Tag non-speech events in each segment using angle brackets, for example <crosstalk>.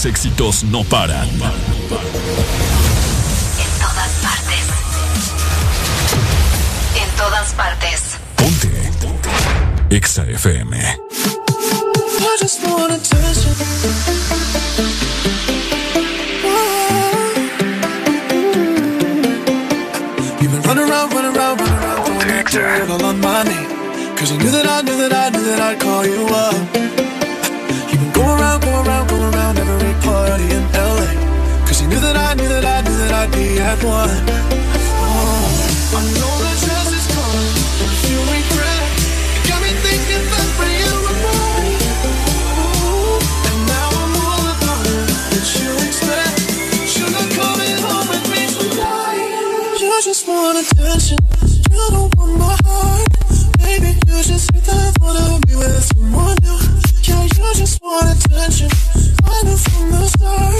Los éxitos no paran. En todas partes. En todas partes. Ponte. Exa FM. I just want attention. You've been running around, running around, running around, dirt all on my name. Cause I knew that I knew that I knew that I'd call you up. You've been going around, going around, party in LA. Cause you knew that I knew that I knew that I'd be at one. Oh, I know that trust is calling, but you regret, it got me thinking that for you were mine. And now I'm all about it. What you expect? I come in home with me tonight? You just want attention. You don't want my heart. Baby, you just think I wanna be with someone new. Yeah, you just want attention. I knew from the start.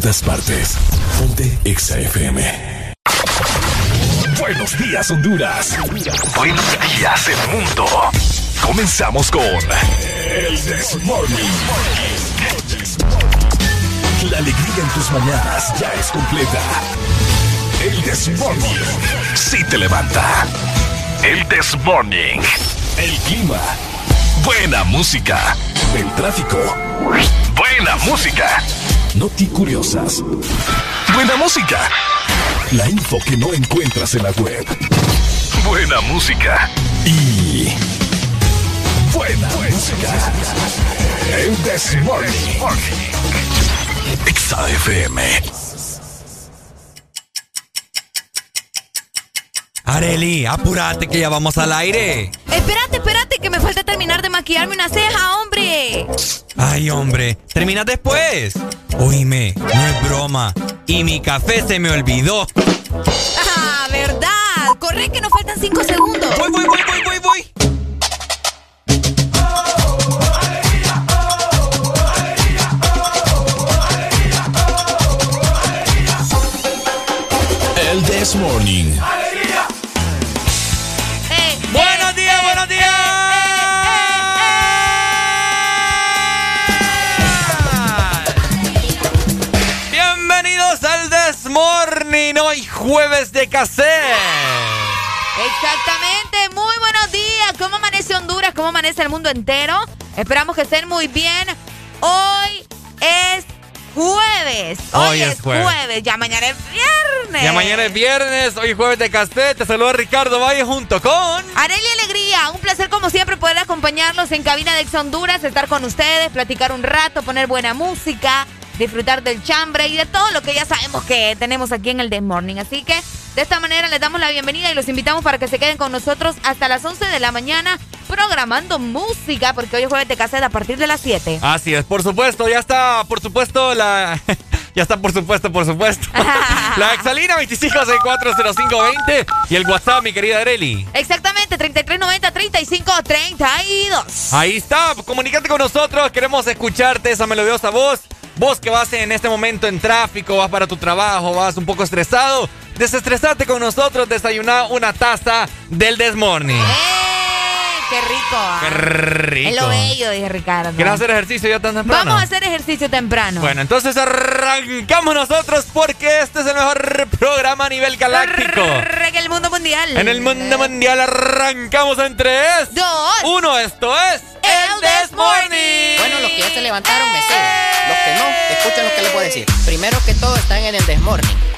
todas partes. Ponte XAFM. Buenos días, Honduras. Buenos días, el mundo. Comenzamos con El Desmorning. La alegría en tus mañanas ya es completa. El Desmorning. Sí te levanta. El Desmorning. El clima. Buena música. El tráfico. Buena música. Noti curiosas. Buena música. La info que no encuentras en la web. Buena música. Y. Buena, música. El Desmorning. Exa FM. Areli, apúrate que ya vamos al aire. Espérate, espérate, que me falta terminar de maquillarme una ceja, hombre. Ay, hombre, terminas después. Oíme, no es broma. Y mi café se me olvidó. Jueves de cassette. Exactamente, muy buenos días. ¿Cómo amanece Honduras? ¿Cómo amanece el mundo entero? Esperamos que estén muy bien. Hoy es jueves. Hoy es jueves. Ya mañana es viernes. Ya mañana es viernes, hoy jueves de cassette. Te saluda Ricardo Valle junto con. Arelia Alegría, un placer como siempre poder acompañarlos en cabina de Ex Honduras, estar con ustedes, platicar un rato, poner buena música, disfrutar del chambre y de todo lo que ya sabemos que tenemos aquí en el The Morning. Así que de esta manera les damos la bienvenida y los invitamos para que se queden con nosotros hasta las 11 de la mañana programando música, porque hoy es jueves de cassette a partir de las 7. Así es, por supuesto, ya está, por supuesto, la. <laughs> ya está, por supuesto, por supuesto. <laughs> la Exalina 25640520 y el WhatsApp, mi querida Areli. Exactamente, 3390-3532. Ahí está, comunícate con nosotros, queremos escucharte esa melodiosa voz. Vos que vas en este momento en tráfico, vas para tu trabajo, vas un poco estresado, desestresate con nosotros, desayuná una taza del Desmorning. ¡Qué rico! ah. Qué rico. Es lo bello, dije Ricardo. ¿Quieres hacer ejercicio ya tan temprano? Vamos a hacer ejercicio temprano. Bueno, entonces arrancamos nosotros porque este es el mejor programa a nivel galáctico. En el mundo mundial. En el mundo mundial arrancamos en 3, Dos. 1. Esto es El This Morning. Bueno, los que ya se levantaron me siguen. Los que no, escuchen lo que les a decir. Primero que todo están en el desmorning. Y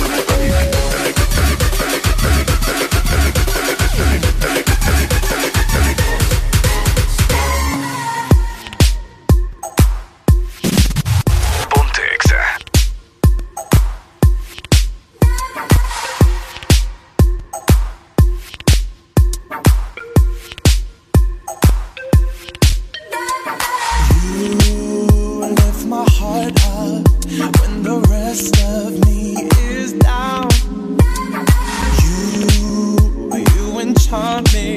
You enchant me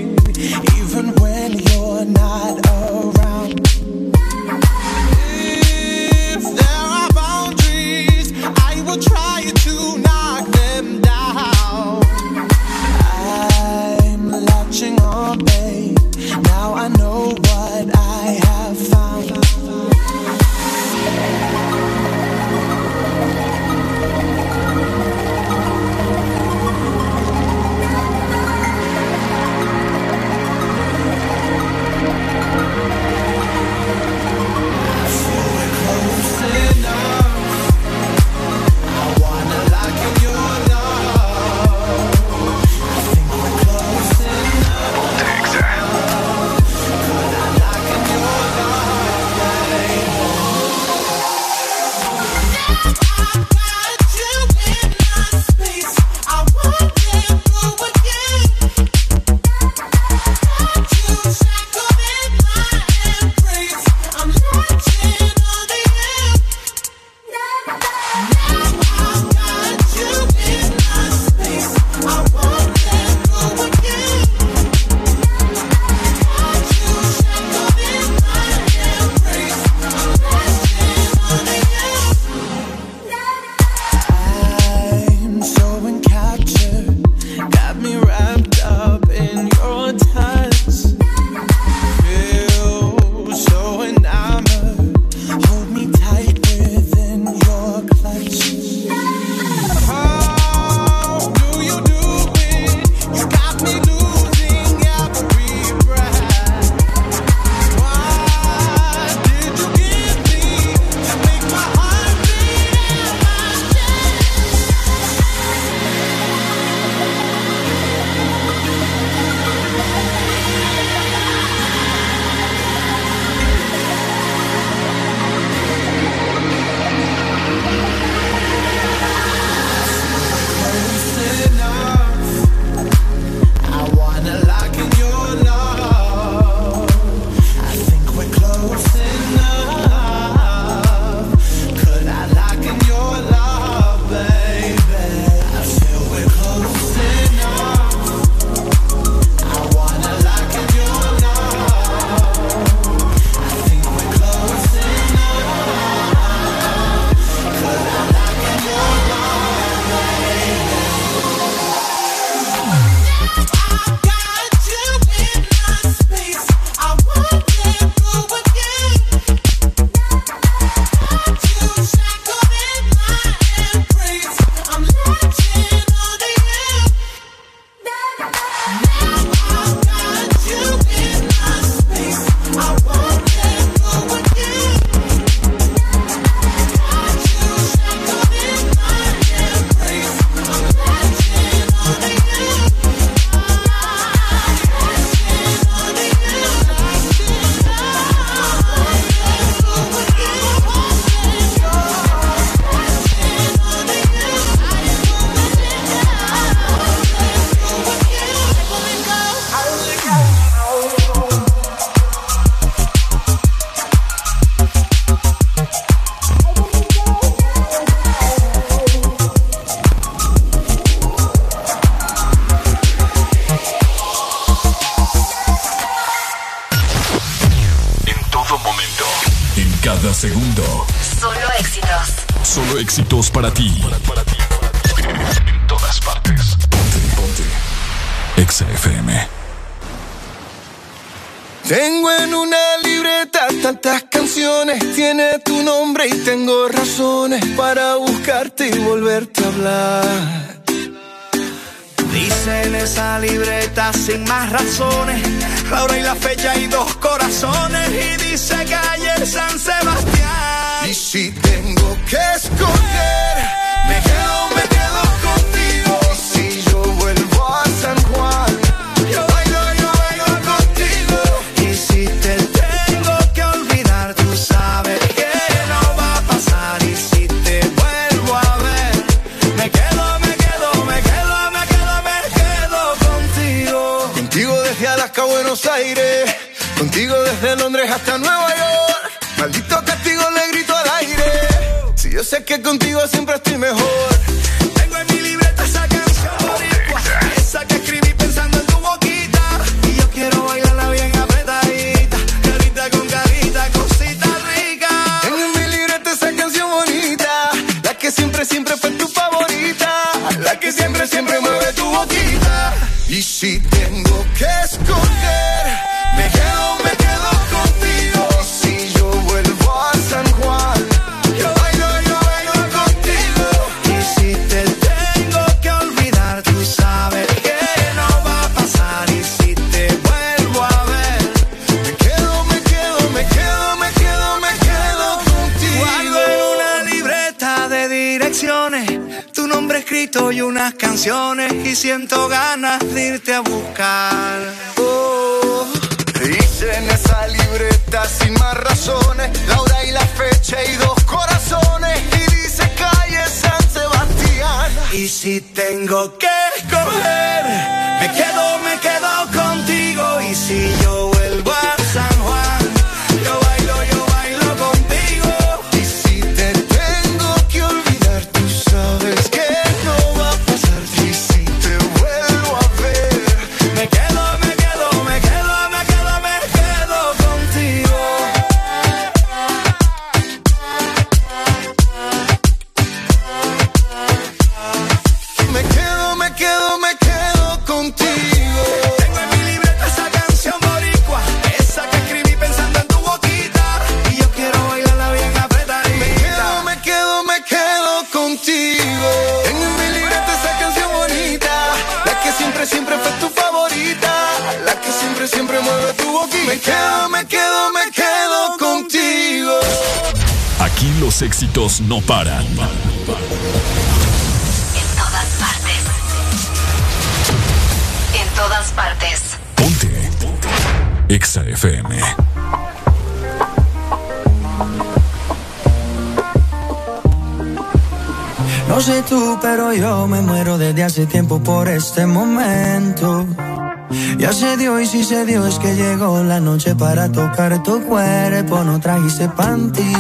se dio es que llegó la noche para tocar tu cuerpo. No trajiste panty.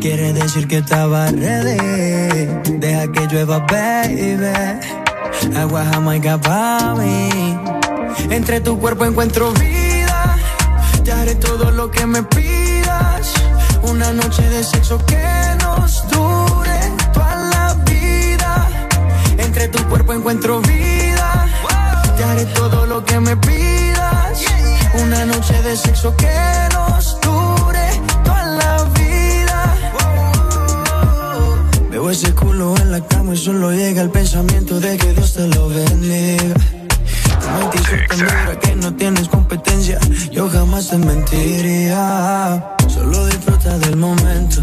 Quiere decir que estaba ready. Deja que llueva, baby. Agua jamaica para mí. Entre tu cuerpo encuentro vida. Te haré todo lo que me pidas. Una noche de sexo que nos dure toda la vida. Entre tu cuerpo encuentro vida. Te haré todo lo que me pidas de sexo que nos dure toda la vida. Veo ese culo en la cama y solo llega el pensamiento de que Dios te lo bendiga. Que no tienes competencia, yo jamás te mentiría. Solo disfruta del momento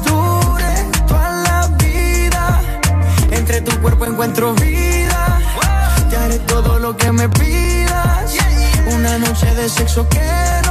cuerpo encuentro vida. Te haré todo lo que me pidas. Una noche de sexo quiero.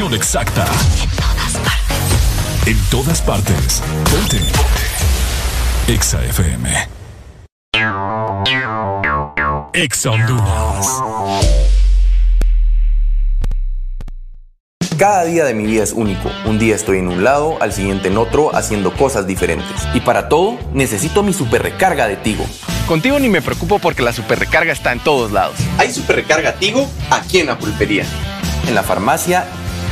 estación exacta. En todas partes. Ponte. Ponte. Exa FM. Exa Honduras. Cada día de mi vida es único. Un día estoy en un lado, al siguiente en otro, haciendo cosas diferentes. Y para todo, necesito mi super recarga de Tigo. Contigo ni me preocupo porque la super recarga está en todos lados. Hay super recarga Tigo aquí en la pulpería, en la farmacia,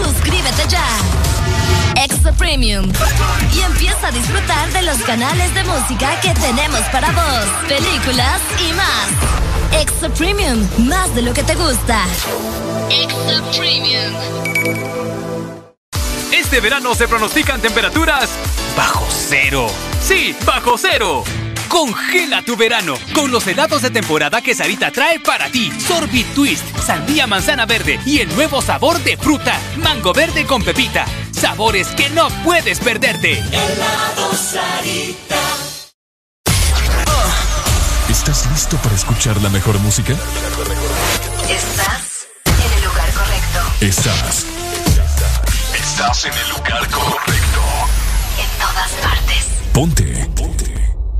Suscríbete ya. Extra Premium. Y empieza a disfrutar de los canales de música que tenemos para vos, películas y más. Extra Premium, más de lo que te gusta. Extra Premium. Este verano se pronostican temperaturas bajo cero. Sí, bajo cero. Congela tu verano con los helados de temporada que Sarita trae para ti. Sorbit Twist, sandía manzana verde y el nuevo sabor de fruta, mango verde con pepita. Sabores que no puedes perderte. Helado Sarita. ¿Estás listo para escuchar la mejor música? Estás en el lugar correcto. Estás. Estás en el lugar correcto. En todas partes. Ponte. Ponte.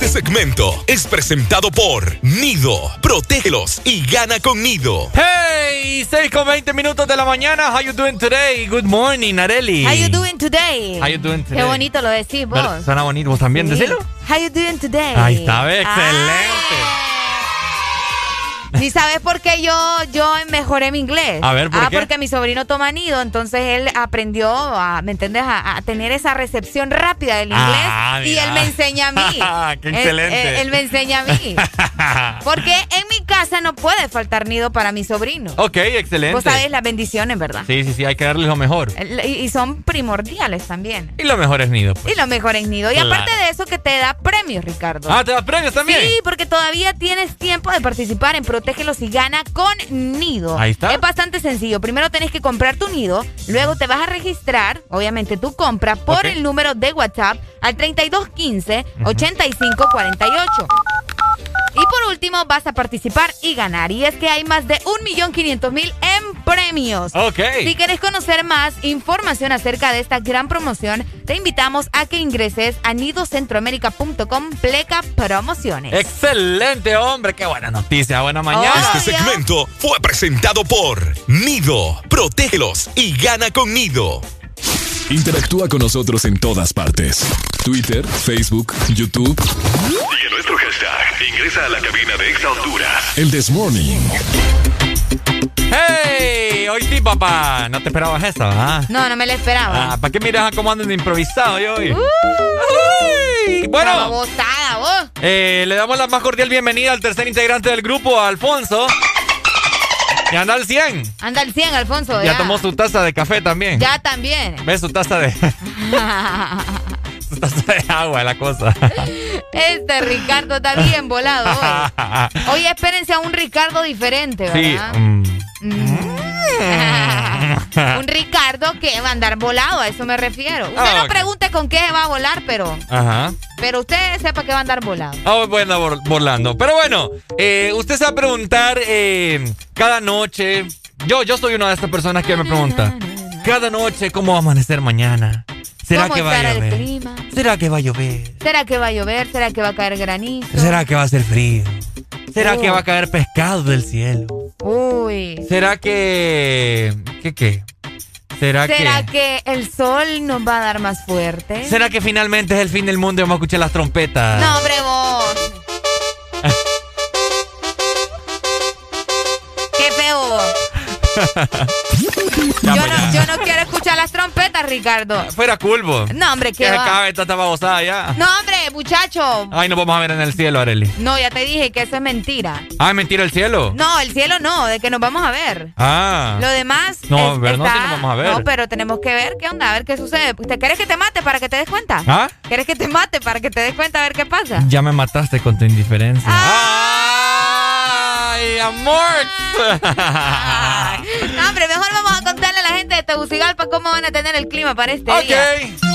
Este segmento es presentado por Nido. Protégelos y gana con Nido. Hey, 6 con 20 minutos de la mañana. How you doing today? Good morning, Areli. How you doing today? How you doing today? Qué bonito lo decís vos. Suena bonito. ¿Vos también? Sí. Decilo. How you doing today? Ahí está, Ah. <laughs> ¿Y sabes por qué yo, yo mejoré mi inglés? A ver, ¿por ah, qué? porque mi sobrino toma nido, entonces él aprendió a, ¿me entiendes? A, a tener esa recepción rápida del inglés Ah, y él me enseña a mí. <laughs> Qué Él- excelente. Él, él me enseña a mí. <laughs> Porque en mi casa no puede faltar nido para mi sobrino. Ok, excelente. Vos sabés las bendiciones, ¿verdad? Sí, sí, sí, hay que darles lo mejor. Y, y son primordiales también. Y lo mejor es nido. pues. Y lo mejor es nido. Y Claro. aparte de eso, que te da premios, Ricardo. Ah, ¿te da premios también? Sí, porque todavía tienes tiempo de participar en Protégelos y Gana con Nido. Ahí está. Es bastante sencillo. Primero tenés que comprar tu nido, luego te vas a registrar, obviamente tu compra, por el número de WhatsApp al 3215-8548. Y por último, vas a participar y ganar. Y es que hay más de 1.500.000 en premios. Ok. Si quieres conocer más información acerca de esta gran promoción, te invitamos a que ingreses a nidocentroamérica.com pleca promociones. Excelente, hombre. Qué buena noticia. Buena mañana. Este segmento fue presentado por Nido. Protégelos y gana con Nido. Interactúa con nosotros en todas partes. Twitter, Facebook, YouTube. Sigue nuestro hashtag. Ingresa a la cabina de Exa Honduras. El This Morning. ¡Hey! Hoy sí, papá. No te esperabas eso, ¿ah? No, no me lo esperaba. Ah, ¿Para qué miras a cómo ando de improvisado yo hoy? Uh, Uy, bueno, babosada, vos. eh, le damos la más cordial bienvenida al tercer integrante del grupo, Alfonso. Y anda al 100. Anda al 100, Alfonso. Ya Ya, tomó su taza de café también. Ya también. ¿Ves su taza de, <laughs> su taza de agua la cosa. Este Ricardo está bien volado hoy. <laughs> Hoy espérense a un Ricardo diferente, ¿verdad? Sí. Mm. Mm. Un Ricardo que va a andar volado, a eso me refiero. Usted Ah, no pregunte con qué va a volar, pero, Ajá. pero usted sepa que va a andar volado. Ah, bueno, vol- volando. Pero bueno, eh, usted se va a preguntar eh, cada noche. Yo, yo soy una de estas personas que me pregunta cada noche cómo va a amanecer mañana. ¿Será ¿Cómo que va a el llover? clima? ¿Será que va a llover? ¿Será que va a llover? ¿Será que va a caer granizo? ¿Será que va a hacer frío? ¿Será Oh. que va a caer pescado del cielo? Uy. ¿Será que... ¿Qué qué? ¿Será, ¿Será que... que el sol nos va a dar más fuerte? ¿Será que finalmente es el fin del mundo y vamos a escuchar las trompetas? No, hombre, vos. <laughs> Ya, Yo pues, no, ya. yo no quiero escuchar las trompetas, Ricardo. Fuera culpo. No, hombre, Que acabe esta babosada ya. No, hombre, muchacho. Ay, nos vamos a ver en el cielo, Areli. No, ya te dije que eso es mentira. Ah, mentira el cielo. No, el cielo no, de que nos vamos a ver. Ah. Lo demás. No, es- ver, no, sí nos vamos a ver. No, pero tenemos que ver qué onda, a ver qué sucede. ¿Te quieres que te mate para que te des cuenta? ¿Ah? ¿Quieres que te mate para que te des cuenta a ver qué pasa? Ya me mataste con tu indiferencia. ¡Ay, amor! <laughs> No, hombre, mejor vamos a contarle a la gente de Tegucigalpa cómo van a tener el clima para este Ok. día.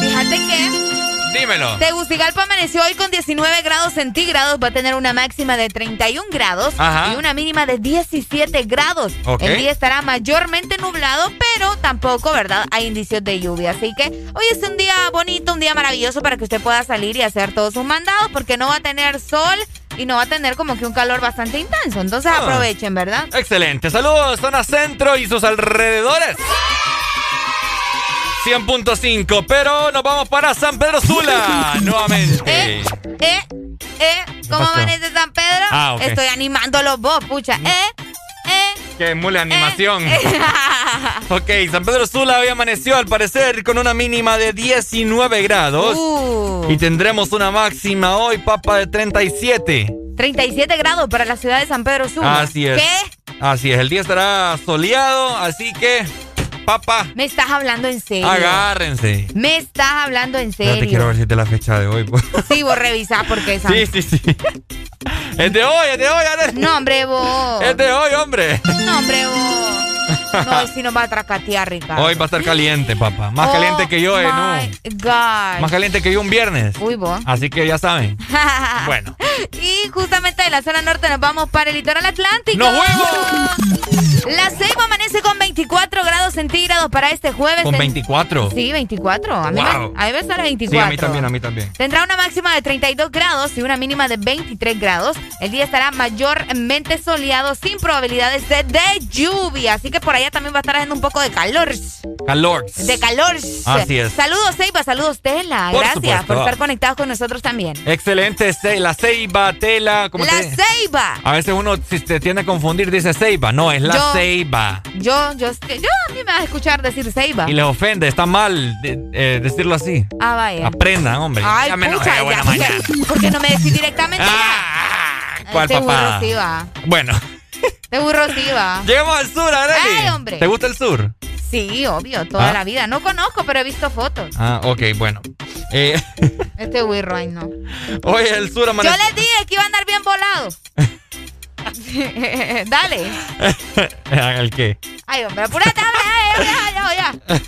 Fíjate que Dímelo. Tegucigalpa amaneció hoy con 19 grados centígrados, va a tener una máxima de 31 grados Ajá. y una mínima de 17 grados. Ok. El día estará mayormente nublado, pero tampoco, ¿verdad? Hay indicios de lluvia. Así que hoy es un día bonito, un día maravilloso para que usted pueda salir y hacer todos sus mandados, porque no va a tener sol y no va a tener como que un calor bastante intenso. Entonces Ah. aprovechen, ¿verdad? Excelente. Saludos, zona centro y sus alrededores. 100.5, pero nos vamos para San Pedro Sula <laughs> nuevamente. Eh, eh, ¿cómo pasó? amanece San Pedro? Ah, ok. Estoy animándolo vos, pucha. Eh, eh. Qué mule animación. eh. <laughs> Ok, San Pedro Sula hoy amaneció al parecer con una mínima de 19 grados. Uh, Y tendremos una máxima hoy, papa, de 37. 37 grados para la ciudad de San Pedro Sula. Así es. ¿Qué? Así es, el día estará soleado, así que, papá, Me estás hablando en serio. agárrense. Me estás hablando en Ya te quiero serio. ver si te la fecha de hoy. pues. Sí, vos revisá porque San... Sí, sí, sí. Es de hoy, es de hoy, Arely. No, hombre, vos. Es de hoy, hombre. No, hombre, vos. No, hoy sí nos va a tracatear, Ricardo. Hoy va a estar caliente, papá. Más Oh, caliente que yo, eh, my no. God. Más caliente que yo un viernes. Uy, vos. Así que ya saben. <laughs> Bueno. Y justamente de la zona norte nos vamos para el litoral atlántico. ¡Nos fuimos! La Ceiba amanece con 24 grados centígrados para este jueves. Con en- 24. Sí, 24. A mí, Wow. me, a mí me sale 24. Sí, a mí también, a mí también. Tendrá una máxima de 32 grados y una mínima de 23 grados. El día estará mayormente soleado sin probabilidades de, de lluvia. Así que por allá también va a estar haciendo un poco de calor. Calor. De calor. Así es. Saludos, Ceiba. Saludos, Tela. Por Gracias supuesto. por estar conectados con nosotros también. Excelente. ce- La ceiba, tela. ¿cómo La te- Ceiba. A veces uno si se tiende a confundir, dice ceiba. No, es la Yo- ceiba. Yo, yo, yo, a mí me vas a escuchar decir Ceiba. Y les ofende, está mal de- eh, decirlo así. Ah, vaya. Aprendan, hombre. Ay, Ya me enojé, pucha, buena ya, mañana. ¿por, ¿por qué no me decís directamente Ah, ¿Cuál Este papá? sí va. Bueno, Este burro sí va. llegamos al sur, Arely. Ay, hombre. ¿Te gusta el sur? Sí, obvio, toda ¿Ah? la vida. No conozco, pero he visto fotos. Ah, ok, bueno. Eh, <laughs> Este burro, ay, no. hoy el sur Yo amanece... les dije que iba a andar bien volado. <laughs> Dale. ¿El qué? Ay, hombre, apúrate, habla, ya, ya, ya.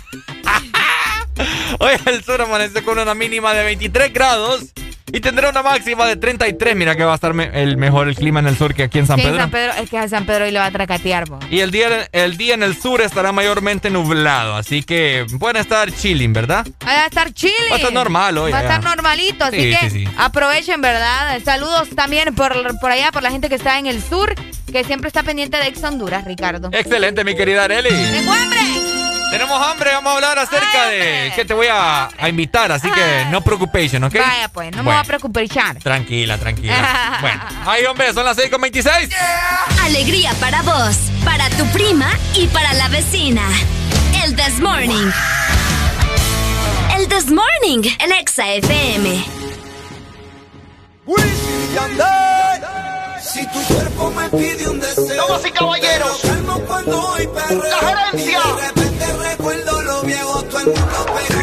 Hoy el sur amanece con una mínima de 23 grados y tendrá una máxima de 33. Mira que va a estar me- el mejor el clima en el sur que aquí en San Sí, Pedro. San Pedro, es que a San Pedro hoy le va a tracatear, bo. Y el día, el día en el sur estará mayormente nublado, así que pueden estar chilling, ¿verdad? Va a estar chile. Va a estar normal hoy, Va a estar normalito, así Sí, que sí. aprovechen, ¿verdad? Saludos también por, por allá, por la gente que está en el sur, que siempre está pendiente de Ex Honduras, Ricardo. Excelente, mi querida Areli. ¡Tengo hambre! Tenemos hambre, vamos a hablar acerca de que te voy a, a invitar, así que no preocupación, ¿ok? Vaya, pues, no me voy a preocupar. Tranquila, tranquila. <laughs> bueno, ay, hombre, son las 6.26. Alegría para vos, para tu prima y para la vecina. El This Morning. El This Morning, el Exa FM. Si tu cuerpo me pide un deseo. Damas y caballeros. La gerencia. Recuerdo lo viejo. Todo el mundo pega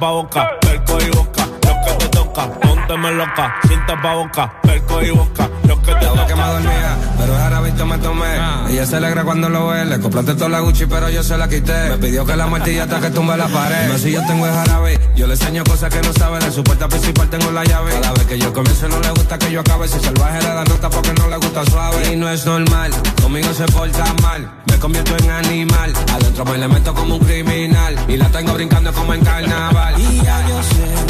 loca, sin tapa boca, perco y boca. Lo que te toca, pónteme loca, sin tapa compraste toda la Gucci, pero yo se la quité. Me pidió que la martilla hasta que tumbe la pared. No si yo tengo el jarabe. Yo le enseño cosas que no sabe. De su puerta principal tengo la llave. Cada vez que yo comienzo no le gusta que yo acabe. Si salvaje le da nota porque no le gusta suave. Y no es normal, conmigo se porta mal. Me convierto en animal. Adentro me le meto como un criminal. Y la tengo brincando como en carnaval. Y ya yo sé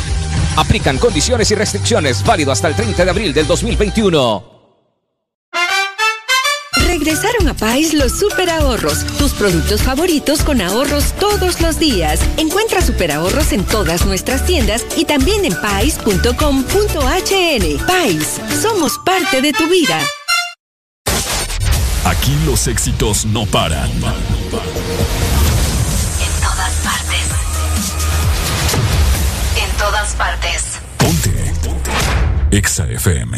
Aplican condiciones y restricciones válido hasta el 30 de abril del 2021. Regresaron a Pais los super ahorros, tus productos favoritos con ahorros todos los días. Encuentra super ahorros en todas nuestras tiendas y también en pais.com.hn. Pais, somos parte de tu vida. Aquí los éxitos no paran. Ponte. Ponte. Exa FM.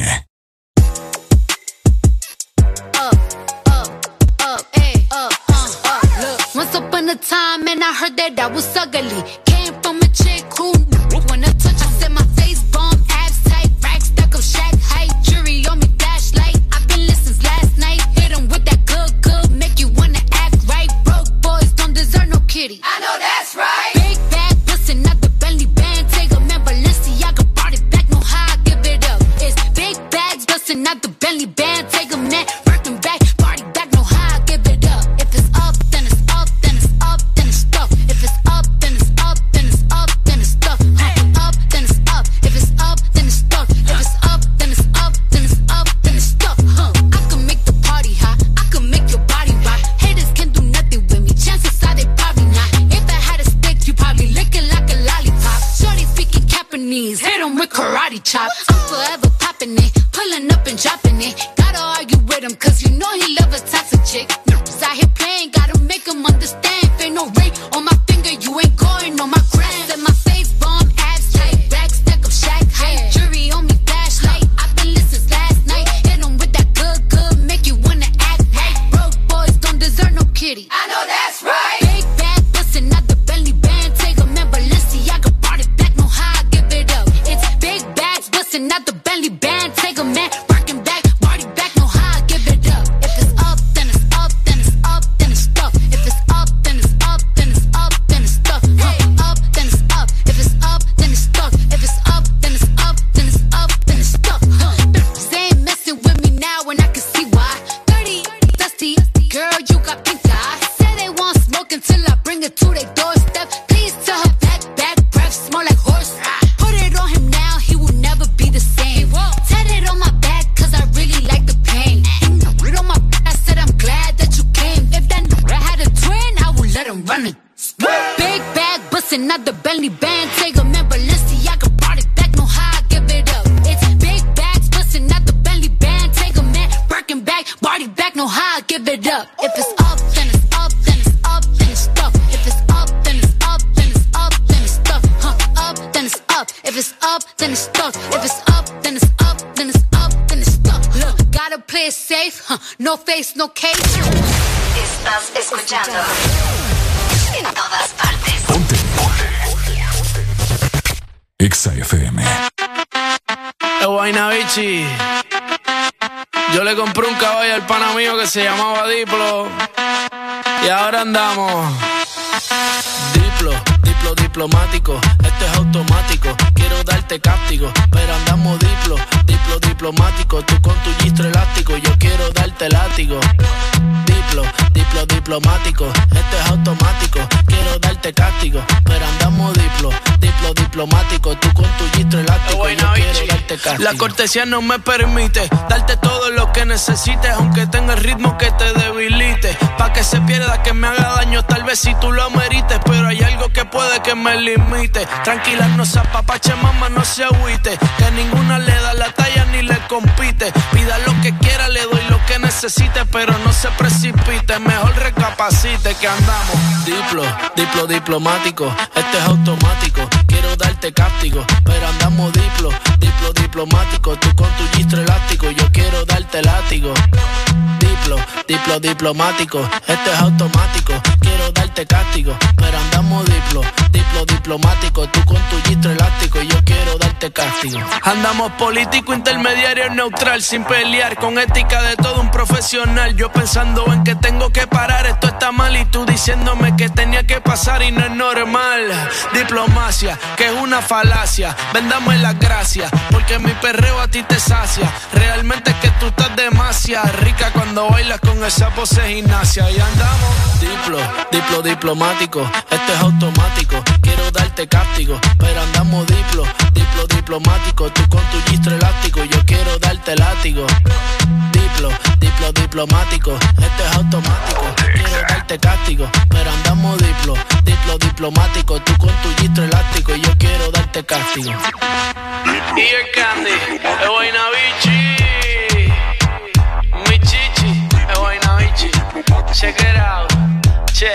Oh, oh, oh, eh, once upon a time, and I heard that I was ugly. Cortesía no me permite darte todo lo que necesites, aunque tenga el ritmo que te debilite. Pa' que se pierda, que me haga daño, tal vez si tú lo amerites. Pero hay algo que puede que me limite. Tranquila, no se apapache, mamá, no se agüite. Que ninguna le da la talla ni le compite. Pida lo que quiera, le doy lo que necesite, pero no se precipite. Mejor recapacite que andamos. Diplo, diplo diplomático, este es automático. Quiero darte cáptico, pero andamos diplo diplomático. Tú con tu gistro elástico, yo quiero darte látigo. Diplo, diplo diplomático, este es automático. Cáptico, pero andamos diplo, diplo diplomático. Tú con tu gistro elástico, yo quiero darte cáptico. Andamos político, intermediario, neutral, sin pelear, con ética de todo un profesional. Yo pensando en que tengo que parar, esto está mal y tú diciéndome que tenía que pasar y no es normal. Diplomacia, que es una falacia. Vendame las gracias, porque mi perreo a ti te sacia. Realmente es que tú estás demasiado rica cuando bailas con esa pose gimnasia. Y andamos diplo, diplo diplomático, este es automático. Quiero darte cáptico, pero andamos diplo, diplo diplomático. Tú con tu gistro elástico, yo quiero darte látigo. Diplo, diplo diplomático, este es automático. Quiero darte cáptico, pero andamos diplo, diplo diplomático. Tú con tu gistro elástico, yo quiero darte cáptico. Y el candy, el Check it out. Che,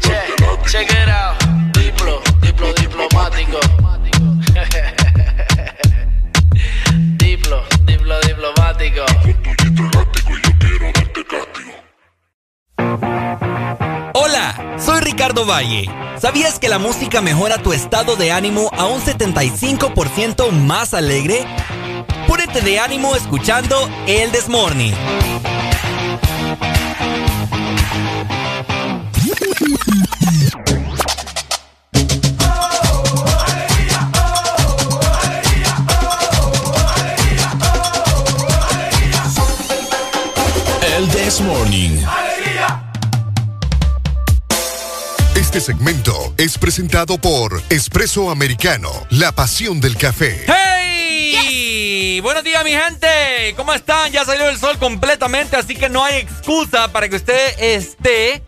che, check it out. Diplo, diplo diplomático. <laughs> diplo, diplo diplomático. Hola, soy Ricardo Valle. ¿Sabías que la música mejora tu estado de ánimo a un 75% más alegre? Púrete de ánimo escuchando El Desmorning. Segmento es presentado por Espresso Americano, la pasión del café. ¡Hey! Buenos días, mi gente. ¿Cómo están? Ya salió el sol completamente, así que no hay excusa para que usted esté.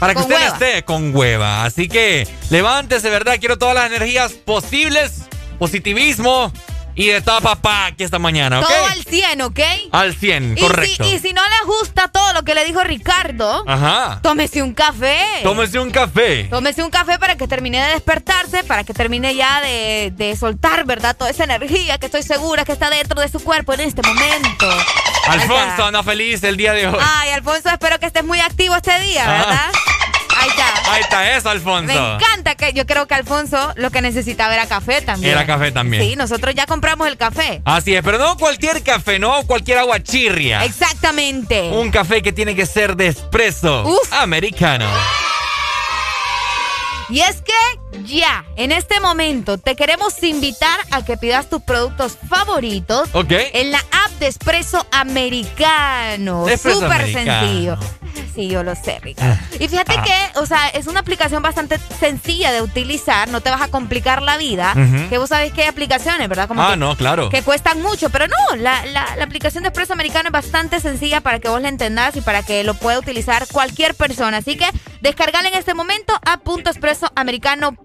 Para que Con usted hueva. esté con hueva. Así que levántese, ¿verdad? Quiero todas las energías posibles, positivismo y de toda papá aquí esta mañana, ¿ok? Todo al 100, ¿ok? Al 100, Y correcto. si, y si no le gusta todo lo que le dijo Ricardo, Ajá. tómese un café. Tómese un café. Tómese un café para que termine de despertarse, para que termine ya de, de soltar, ¿verdad? Toda esa energía que estoy segura que está dentro de su cuerpo en este momento. Alfonso anda feliz el día de hoy. Ay, Alfonso, espero que estés muy activo este día, Ajá. Ahí está. Ahí está eso, Alfonso. Me encanta que yo creo que Alfonso lo que necesitaba era café también. Era café también. Sí, nosotros ya compramos el café. Así es, pero no cualquier café, no cualquier agua chirria. Exactamente. Un café que tiene que ser de espresso Uf. americano. Y es que ya, en este momento, te queremos invitar a que pidas tus productos favoritos en la app de Espresso Americano. Súper sencillo. Sí, yo lo sé, Ricardo. Y fíjate Ah. que, o sea, es una aplicación bastante sencilla de utilizar, no te vas a complicar la vida. Que vos sabés que hay aplicaciones, ¿verdad? Como Ah, que- no, claro. que cuestan mucho, pero no, la, la- la aplicación de Expreso Americano es bastante sencilla para que vos la entendás y para que lo pueda utilizar cualquier persona. Así que descargala en este momento a .expresoamericano.com.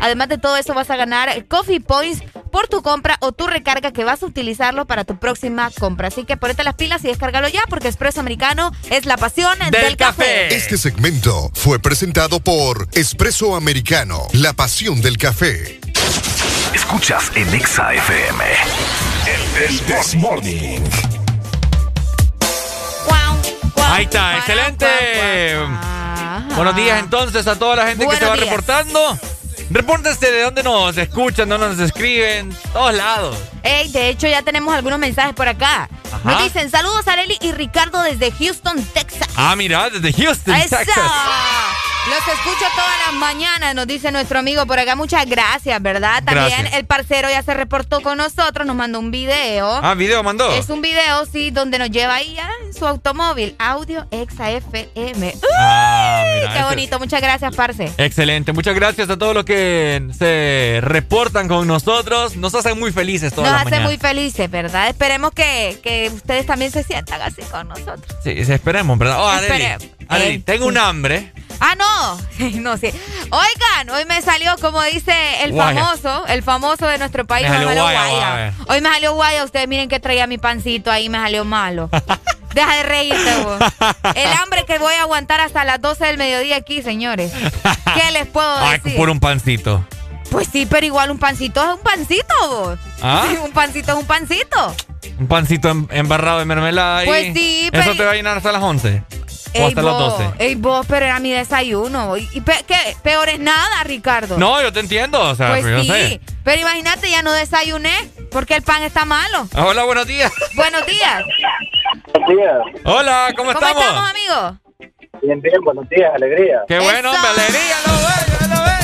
Además de todo eso vas a ganar Coffee Points por tu compra o tu recarga que vas a utilizarlo para tu próxima compra. Así que ponete las pilas y descárgalo ya porque Expreso Americano es la pasión del, café. Este segmento fue presentado por Espresso Americano, la pasión del café. Escuchas en Exa FM. El This Morning. Ahí está, excelente. Buenos días entonces a toda la gente que se va días. reportando. Repórtense de dónde nos escuchan, dónde nos escriben, todos lados. Ey, de hecho ya tenemos algunos mensajes por acá. Ajá. Nos dicen saludos a Areli y Ricardo desde Houston, Texas. Ah, mira, desde Houston, ¡Eso! Texas. Los escucho todas las mañanas, nos dice nuestro amigo por acá. Muchas gracias, ¿verdad? También Gracias. el parcero ya se reportó con nosotros, nos mandó un video. Ah, video mandó. Es un video, sí, donde nos lleva ahí ya en su automóvil. Audio Exa FM. Ah, ¡Uy! mira, ¡Qué ese- bonito! Muchas gracias, parce. Excelente, muchas gracias a todos los que se reportan con nosotros. Nos hacen muy felices todas Nos las hace mañanas. muy felices, ¿verdad? Esperemos que, que ustedes también se sientan así con nosotros. Sí, sí, esperemos, ¿verdad? Oh, Adeli. Adeli, Eh, tengo un hambre. Ah, no. <laughs> no, sí. Oigan, hoy me salió, como dice el Guaya. famoso, el famoso de nuestro país, Me me salió salió guaya. Hoy me salió guaya. Ustedes miren que traía mi pancito ahí, me salió malo. <laughs> Deja de reírte, vos. <laughs> El hambre que voy a aguantar hasta las 12 del mediodía aquí, señores. ¿Qué les puedo Ay, decir? por un pancito. Pues sí, pero igual un pancito es un pancito, vos. ¿Ah? Sí, un pancito es un pancito. Un pancito em- embarrado de mermelada ahí. Pues sí, ¿Eso pero- te va a llenar hasta las 11? ¿O Ey, las vos, 12? ey, vos, pero era mi desayuno. ¿Y y pe- qué? Peor es nada, Ricardo. No, yo te entiendo, o sea, Pues yo sí, sé. pero imagínate, ya no desayuné porque el pan está malo. Hola, buenos días. <laughs> Buenos días. Buenos días. Hola, ¿cómo, ¿Cómo estamos? estamos, amigos? Bien, bien, buenos días, alegría. Qué bueno, hombre, alegría, lo veo, lo veo.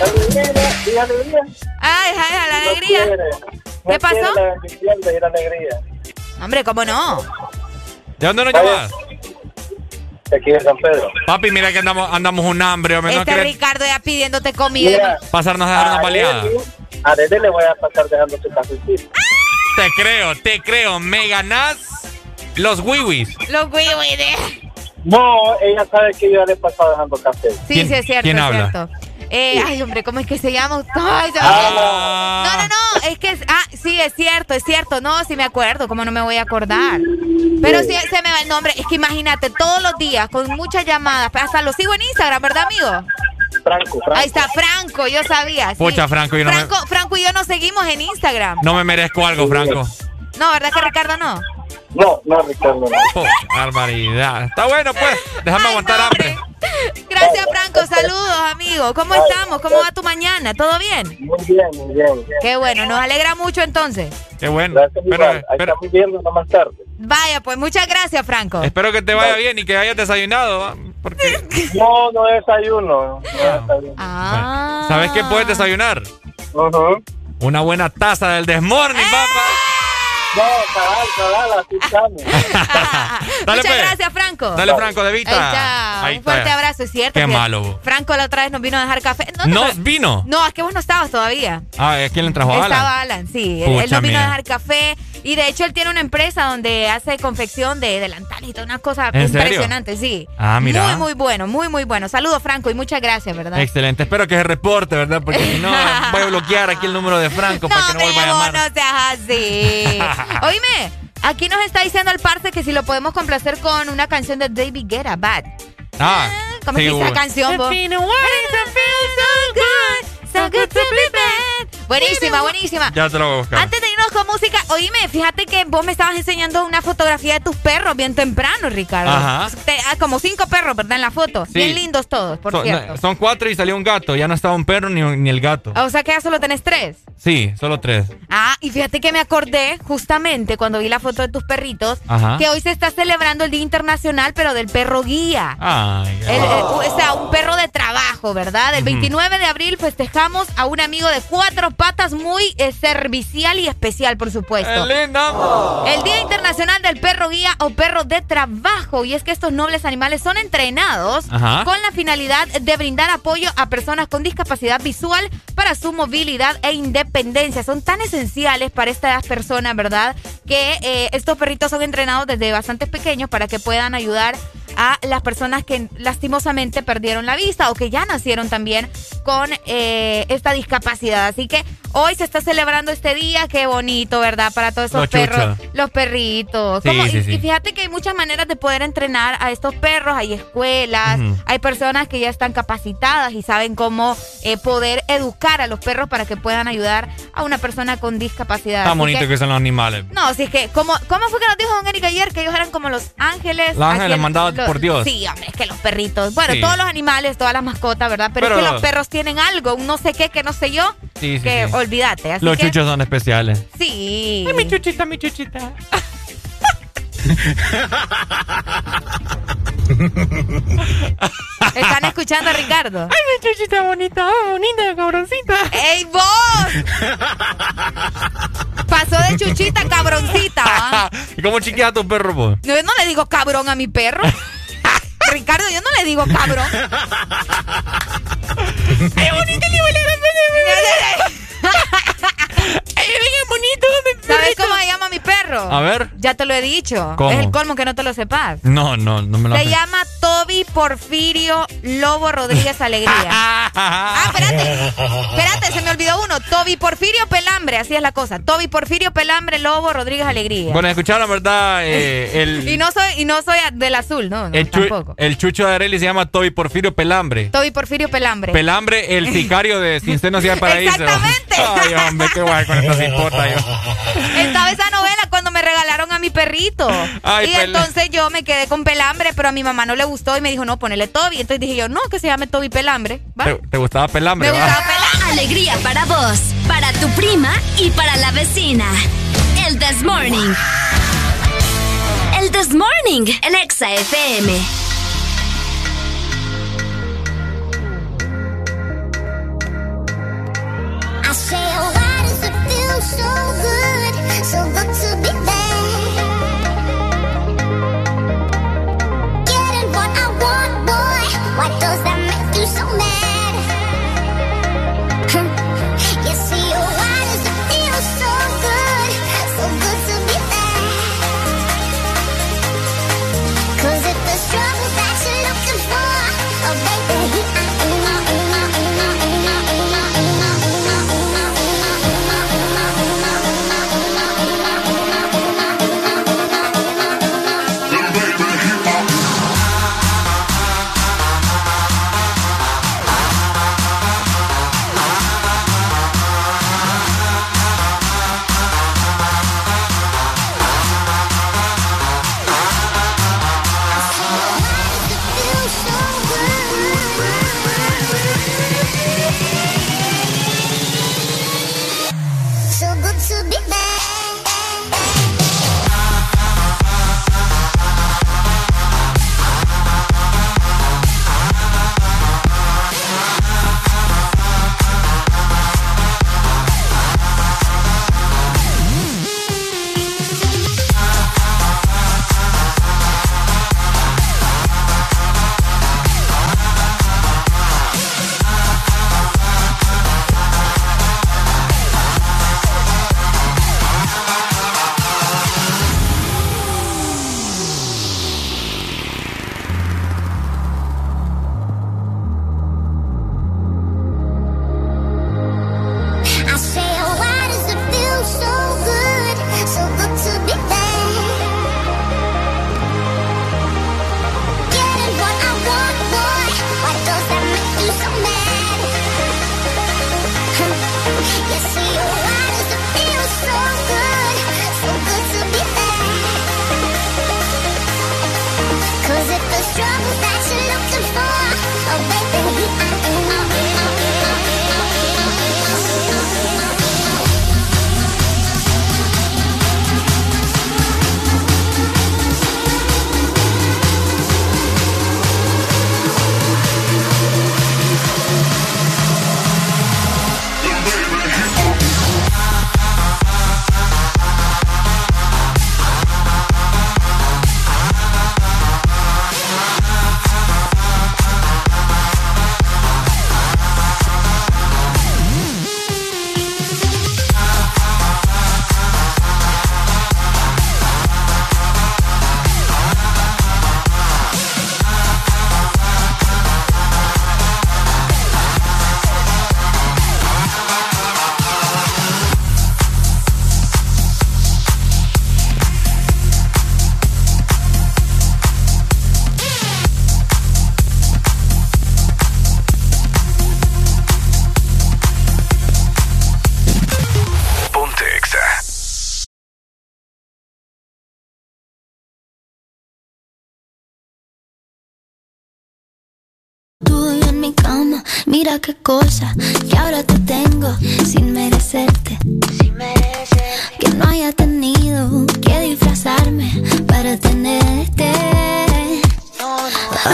Alegría, y alegría. Ay, ay, ay, la alegría. No quiere, ¿Qué no pasó? la bendición de ir a alegría. Hombre, ¿cómo no? ¿De dónde nos llamas? De aquí de San Pedro. Papi, mira que andamos, andamos un hambre, hombre. ¿No Este Ricardo ya pidiéndote comida. Mira, pasarnos a dejar una baleada? A Arely le voy a pasar dejando su cafecito. Te creo, te creo. Me ganás los wiwis. Los güey, de... No, ella sabe que yo ya le he pasado dejando café. Sí, ¿Quién- sí, es cierto, quién es habla? cierto. Eh, Ay, hombre, ¿cómo es que se llama? Ay, se Ah. No, no, no, es que, es- ah, sí, es cierto, es cierto, no, sí me acuerdo, ¿cómo no me voy a acordar? Pero sí, se me va el nombre, es que imagínate, todos los días, con muchas llamadas, hasta lo sigo en Instagram, ¿verdad, amigo? Franco, Franco. Ahí está, Franco, yo sabía. sí. Pucha, Franco, yo no me- Franco, Franco y yo nos seguimos en Instagram. No me merezco algo, Franco. No, ¿verdad que Ricardo no? No, no, Ricardo, no. Oh, barbaridad. Está bueno, pues. Déjame aguantar hambre. Gracias, Franco, saludos, amigo. ¿Cómo estamos? ¿Cómo va tu mañana? ¿todo bien? Muy bien, muy bien. Qué bueno, nos alegra mucho entonces. Qué bueno. Gracias, Pero. Ahí pero estamos viendo más tarde. Vaya, pues muchas gracias, Franco. espero que te vaya bien y que hayas desayunado. ¿va? Porque, <laughs> No, no desayuno. No desayuno. Ah. ¿sabes qué puedes desayunar? Ujú. Una buena taza del Desmorning, ¡Eh! papá. No, cabal, cabal, así estamos. <laughs> Dale, Muchas pues. gracias, Franco. Dale, Franco, de Vita. Ahí está. Ahí Un fuerte está. abrazo, es cierto. Qué que malo. Franco la otra vez nos vino a dejar café. No, ¿No pre- vino? No, es que vos no estabas todavía. Ah, ¿a quién le trajo Alan? Estaba Alan, sí. Él- él Pucha, nos vino a dejar café. Y de hecho, él tiene una empresa donde hace confección de delantales y todas unas cosas impresionantes, sí. Ah, mira. Muy, muy bueno, muy, muy bueno. Saludos, Franco, y muchas gracias, ¿verdad? Excelente. Espero que se reporte, ¿verdad? Porque si no, <laughs> voy a bloquear aquí el número de Franco para que no vuelva a llamar. no seas así. <laughs> <laughs> Oíme, aquí nos está diciendo el parce que si lo podemos complacer con una canción de David Guetta, Bad. Ah, ¿Cómo sí, es que dice la bueno. canción, vos? So good to be bad. Buenísima, buenísima. Ya te lo voy a buscar. Antes de irnos con música, oíme, fíjate que vos me estabas enseñando una fotografía de tus perros bien temprano, Ricardo. Ajá. Te- ah, como cinco perros, ¿verdad? En la foto. Sí. Bien lindos todos, por son, cierto. son cuatro y salió un gato. Ya no estaba un perro ni, ni el gato. O sea que ya solo tenés tres. Sí, solo tres. Ah, y fíjate que me acordé justamente cuando vi la foto de tus perritos Ajá. que hoy se está celebrando el Día Internacional, pero del perro guía. Ay, El- el- o sea, un perro de trabajo, ¿verdad? El Ujú. 29 de abril festejamos a un amigo de cuatro patas muy eh, servicial y especial, por supuesto. El Día Internacional del Perro Guía o Perro de Trabajo. Y es que estos nobles animales son entrenados Ajá. con la finalidad de brindar apoyo a personas con discapacidad visual para su movilidad e independencia. Son tan esenciales para estas personas, ¿verdad? Que eh, estos perritos son entrenados desde bastante pequeños para que puedan ayudar a las personas que lastimosamente perdieron la vista o que ya nacieron también con eh, esta discapacidad. Así que hoy se está celebrando este día, qué bonito, ¿verdad? Para todos esos perros, los perritos. Sí, Como- sí, y, sí. y fíjate que hay muchas maneras de poder entrenar a estos perros, hay escuelas, hay personas que ya están capacitadas y saben cómo eh, poder educar a los perros para que puedan ayudar a una persona con discapacidad. Tan bonito que, que- son los animales. no, así es que, como, ¿cómo fue que nos dijo Don Eric ayer? Que ellos eran como los ángeles. Los ángeles Así, por Dios. Sí, hombre, es que los perritos. Bueno, Sí. todos los animales, todas las mascotas, ¿verdad? Pero, Pero- es que los perros tienen algo, un no sé qué, que no sé yo. Sí, sí, que olvídate. Así Los que, chuchos son especiales. Sí. Ay, mi chuchita, mi chuchita. <laughs> ¿Están escuchando a Ricardo? Ay, mi chuchita bonita, oh, bonita, cabroncita. ¡Ey, vos! Pasó de chuchita a cabroncita. ¿Y cómo chiqueas a tu perro? No, yo no le digo cabrón a mi perro. <laughs> Ricardo, yo no le digo cabrón. ¡Ay, bonita, le huele <laughs> ¡Ay, bien bonito! ¿Sabes cómo se llama mi perro? A ver. Ya te lo he dicho. ¿Cómo? Es el colmo que no te lo sepas. No, no, no me lo Se llama Toby Porfirio Lobo Rodríguez Alegría. <laughs> ah, espérate. Espérate, se me olvidó uno. Toby Porfirio Pelambre, así es la cosa. Toby Porfirio Pelambre Lobo Rodríguez Alegría. Bueno, escucharon, ¿verdad? Eh, el, <laughs> y no soy y no soy del azul, no, no el, tampoco. el chucho de Areli se llama Toby Porfirio Pelambre. Toby Porfirio Pelambre. Pelambre, el sicario de Sin Senos y Paraíso. Exactamente. <laughs> Ay, hombre, qué guay con esta cimpota yo. Estaba esa novela cuando me regalaron a mi perrito. Ay, y Pel- entonces yo me quedé con Pelambre, pero a mi mamá no le gustó y me dijo, no, ponele Toby. Entonces dije yo, no, que se llame Toby Pelambre. ¿va? ¿Te, te gustaba Pelambre? Me va? gustaba Pelambre. Alegría para vos, para tu prima y para la vecina. El This Morning. El This Morning, el Exa FM. I oh, why does it feel so good, so good to qué cosa que ahora te tengo sin merecerte. Que no haya tenido que disfrazarme para tenerte.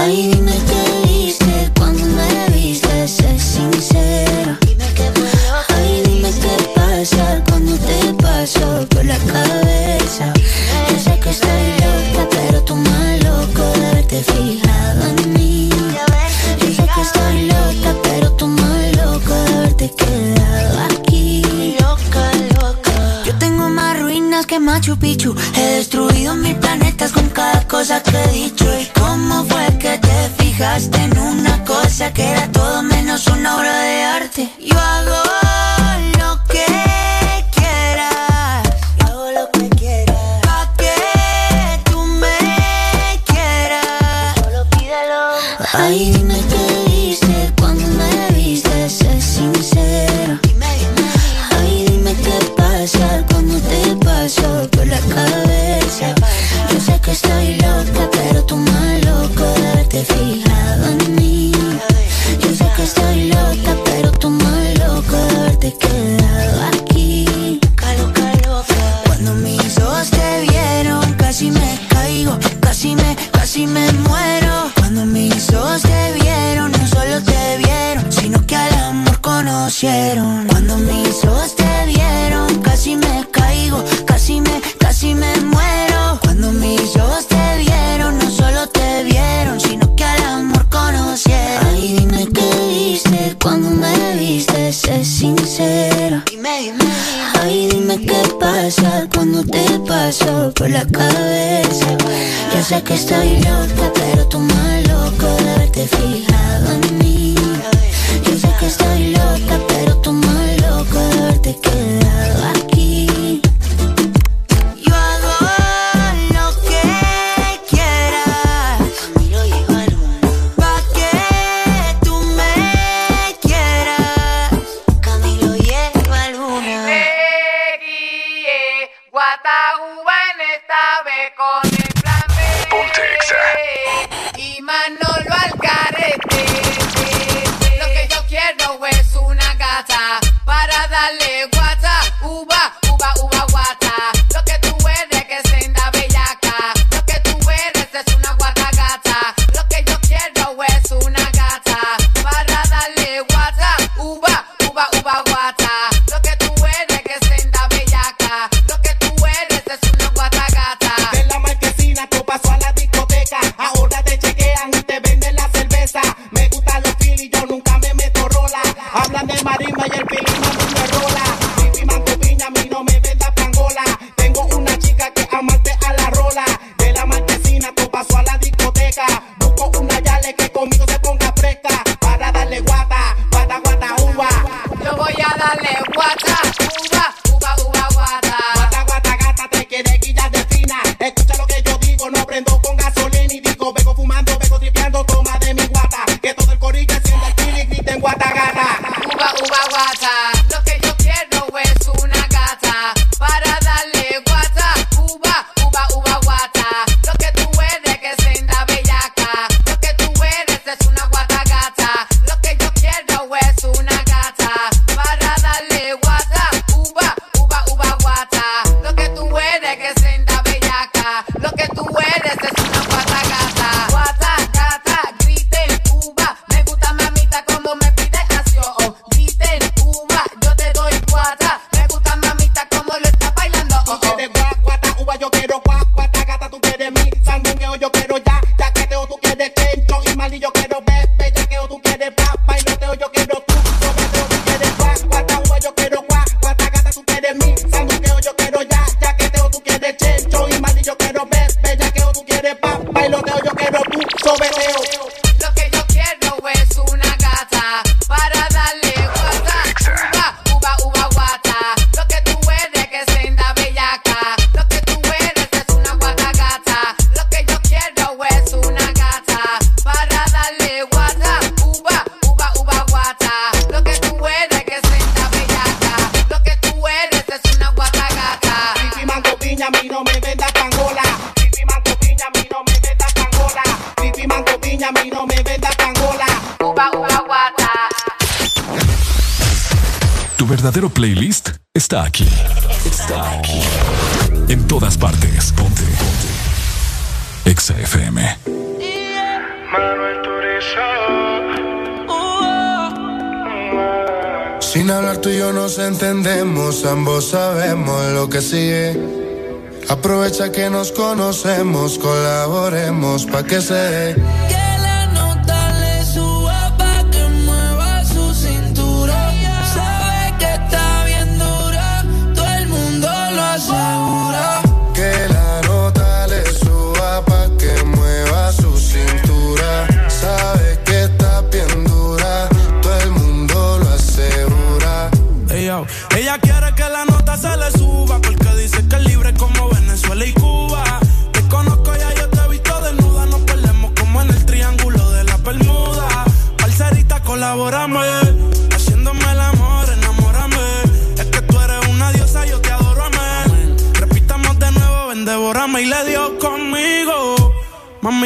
Dime qué Aprovecha que nos conocemos, colaboremos pa' que se dé.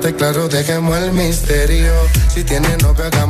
hablarte claro, dejemos el misterio. Si tienes novio, hagamos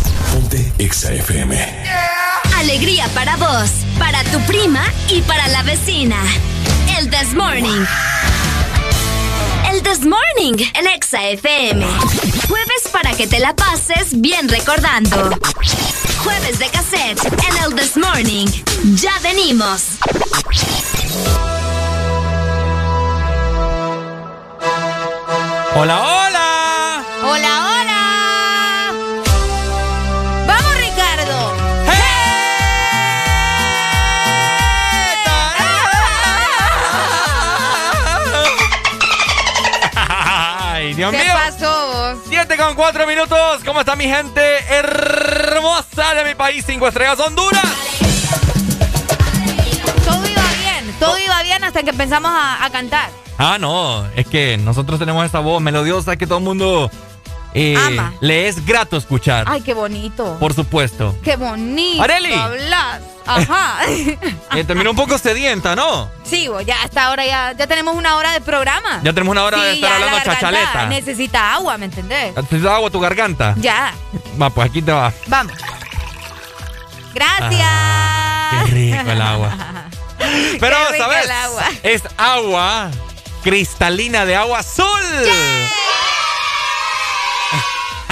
Ponte Exa FM. Alegría para vos, para tu prima y para la vecina. El This Morning. El This Morning en Exa FM. Jueves para que te la pases bien recordando. Jueves de cassette en el This Morning. Ya venimos. Hola, hola. Dios ¿Qué mío. pasó vos? 7 con 4 minutos. ¿Cómo está mi gente hermosa de mi país? Cinco estrellas Honduras. Todo iba bien, todo iba bien hasta que empezamos a, a cantar. Ah, no, es que nosotros tenemos esa voz melodiosa que todo el mundo eh, Ama. le es grato escuchar. Ay, qué bonito. Por supuesto. Qué bonito. Areli. hablas. <laughs> Ajá. Eh, terminó un poco sedienta, ¿no? sí, ya hasta ahora ya, ya tenemos una hora de programa. Ya tenemos una hora Sí, de estar hablando chachaleta. Necesita agua, ¿me entendés? ¿Te da agua tu garganta? Ya, Va, pues aquí te va. vamos. Gracias. Qué rico el agua. <laughs> Pero, Qué rico ¿sabes? el agua. Es agua cristalina de agua azul.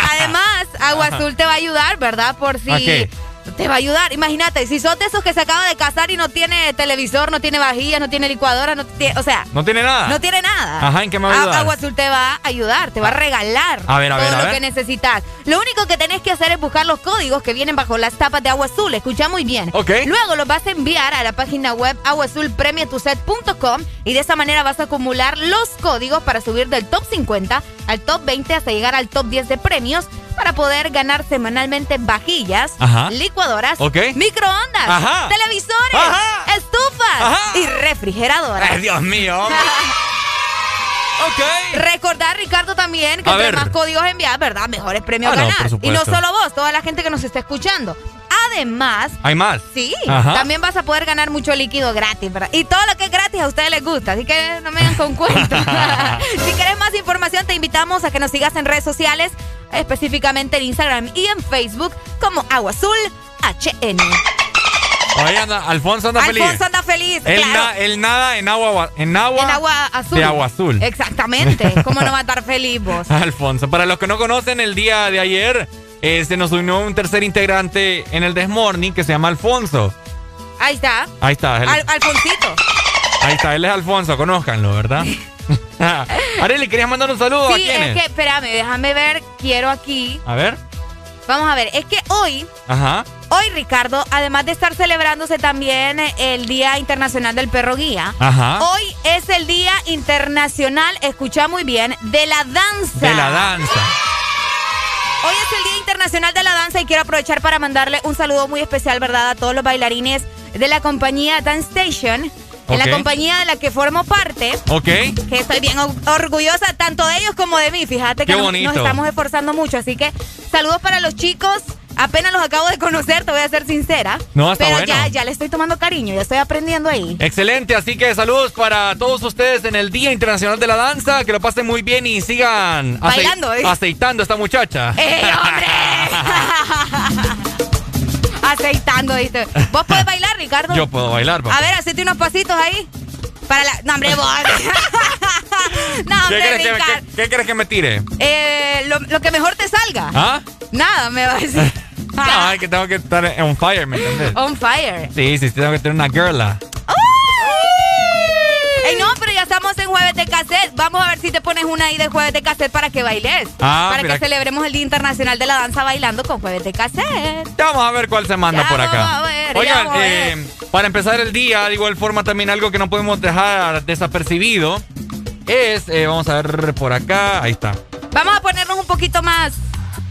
Además, Agua. Azul te va a ayudar, ¿verdad? Por si... Te va a ayudar. Imagínate, si sos de esos que se acaba de casar y no tiene televisor, no tiene vajilla, no tiene licuadora, no tiene... O sea... ¿No tiene nada? No tiene nada. Ajá, ¿en qué me va a ayudar? Agua Azul te va a ayudar, te va a regalar A ver, a ver, todo a lo que necesitas. Lo único que tenés que hacer es buscar los códigos que vienen bajo las tapas de Agua Azul. Escucha muy bien. Ok. Luego los vas a enviar a la página web aguazulpremiatuset.com y de esa manera vas a acumular los códigos para subir del top 50 al top 20 hasta llegar al top 10 de premios para poder ganar semanalmente vajillas, Ajá. Licuadoras, microondas, Ajá. televisores, Ajá. estufas Ajá. y refrigeradoras. Ay, Dios mío. <laughs> ok. Recordar, Ricardo, también que A entre ver. más códigos enviar, ¿verdad? Mejores premios Ah, ganar. y no solo vos, toda la gente que nos está escuchando. Además, ¿Hay más? sí, Ajá. también vas a poder ganar mucho líquido gratis, ¿verdad? Y todo lo que es gratis a ustedes les gusta, así que no me vengan con cuentos. <laughs> <laughs> si quieres más información, te invitamos a que nos sigas en redes sociales, específicamente en Instagram y en Facebook, como Agua Azul HN. Oye, anda, Alfonso anda feliz. Alfonso anda feliz, Él, claro. na- él nada en agua, en agua, en agua azul. de agua azul. Exactamente. <laughs> ¿Cómo no va a estar feliz vos? Alfonso, para los que no conocen, el día de ayer eh, se nos unió un tercer integrante en el Desmorning que se llama Alfonso. Ahí está. Ahí está, Al- Alfonsito. ahí está, él es Alfonso, conózcanlo, ¿verdad? <laughs> Areli, ¿querías mandar un saludo a Sí, quién es que, espérame, déjame ver, quiero aquí. A ver. Vamos a ver, es que hoy, Ajá. Hoy Ricardo, además de estar celebrándose también el Día Internacional del Perro Guía, Ajá. hoy es el Día Internacional, escucha muy bien, de la danza. De la danza. Hoy es el Día Internacional de la Danza y quiero aprovechar para mandarle un saludo muy especial, ¿verdad?, a todos los bailarines de la compañía Dance Station, en la compañía de la que formo parte. Ok. que estoy bien or- orgullosa tanto de ellos como de mí. Fíjate que Qué nos, nos estamos esforzando mucho. Así que saludos para los chicos. Apenas los acabo de conocer, te voy a ser sincera. No, está Pero bueno. ya, ya le estoy tomando cariño, ya estoy aprendiendo ahí. Excelente, así que saludos para todos ustedes en el Día Internacional de la Danza, que lo pasen muy bien y sigan Bailando, ¿eh? aceitando a esta muchacha. ¡Ey, hombre! <laughs> Aceitando, ¿viste? ¿Vos podés bailar, Ricardo? Yo puedo bailar, papá. A ver, hacete unos pasitos ahí. Para la. No, hombre, vos. <laughs> no, ¿Qué hombre, crees que, qué- qué crees que me tire? Eh, lo, lo que mejor te salga. ¿Ah? Nada, me va a decir. <laughs> No, es que tengo que estar on fire, ¿me entiendes? On fire. Sí, sí, tengo que tener una girla. Ey, no, pero ya estamos en jueves de cassette. Vamos a ver si te pones una ahí de jueves de cassette para que bailes. Ah, para mira que celebremos el Día Internacional de la Danza bailando con jueves de cassette. Ya vamos a ver cuál se manda Ya por vamos acá. a ver, ya Oigan, vamos a ver. eh, para empezar el día, de igual forma también algo que no podemos dejar desapercibido es, eh, vamos a ver por acá, ahí está. Vamos a ponernos un poquito más.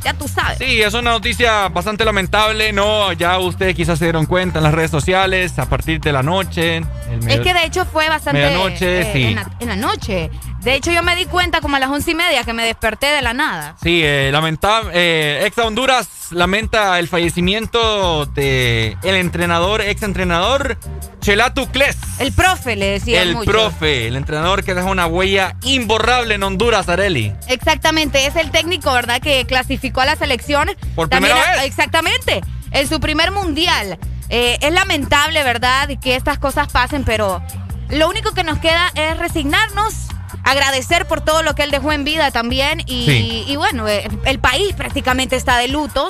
Ya tú sabes. Sí, es una noticia bastante lamentable, ¿no? Ya ustedes quizás se dieron cuenta en las redes sociales, a partir de la noche. el Es que de hecho fue bastante. Medianoche, eh, sí. En la, en la noche. De hecho, yo me di cuenta como a las once y media que me desperté de la nada. Sí, eh, lamentable. Eh, ex Honduras lamenta el fallecimiento de el entrenador, ex entrenador Chelato Cles. El profe le decía El mucho. profe, el entrenador que deja una huella imborrable en Honduras, Areli. Exactamente, es el técnico, ¿verdad? Que clasificó a la selección. Por primera vez. Exactamente, en su primer mundial. Eh, es lamentable, ¿verdad? Que estas cosas pasen, pero lo único que nos queda es resignarnos, agradecer por todo lo que él dejó en vida también. Y, Sí. y bueno, eh, el país prácticamente está de luto.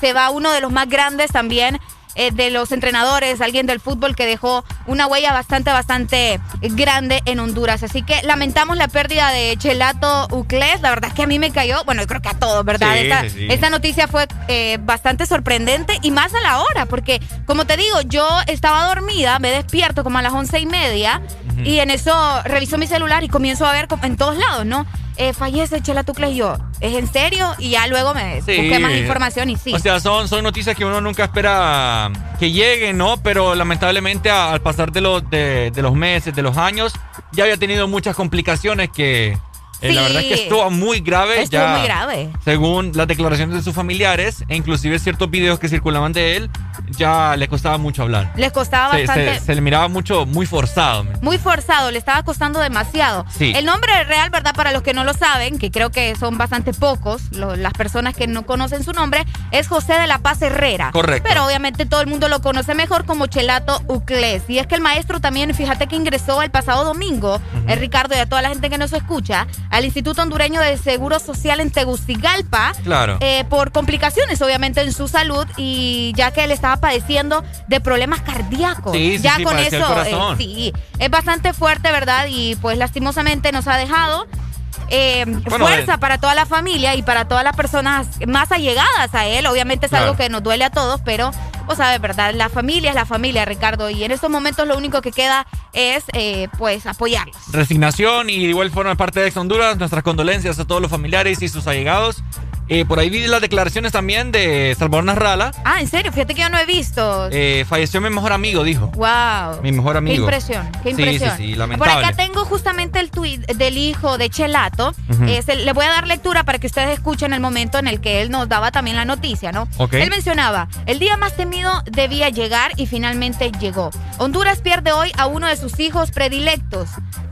Se va uno de los más grandes también. eh, de los entrenadores, alguien del fútbol que dejó una huella bastante, bastante grande en Honduras. Así que lamentamos la pérdida de Chelato Ucles. La verdad es que a mí me cayó, bueno, yo creo que a todos, ¿verdad? Sí, esta, sí, sí. esta noticia fue eh, bastante sorprendente y más a la hora, porque como te digo, yo estaba dormida, me despierto como a las once y media y en eso reviso mi celular y comienzo a ver en todos lados, ¿no? Eh, fallece Chelato Ucles y yo, ¿es en serio? Y ya luego me Sí. busqué más información y sí. O sea, son, son noticias que uno nunca espera que lleguen, ¿no? Pero lamentablemente a- al pasar de los, de, de los meses, de los años, ya había tenido muchas complicaciones que eh, la verdad es que estuvo muy grave. Estuvo ya, muy grave. Según las declaraciones de sus familiares e inclusive ciertos videos que circulaban de él, ya le costaba mucho hablar. Les costaba Se, bastante. se- se le miraba mucho, muy forzado. Muy forzado, le estaba costando demasiado. Sí. El nombre real, ¿verdad? Para los que no lo saben, que creo que son bastante pocos, lo- las personas que no conocen su nombre, es José de la Paz Herrera. Correcto. Pero obviamente todo el mundo lo conoce mejor como Chelato Uclés. Y es que el maestro también, fíjate que ingresó el pasado domingo, eh, Ricardo y a toda la gente que nos escucha, al Instituto Hondureño de Seguro Social en Tegucigalpa. Claro. eh, por complicaciones, obviamente, en su salud y ya que él estaba padeciendo de problemas cardíacos. Sí, sí, ya sí, con eso, corazón. sí, es bastante fuerte, ¿verdad? Y pues lastimosamente nos ha dejado. Eh, Bueno, fuerza eh. para toda la familia y para todas las personas más allegadas a él. Obviamente es algo que nos duele a todos, pero vos sabes, ¿verdad? La familia es la familia, Ricardo. Y en estos momentos lo único que queda es, eh, pues, apoyarlos. Resignación y de igual forma parte de Ex Honduras, nuestras condolencias a todos los familiares y sus allegados. Eh, por ahí vi las declaraciones también de Salvador Narrala. Ah, en serio, fíjate que yo no he visto. Eh, falleció mi mejor amigo, dijo. Wow. Mi mejor amigo. Qué impresión, qué Sí, impresión. sí, sí, Por lamentable. acá tengo justamente el tuit del hijo de Chelato. Eh, se- le voy a dar lectura para que ustedes escuchen el momento en el que él nos daba también la noticia, ¿no? Ok. Él mencionaba, el día más temido debía llegar y finalmente llegó. Honduras pierde hoy a uno de sus hijos predilectos.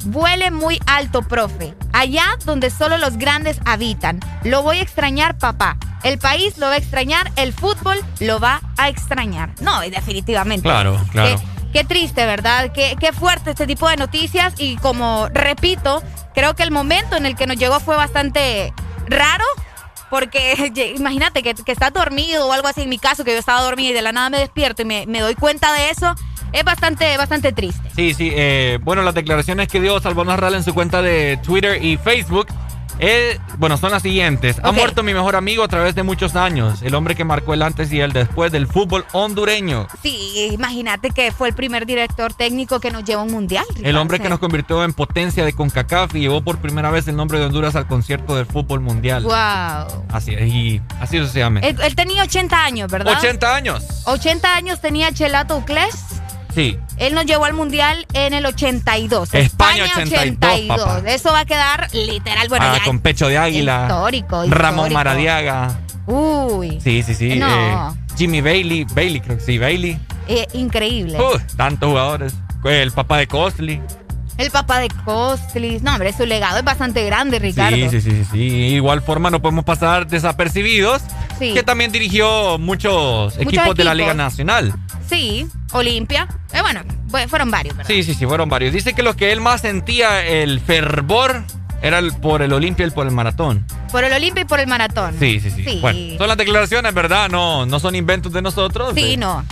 Vuele muy alto, profe. Allá donde solo los grandes habitan. Lo voy a extrañar, papá. El país lo va a extrañar, el fútbol lo va a extrañar. No, y definitivamente. Claro, claro. Qué, qué triste, ¿verdad? Qué, qué fuerte este tipo de noticias y como repito, creo que el momento en el que nos llegó fue bastante raro. Porque <laughs> imagínate que, que estás dormido o algo así, en mi caso, que yo estaba dormida y de la nada me despierto y me, me doy cuenta de eso, es bastante, bastante triste. Sí, sí. eh, bueno, las declaraciones que dio Salvador Narrala en su cuenta de Twitter y Facebook, eh, bueno, son las siguientes. Ha muerto mi mejor amigo a través de muchos años. El hombre que marcó el antes y el después del fútbol hondureño. Sí, imagínate que fue el primer director técnico que nos llevó a un mundial. El hombre que nos convirtió en potencia de CONCACAF y llevó por primera vez el nombre de Honduras al concierto del fútbol mundial. Wow. Así es, y así sucesivamente. Él, él tenía 80 años, ¿verdad? 80 años. 80 años tenía Chelato Uclés. Sí. Él nos llevó al mundial en el 82. España 82, papá. Eso va a quedar literal, bueno, Ah, con pecho de águila. Histórico, Ramón. Maradiaga. Uy, Sí, sí, sí. No. eh, Jimmy Bailey. Bailey, creo que sí, Bailey. eh, increíble. Uh, tantos jugadores. El papá de Costly. El papá de Costlis. No, hombre, su legado es bastante grande, Ricardo. Sí, sí, sí, sí. Igual forma no podemos pasar desapercibidos. Sí. Que también dirigió muchos Muchos equipos de la. Liga Nacional. Sí, Olimpia. Eh, bueno, fue- fueron varios, ¿verdad? Sí, sí, sí, fueron varios. Dice que lo que él más sentía el fervor era el- por el Olimpia y por el maratón. Por el Olimpia y por el maratón. Sí, sí, sí. Sí. Bueno, son las declaraciones, ¿verdad? No, no son inventos de nosotros. Sí, Eh, no.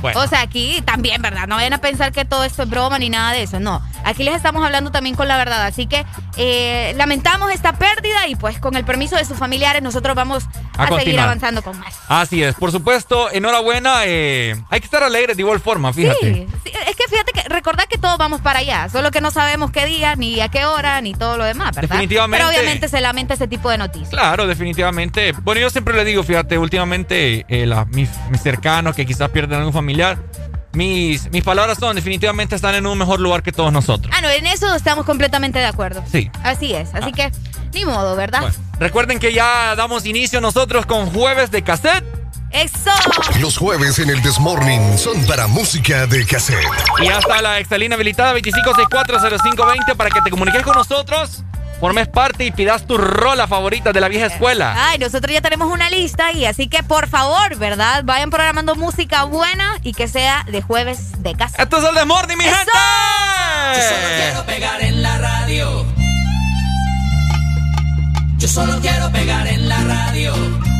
Bueno. O sea, aquí también, ¿verdad? No vayan a pensar que todo esto es broma ni nada de eso. No. Aquí les estamos hablando también con la verdad. Así que eh, lamentamos esta pérdida y pues con el permiso de sus familiares nosotros vamos A a, seguir avanzando con más. Así es, por supuesto, enhorabuena. eh, hay que estar alegres de igual forma, fíjate. Sí, sí, es que fíjate que recordad que todos vamos para allá, solo que no sabemos qué día, ni a qué hora, ni todo lo demás, ¿verdad? Definitivamente. Pero obviamente se lamenta ese tipo de noticias. Claro, definitivamente. Bueno, yo siempre le digo, fíjate, últimamente eh, la- mis, mis cercanos que quizás pierden algún familiar, mis, mis palabras son definitivamente están en un mejor lugar que todos nosotros. Ah, no, en eso estamos completamente de acuerdo. Sí. Así es, así que ni modo, ¿verdad? Bueno, recuerden que ya damos inicio nosotros con jueves de cassette. ¡Eso! Los jueves en el Desmorning son para música de cassette. Y ya está la excelina habilitada 25640520 para que te comuniques con nosotros, formes parte y pidas tu rola favorita de la vieja escuela. Ay, nosotros ya tenemos una lista y así que por favor, ¿verdad? Vayan programando música buena y que sea de jueves de casa. Esto es el Desmorning, mi gente. Yo solo quiero pegar en la radio. Yo solo quiero pegar en la radio.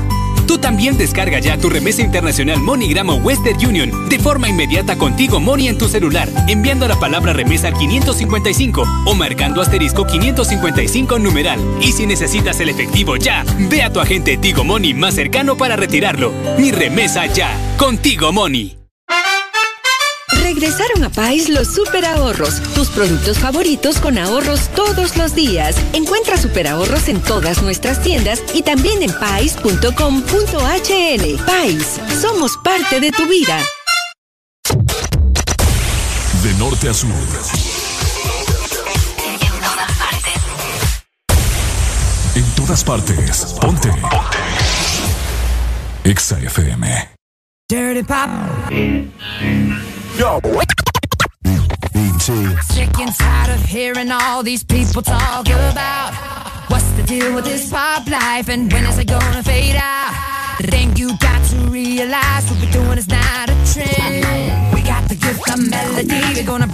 Tú también descarga ya tu remesa internacional MoneyGram o Western Union de forma inmediata contigo Money en tu celular, enviando la palabra remesa al 555 o marcando asterisco 555 numeral. Y si necesitas el efectivo ya, ve a tu agente Tigo Money más cercano para retirarlo. Mi remesa ya, contigo Money. Regresaron a Pais los super ahorros, tus productos favoritos con ahorros todos los días. Encuentra super ahorros en todas nuestras tiendas y también en pais.com.hn. Pais, somos parte de tu vida. De norte a sur. En todas partes. Ponte. Ponte. Exa FM. Dirty Pop. Yo. Sick and tired of hearing all these people talk about what's the deal with this pop life and when is it gonna fade out? The thing you got to realize what we're doing is not a trend. We got the gift of melody, we're gonna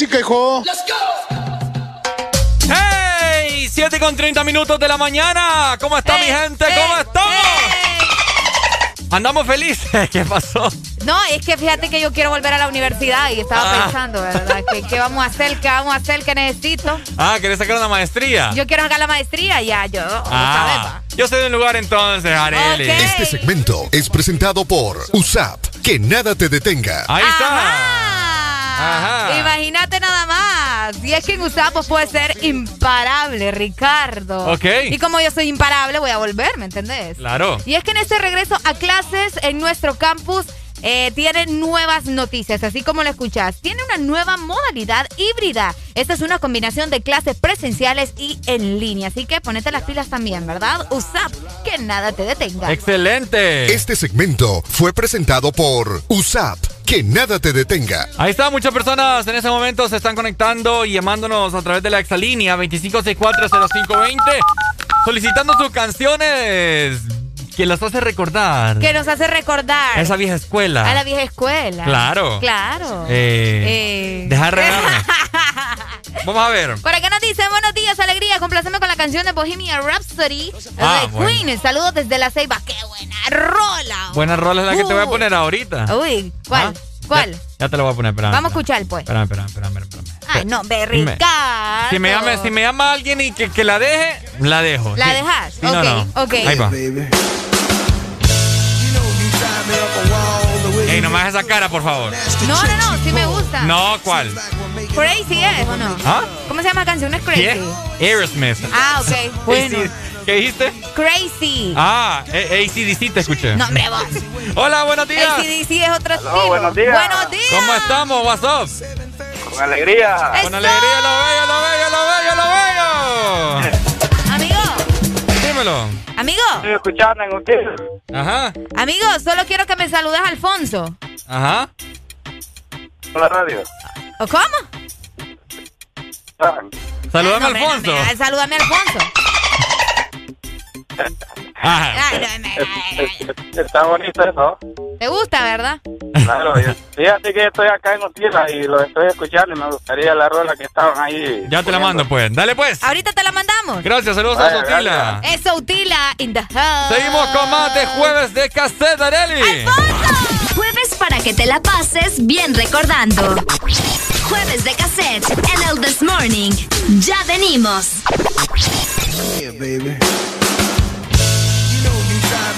música, hijo. ¡Hey! 7 con 30 minutos de la mañana. ¿Cómo está mi gente? ¿Cómo estamos? Andamos felices. <laughs> ¿Qué pasó? No, es que fíjate que yo quiero volver a la universidad y estaba Ah. pensando, ¿verdad? <laughs> ¿Qué, qué vamos a hacer? ¿Qué vamos a hacer? ¿Qué necesito? Ah, ¿querés sacar una maestría? Yo quiero sacar la maestría ya, yo. Ah, yo sé de un lugar entonces, Areli. Este segmento es presentado por USAP. Que nada te detenga. Ahí Ajá. Imagínate nada más. Y es que en Usapo puede ser imparable, Ricardo. Ok. Y como yo soy imparable, voy a volver, ¿me entendés? Claro. Y es que en este regreso a clases en nuestro campus eh, tiene nuevas noticias, así como lo escuchás. Tiene una nueva modalidad híbrida. Esta es una combinación de clases presenciales y en línea. Así que ponete las pilas también, ¿verdad? USAP, que nada te detenga. Excelente. Este segmento fue presentado por USAP. Que nada te detenga. Ahí está, muchas personas en ese momento se están conectando y llamándonos a través de la exalínea 25640520, solicitando sus canciones que las hace recordar. Que nos hace recordar. Esa vieja escuela. A la vieja escuela. Claro. Claro. Eh, Eh. <laughs> Vamos a ver. Por acá nos dice, buenos días, alegría, complaceme con la canción de Bohemian Rhapsody Ah, de bueno. Queen. Saludos desde La Ceiba. ¡Qué buena rola! Buena rola es la que te voy a poner ahorita. Uy, ¿cuál? Ah, ¿Cuál? Ya, ya te lo voy a poner, espérame. Vamos a escuchar, pues. Espérame, espérame, espérame, espérame. Ay, no, ve, Si me- Ricardo. Si me, llama, si me llama alguien y que, que la deje, la dejo. ¿La Sí. dejas? Sí, no, ok, no. ok. Ahí va. Ey, no me hagas esa cara, por favor. No, no, no, sí me gusta. No, ¿cuál? Crazy es, ¿o no? ¿Ah? ¿Cómo se llama la canción? ¿No es Crazy? ¿Qué? Aerosmith. Ah, ok. Bueno. ¿Qué dijiste? Crazy. Ah, eh, ACDC te escuché. No, hombre, vos. Hola, buenos días. ACDC es otro estilo. buenos días. Buenos días. ¿Cómo estamos? What's up? Con alegría. Con alegría, lo bello, lo bello, lo bello, lo bello. Amigo, Dímelo. amigo, Estoy escuchando en ustedes. Ajá, amigo, solo quiero que me saludes a Alfonso. ajá. Por la radio. ¿O cómo? Saludame, Ah, no, me- Alfonso. me- salúdame, Alfonso. Me- Está bonito eso. ¿Te gusta, verdad? Claro, yo- fíjate que estoy acá en Utila y lo estoy escuchando y me gustaría la rola que estaban ahí. Ya te la mando, pues. Dale, pues. Ahorita te la mandamos. Gracias, saludos a Sotila. Eso, Utila, in the house. Seguimos con más de jueves de cassette, Areli. Jueves para que te la pases bien recordando. Jueves de cassette en el This Morning. Ya venimos. Yeah, baby.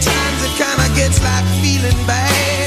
times it kinda gets like feeling bad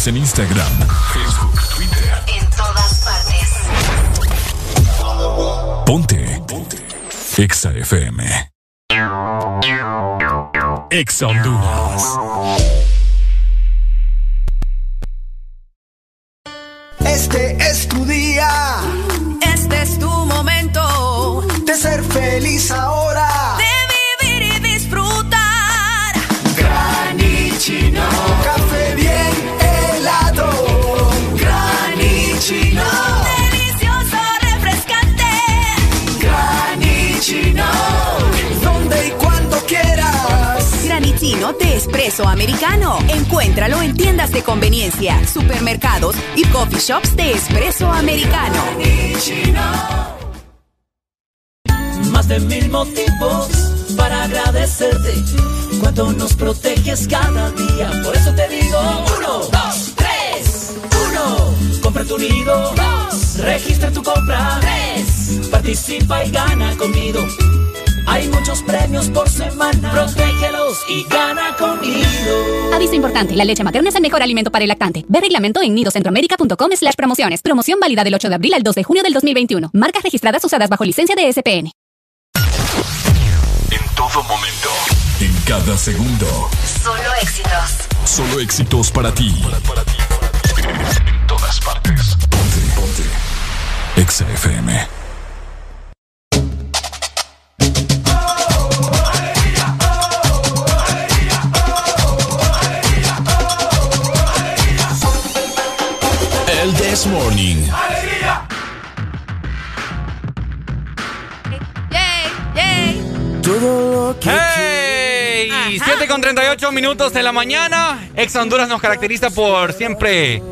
Síguenos en Instagram, la leche materna es el mejor alimento para el lactante. Ve reglamento en nidocentroamerica.com slash promociones. Promoción válida del 8 de abril al 2 de junio del 2021. Marcas registradas usadas bajo licencia de SPN. En todo momento. En cada segundo. Solo éxitos. Solo éxitos para ti. En minutos de la mañana. Ex Honduras nos caracteriza por siempre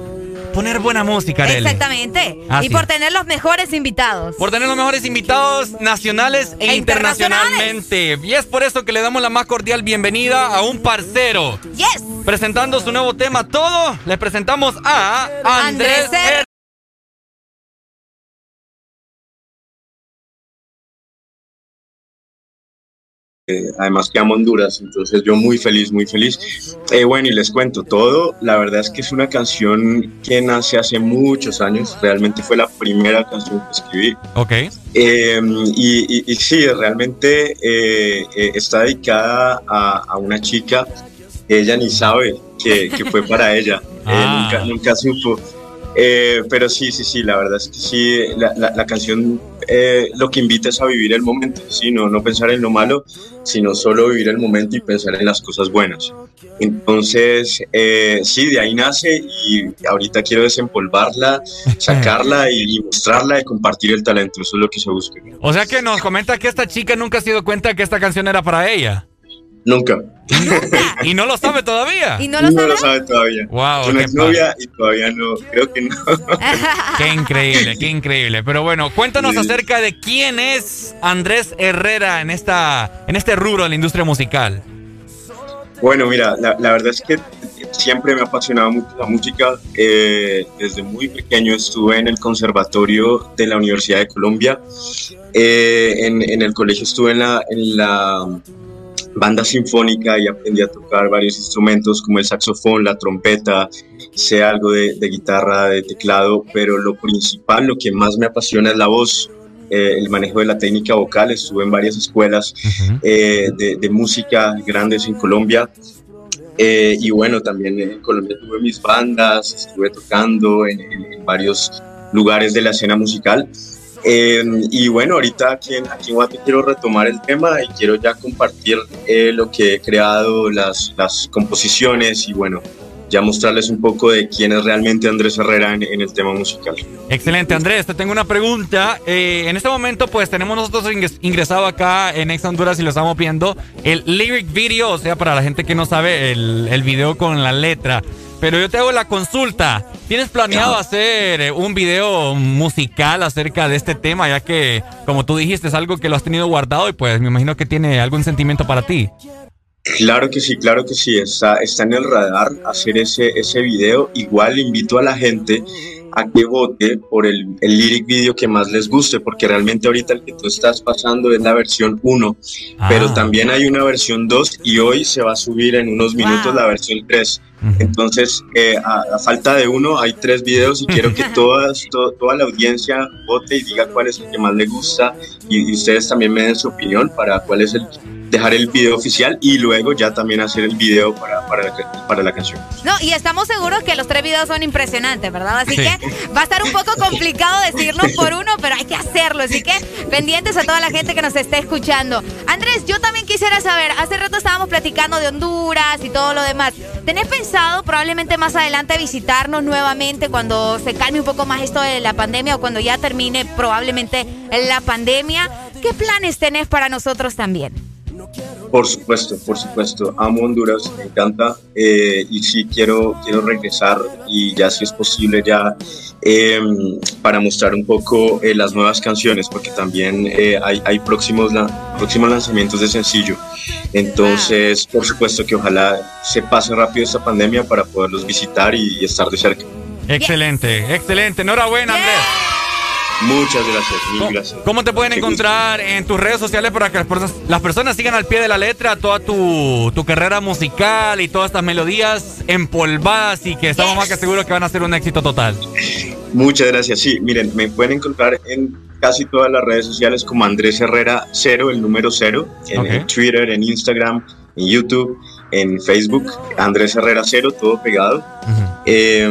poner buena música, Arely. Exactamente. Y por tener los mejores invitados. Por tener los mejores invitados nacionales e, e, internacionalmente. Y es por eso que le damos la más cordial bienvenida a un parcero. Yes. Presentando su nuevo tema, todo, les presentamos a Andrés, Andrés Eh, además que amo Honduras, entonces yo muy feliz, muy feliz. Eh, bueno, y les cuento todo, la verdad es que es una canción que nace hace muchos años, realmente fue la primera canción que escribí. Ok. Eh, y, y- y sí, realmente eh, está dedicada a, a una chica, ella ni sabe que, que fue para ella, Ah. nunca, nunca supo. Eh, pero sí, sí, sí, la verdad es que sí, la, la- la canción eh, lo que invita es a vivir el momento, ¿sí? no, no pensar en lo malo, sino solo vivir el momento y pensar en las cosas buenas. Entonces, eh, sí, de ahí nace y ahorita quiero desempolvarla, <laughs> sacarla y, y mostrarla y compartir el talento, eso es lo que se busca. O sea que nos comenta que esta chica nunca se dio cuenta que esta canción era para ella. Nunca. <laughs> Y no lo sabe todavía. ¿Y no no lo sabe todavía. Wow, es una qué novia y todavía no, creo que no. <laughs> Qué increíble, qué increíble. Pero bueno, cuéntanos Sí. acerca de quién es Andrés Herrera en esta en este rubro de la industria musical. Bueno, mira, la, la verdad es que siempre me ha apasionado mucho la música. Eh, desde muy pequeño estuve en el Conservatorio de la Universidad de Colombia. Eh, en, en el colegio estuve en la, en la banda sinfónica y aprendí a tocar varios instrumentos como el saxofón, la trompeta, sé algo de, de guitarra, de teclado, pero lo principal, lo que más me apasiona es la voz. eh, el manejo de la técnica vocal, estuve en varias escuelas eh, de, de música grandes en Colombia. Eh, y bueno, también en Colombia tuve mis bandas, estuve tocando en, en- en varios lugares de la escena musical. Eh, y bueno, ahorita aquí en, aquí en Guate quiero retomar el tema y quiero ya compartir eh, lo que he creado, las, las composiciones y bueno, ya mostrarles un poco de quién es realmente Andrés Herrera en, en el tema musical. Excelente, Andrés. Te tengo una pregunta. Eh, en este momento, pues tenemos nosotros ingres- ingresado acá en Ex Honduras y lo estamos viendo el lyric video, o sea, para la gente que no sabe, el, el video con la letra. Pero yo te hago la consulta. ¿Tienes planeado hacer eh, un video musical acerca de este tema? Ya que, como tú dijiste, es algo que lo has tenido guardado y pues me imagino que tiene algún sentimiento para ti. Claro que sí, claro que sí, está, está en el radar hacer ese, ese video. Igual invito a la gente a que vote por el, el lyric video que más les guste, porque realmente ahorita el que tú estás pasando es la versión 1, pero también hay una versión 2 y hoy se va a subir en unos minutos la versión 3. Entonces, eh, a, a falta de uno, hay tres videos y quiero que <laughs> todas, to- toda la audiencia vote y diga cuál es el que más le gusta y, y ustedes también me den su opinión para cuál es el dejar el video oficial y luego ya también hacer el video para, para, la, para la canción. No, y estamos seguros que los tres videos son impresionantes, ¿verdad? Así Sí. que va a estar un poco complicado decirnos por uno, pero hay que hacerlo. Así que pendientes a toda la gente que nos esté escuchando. Andrés, yo también quisiera saber, hace rato estábamos platicando de Honduras y todo lo demás. ¿Tenés pensado probablemente más adelante visitarnos nuevamente cuando se calme un poco más esto de la pandemia o cuando ya termine probablemente la pandemia? ¿Qué planes tenés para nosotros también? Por supuesto, por supuesto. Amo Honduras, me encanta. eh, y sí, quiero, quiero regresar y ya si es posible ya eh, para mostrar un poco eh, las nuevas canciones, porque también eh, hay, hay próximos, la- próximos lanzamientos de sencillo. Entonces, por supuesto que ojalá se pase rápido esta pandemia para poderlos visitar y, y estar de cerca. Excelente, excelente. Enhorabuena, Andrés. Muchas gracias, mil gracias. ¿Cómo te pueden Qué gusto. encontrar en tus redes sociales para que las personas, las personas sigan al pie de la letra toda tu, tu carrera musical y todas estas melodías empolvadas y que estamos más que seguros que van a ser un éxito total? Muchas gracias. Sí, miren, me pueden encontrar en casi todas las redes sociales como Andrés Herrera Cero, el número cero, en, en Twitter, en Instagram, en YouTube, en Facebook, Andrés Herrera Cero, todo pegado. Eh,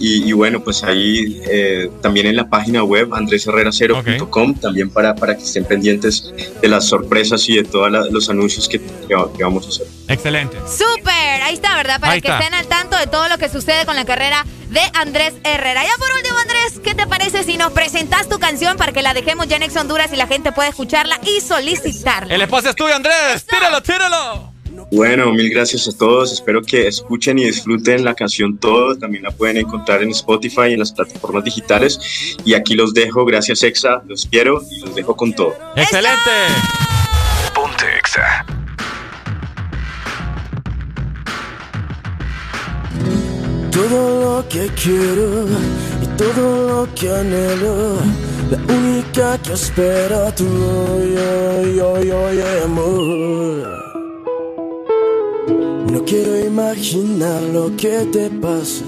y, y bueno, pues ahí eh, también en la página web andresherreracero.com, también para, para que estén pendientes de las sorpresas y de todos los anuncios que, que va- que vamos a hacer. Excelente. Súper, ahí está, ¿verdad? Para Ahí que está. estén al tanto de todo lo que sucede con la carrera de Andrés Herrera. Ya por último, Andrés, ¿qué te parece si nos presentas tu canción para que la dejemos ya en Ex Honduras y la gente pueda escucharla y solicitarla? El espacio es tuyo, Andrés. Tíralo, tíralo. Bueno, mil gracias a todos. Espero que escuchen y disfruten la canción todo. También la pueden encontrar en Spotify y en las plataformas digitales. Y aquí los dejo. Gracias, Exa. Los quiero y los dejo con todo. Excelente. Ponte Exa. Todo lo que quiero y todo lo que anhelo, la única que espera tú, yo, yo, yo, yo, amor. Quiero imaginar lo que te pasa,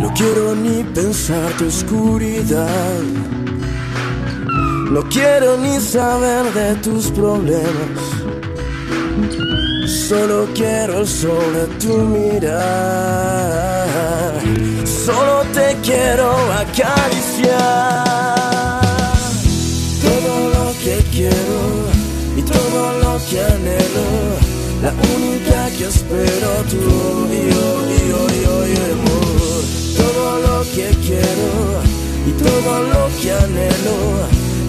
no quiero ni pensar tu oscuridad, no quiero ni saber de tus problemas. Solo quiero el sol de tu mirar. Solo te quiero acariciar. Todo lo que quiero La única que espero tú y yo, y yo, y yo, y amor. Todo lo que quiero y todo lo que anhelo.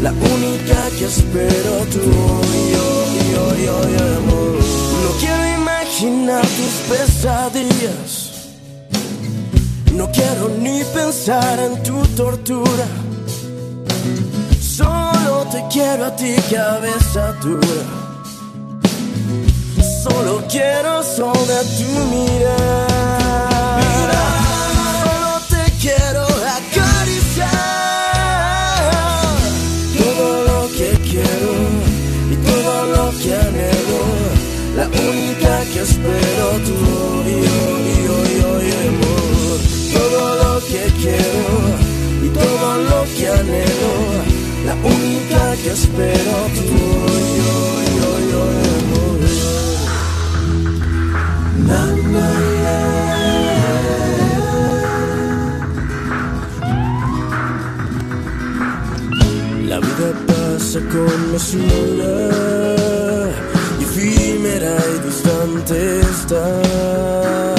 La única que espero tú y yo, y yo, y yo, y amor. No quiero imaginar tus pesadillas. No quiero ni pensar en tu tortura. Solo te quiero a ti, cabeza dura. Solo quiero de tu mirada. Solo te quiero acariciar. Todo lo que quiero y todo lo que anhelo. La única que espero tú y yo, y amor. Todo lo que quiero y todo lo que anhelo. La única que espero tú La vida pasa con mesura y efímera y distante está.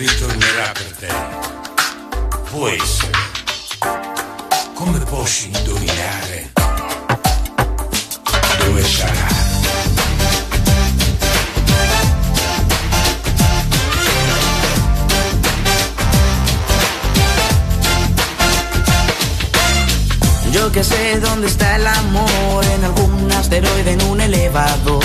Ritornerà per te. Può essere. Come posso indovinare dove sarà? Yo que sé dónde está el amor, en algún asteroide, en un elevador,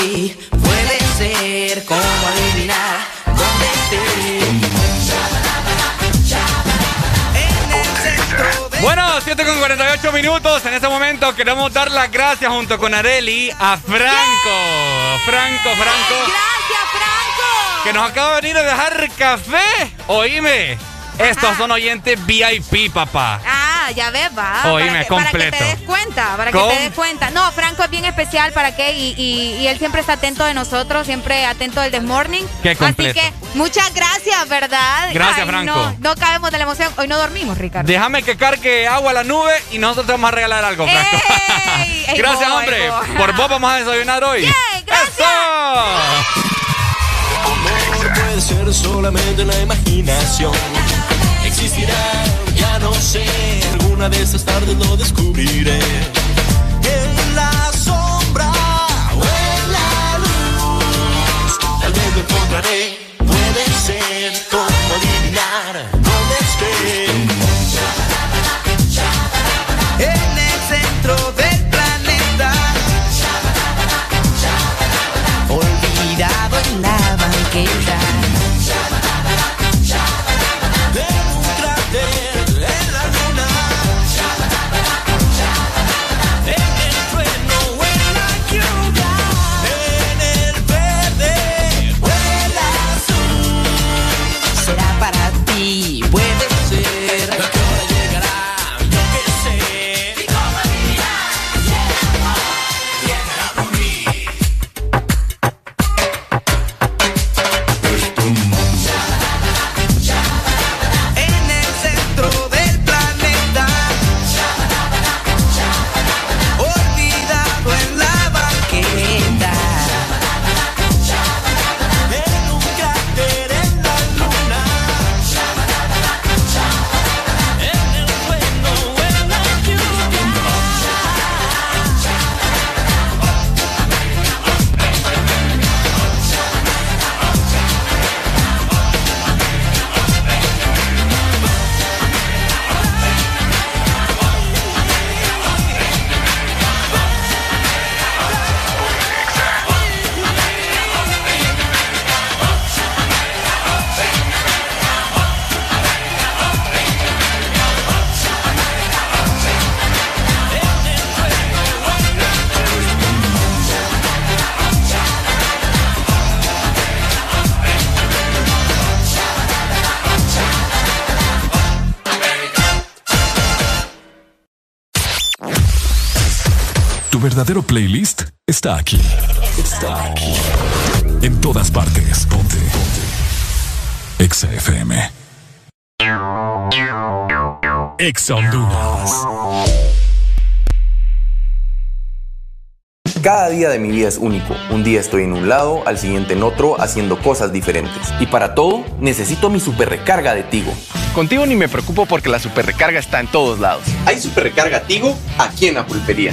Ti, puede ser como adivinar dónde de Bueno, 7 con 48 minutos. En este momento queremos dar las gracias junto con Areli a Franco. Franco, Franco. Gracias, Franco. Que nos acaba de venir a dejar café. Oíme. Estos son oyentes VIP, papá. Ah, ya ves, va. Oíme, para, que, para que completo. te des cuenta, para que te des cuenta. No, Franco es bien especial, ¿para qué? Y, y- y él siempre está atento de nosotros, siempre atento del Desmorning. Qué completo. Así que muchas gracias, ¿verdad? Gracias, Ay, Franco. No, no cabemos de la emoción. Hoy no dormimos, Ricardo. Déjame que cargue agua a la nube y nosotros te vamos a regalar algo, Franco. ey, <laughs> gracias, boy, hombre. boy. Por vos vamos a desayunar hoy. ¡Eso! No puede ser solamente una imaginación. Existirá, ya no sé. Alguna de estas tardes lo descubriré. En la sombra o en la luz. Tal vez lo encontraré. Verdadero playlist está aquí. Está aquí. En todas partes. Ponte. Ponte. Exa FM. Exa Honduras. Cada día de mi vida es único. Un día estoy en un lado, al siguiente en otro, haciendo cosas diferentes. Y para todo, necesito mi super recarga de Tigo. Contigo ni me preocupo porque la super recarga está en todos lados. Hay super recarga Tigo aquí en la pulpería,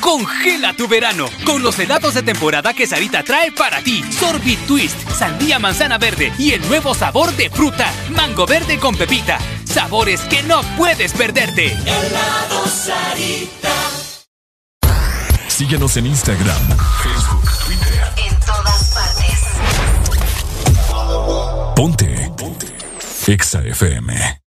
Congela tu verano con los helados de temporada que Sarita trae para ti. Sorbit Twist, sandía manzana verde y el nuevo sabor de fruta, mango verde con pepita. Sabores que no puedes perderte. Helado Sarita. Síguenos en Instagram, Facebook, Twitter. En todas partes. Ponte. Ponte. Exa FM.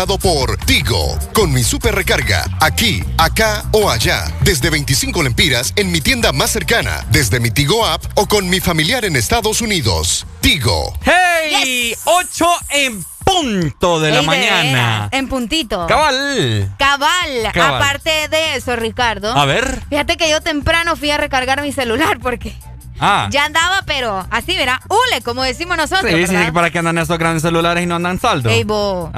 Presentado por Tigo, con mi super recarga, aquí, acá o allá, desde 25 lempiras en mi tienda más cercana, desde mi Tigo app o con mi familiar en Estados Unidos. Tigo. ¡Hey! 8 en punto de la mañana. veras, En puntito. Cabal. Cabal. Cabal. Aparte de eso, Ricardo. A ver. Fíjate que yo temprano fui a recargar mi celular porque Ah. ya andaba, pero así, verá, hule, como decimos nosotros. Sí, sí, para que andan esos grandes celulares y no andan saldo. Ey, bo.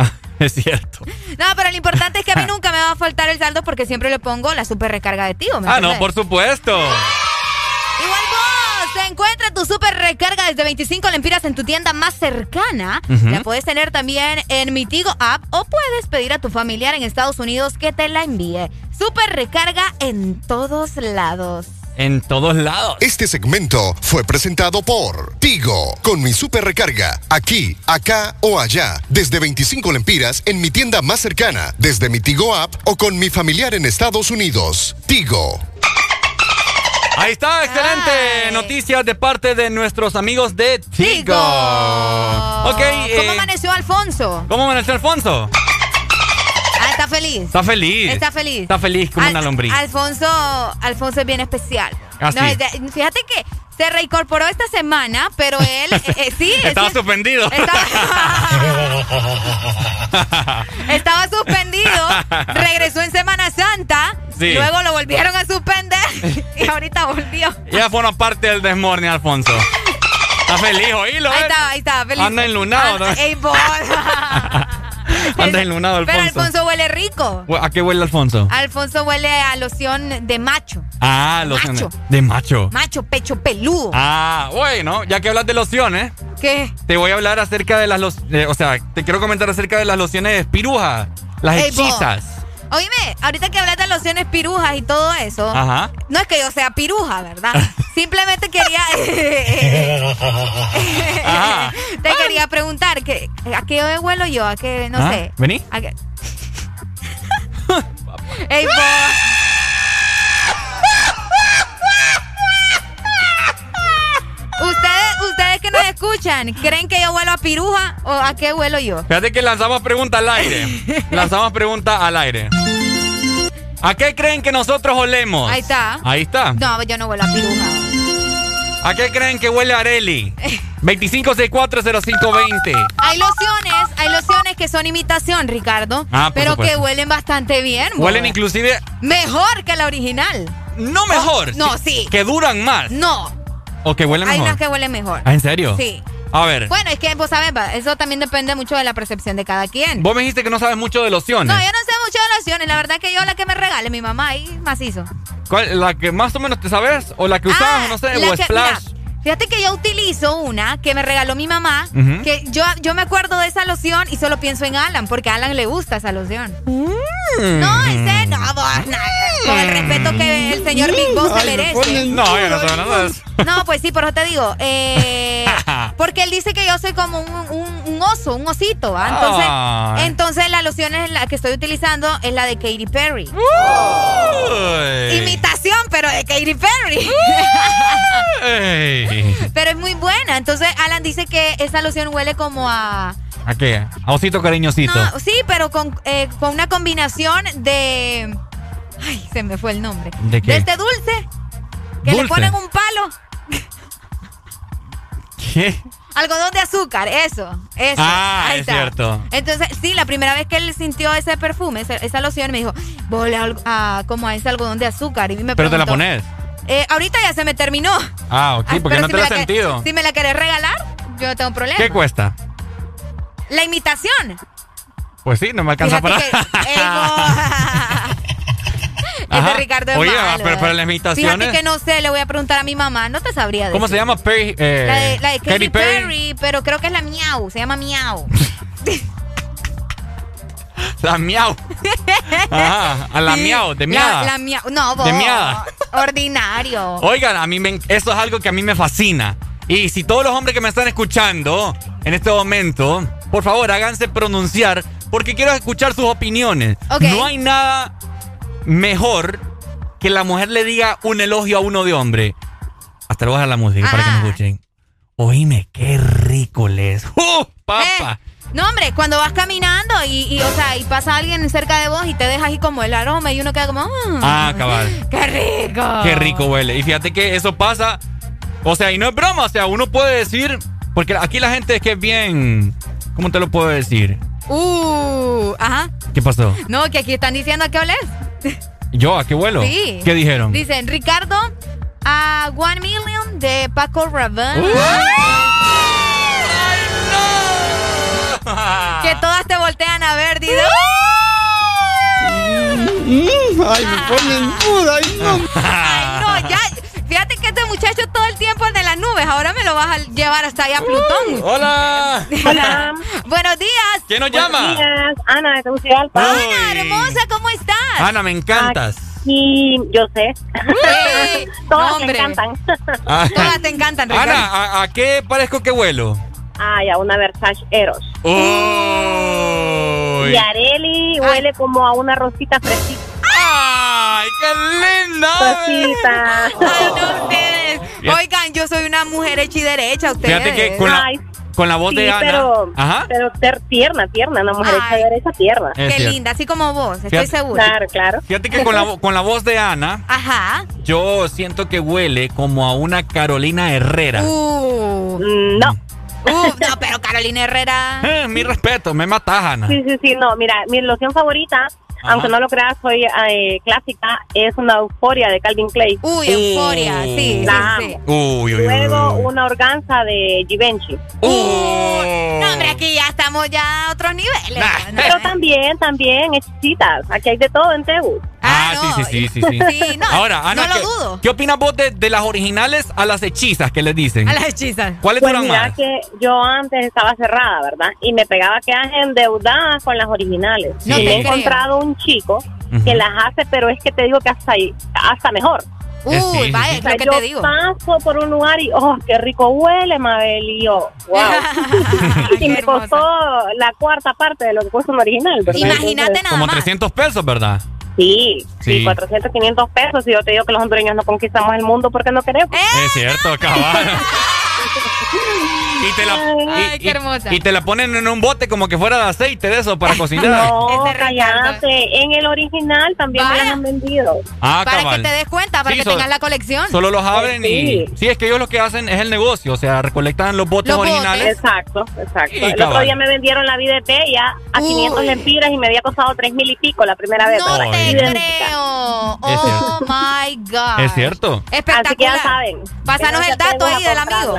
<laughs> Es cierto. No, pero lo importante es que a mí nunca me va a faltar el saldo porque siempre le pongo la super recarga de tío. ¿me Ah, no, por supuesto. Igual vos, te encuentra tu super recarga desde 25 lempiras en tu tienda más cercana. La puedes tener también en mi Tigo app o puedes pedir a tu familiar en Estados Unidos que te la envíe. Super recarga en todos lados. En todos lados. Este segmento fue presentado por Tigo, con mi super recarga, aquí, acá o allá, desde 25 lempiras en mi tienda más cercana, desde mi Tigo app o con mi familiar en Estados Unidos. Tigo. Ahí está, excelente. Noticias de parte de nuestros amigos de Tigo. Ok. ¿Cómo eh, amaneció Alfonso? ¿Cómo amaneció Alfonso? Ah, está feliz. Está feliz. Está feliz. Está feliz como Al- una lombriz. Alfonso, Alfonso es bien especial. Ah, fíjate que se reincorporó esta semana, pero él, eh, eh, sí, <laughs> Estaba suspendido. <laughs> estaba suspendido, regresó en Semana Santa, Sí. luego lo volvieron a suspender <laughs> y ahorita volvió. Ya forma parte del desmorning, Alfonso. Está feliz, oílo, Ahí ¿eh? está, ahí está, feliz. Anda enlunado, ¿no? Ah, ey, vos. Anda enlunado, Alfonso. Pero Alfonso huele rico. ¿A qué huele Alfonso? Alfonso huele a loción de macho. Ah, loción de- de macho. Macho, pecho peludo. Ah, bueno, ya que hablas de lociones, ¿Qué? te voy a hablar acerca de las lociones. o sea, te quiero comentar acerca de las lociones de espiruja, las hechizas. Oíme, ahorita que hablas de lociones pirujas y todo eso, Ajá. no es que yo sea piruja, ¿verdad? <laughs> Simplemente quería <laughs> <laughs> Ajá. te quería preguntar que a qué huelo yo, a qué no Ah, sé. ¿Vení? ¿A qué? Ey. Ustedes, ustedes que nos escuchan, ¿creen que yo huelo a piruja o a qué huelo yo? Fíjate que lanzamos pregunta al aire. <laughs> lanzamos pregunta al aire. ¿A qué creen que nosotros olemos? Ahí está. Ahí está. No, yo no huelo a piruja. ¿A qué creen que huele Areli? <laughs> 25640520. Hay lociones, hay lociones que son imitación, Ricardo, Ah, pero que huelen bastante bien. Huelen inclusive mejor que la original. no mejor. Oh, no, sí. Que duran más. No, O que huelen hay mejor. unas que huelen mejor. Ah, ¿en serio? Sí. A ver. Bueno, es que vos sabés, va, eso también depende mucho de la percepción de cada quien. Vos me dijiste que no sabes mucho de lociones. No, yo no sé mucho de lociones, la verdad que yo la que me regale mi mamá ahí macizo. ¿Cuál- ¿La que más o menos te sabes? ¿O la que usabas, no sé, Ah, La o que- Splash? mira, fíjate que yo utilizo una que me regaló mi mamá, que yo, yo me acuerdo de esa loción y solo pienso en Alan, porque a Alan le gusta esa loción. Mm. No, en serio, no, vos, no, con el respeto que el señor Big Boss se merece. No, yo no sé nada de eso. No, pues sí, por eso te digo. eh, <laughs> porque él dice que yo soy como un, un- un oso, un osito. ¿va? Entonces, entonces la loción es la que estoy utilizando es la de Katy Perry. Uy. Imitación, pero de Katy Perry. <laughs> Pero es muy buena. Entonces Alan dice que esa loción huele como a... ¿A qué? A osito cariñosito. No, sí, pero con, eh, con una combinación de... Ay, se me fue el nombre. ¿De qué? este dulce. Que le ponen un palo. ¿Qué? Algodón de azúcar, eso, eso. Ah, ahí es está. cierto. Entonces, sí, la primera vez que él sintió ese perfume, esa, esa loción, me dijo, vole a, como a ese algodón de azúcar. Y me Pero te la pones. eh, ahorita ya se me terminó. Ah, ok, Ah, porque pero no si te la que- sentido. Si me la querés regalar, yo no tengo problema. ¿Qué cuesta? La imitación. Pues sí, no me alcanza Fíjate para. que- <laughs> <laughs> Este Ajá. Ricardo es Oye, malo, pero eh. para las imitaciones. Fíjate que no sé, le voy a preguntar a mi mamá, no te sabría decir. ¿Cómo se llama? Perry, eh, La de, la de Katy Katy Perry. pero creo que es la Miau, se llama Miau. <laughs> La miau. Ajá, a la <laughs> miau, de miada. La, miau, no, vos. De miada. Ordinario. Oigan, a mí me, eso es algo que a mí me fascina. Y si todos los hombres que me están escuchando en este momento, por favor, háganse pronunciar porque quiero escuchar sus opiniones. Ok. No hay nada mejor que la mujer le diga un elogio a uno de hombre. Hasta luego a la música para que me Ajá. escuchen. Oíme, qué rico les. ¡Uh, papa! Eh, no, hombre, cuando vas caminando y, y, o sea, y pasa alguien cerca de vos y te deja ahí como el aroma y uno queda como... "Mm, Ah, cabal. <laughs> ¡Qué rico! Qué rico huele. Y fíjate que eso pasa. O sea, y no es broma. O sea, uno puede decir. Porque aquí la gente es que es bien. ¿Cómo te lo puedo decir? Uh, ajá. ¿Qué pasó? No, que aquí están diciendo a qué oles. ¿Yo? ¿A qué vuelo? Sí. ¿Qué dijeron? Dicen, Ricardo, a One Million de Paco Rabanne. Uh. <laughs> Que todas te voltean a ver, Dido. Ay, me ponen duda. Ay, no. No, ya. Fíjate que este muchacho todo el tiempo anda en las nubes. Ahora me lo vas a llevar hasta allá a Plutón. Hola. <laughs> Hola. Buenos días. ¿Quién nos Buenos llama? días, Ana de Tegucigalpa. Ana, hermosa, ¿cómo estás? Ana, me encantas. Y yo sé. <laughs> Todas no, me encantan. Ah. <laughs> Todas te encantan, Ricardo. Ana, ¿a, a qué parezco que vuelo? Ay, a una Versace Eros. Uy. Y Areli huele como a una rosita fresquita. ¡Ay, qué linda! Rosita. Ay, no, ustedes. Oigan, yo soy una mujer hecha y derecha, ustedes. Fíjate que con la, con la voz sí, de Ana. pero, Ajá. pero ter- tierna, tierna, una mujer hecha de derecha tierna. Es Qué cierto. linda, así como vos, estoy Fíjate- segura. Claro, claro. Fíjate que con la, con la voz de Ana, Ajá. yo siento que huele como a una Carolina Herrera. Uh, Mm, No. uh, no, pero Carolina Herrera. <laughs> Eh, mi respeto, me matas, Ana. Sí, sí, sí, no, mira, mi loción favorita, aunque no lo creas, soy eh, clásica, es una euforia de Calvin Klein. Uy, euforia, sí, La sí, sí. Uy, uy. Luego uy. una organza de Givenchy. Uh. No, hombre, aquí ya estamos ya a otros niveles. Nah. No, Pero también, también, hechitas. Aquí hay de todo en Tegu. Ah, no. sí, sí, sí, sí, sí. Sí, no, Ahora, Ana, no lo ¿qué, dudo. ¿qué opinas vos de, de las originales a las hechizas que les dicen? A las hechizas. ¿Cuáles Pues duran mira más? que yo antes estaba cerrada, ¿verdad? Y me pegaba que endeudadas con las originales. No y te he creo. encontrado un chico Ujú. que las hace, pero es que te digo que hasta ahí, hasta mejor. Uy, Eh, sí, sí, vaya, sí. es O sea, lo que yo te digo. paso por un lugar y, oh, qué rico huele, Mabel. Y yo, <laughs> wow. y me costó la cuarta parte de lo que cuesta un original, ¿verdad? Imagínate Entonces, nada Como más. 300 pesos, ¿verdad? Sí, sí, Sí. 400, 500 pesos. Y yo te digo que los hondureños no conquistamos el mundo porque no queremos. Es cierto, cabal. <laughs> y, te la, Ay, y- qué hermosa. y te la ponen en un bote como que fuera de aceite de eso para cocinar. <laughs> No, cállate. En el original también me las han vendido. Ah, Para cabal. que te des cuenta, para Sí, que tengas la colección. Solo los abren y... Sí. Sí, es que ellos lo que hacen es el negocio, o sea, recolectan los botes Los botes. originales. Exacto, exacto. Sí, el cabal. otro día me vendieron la vida de ya a Uy. 500 lempiras y me había costado 3 mil y pico la primera vez. No te Idéntica. creo. Oh my God. Es cierto. Espectacular. Así que ya saben. Pásanos el dato ahí a del amigo.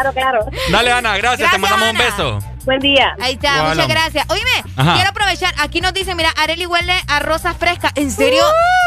Claro, claro. Dale, Ana, gracias, te mandamos un beso. Buen día. Ahí está, muchas gracias. Oíme, Ajá. quiero aprovechar. Aquí nos dicen, mira, Areli huele a rosas frescas. ¿En serio?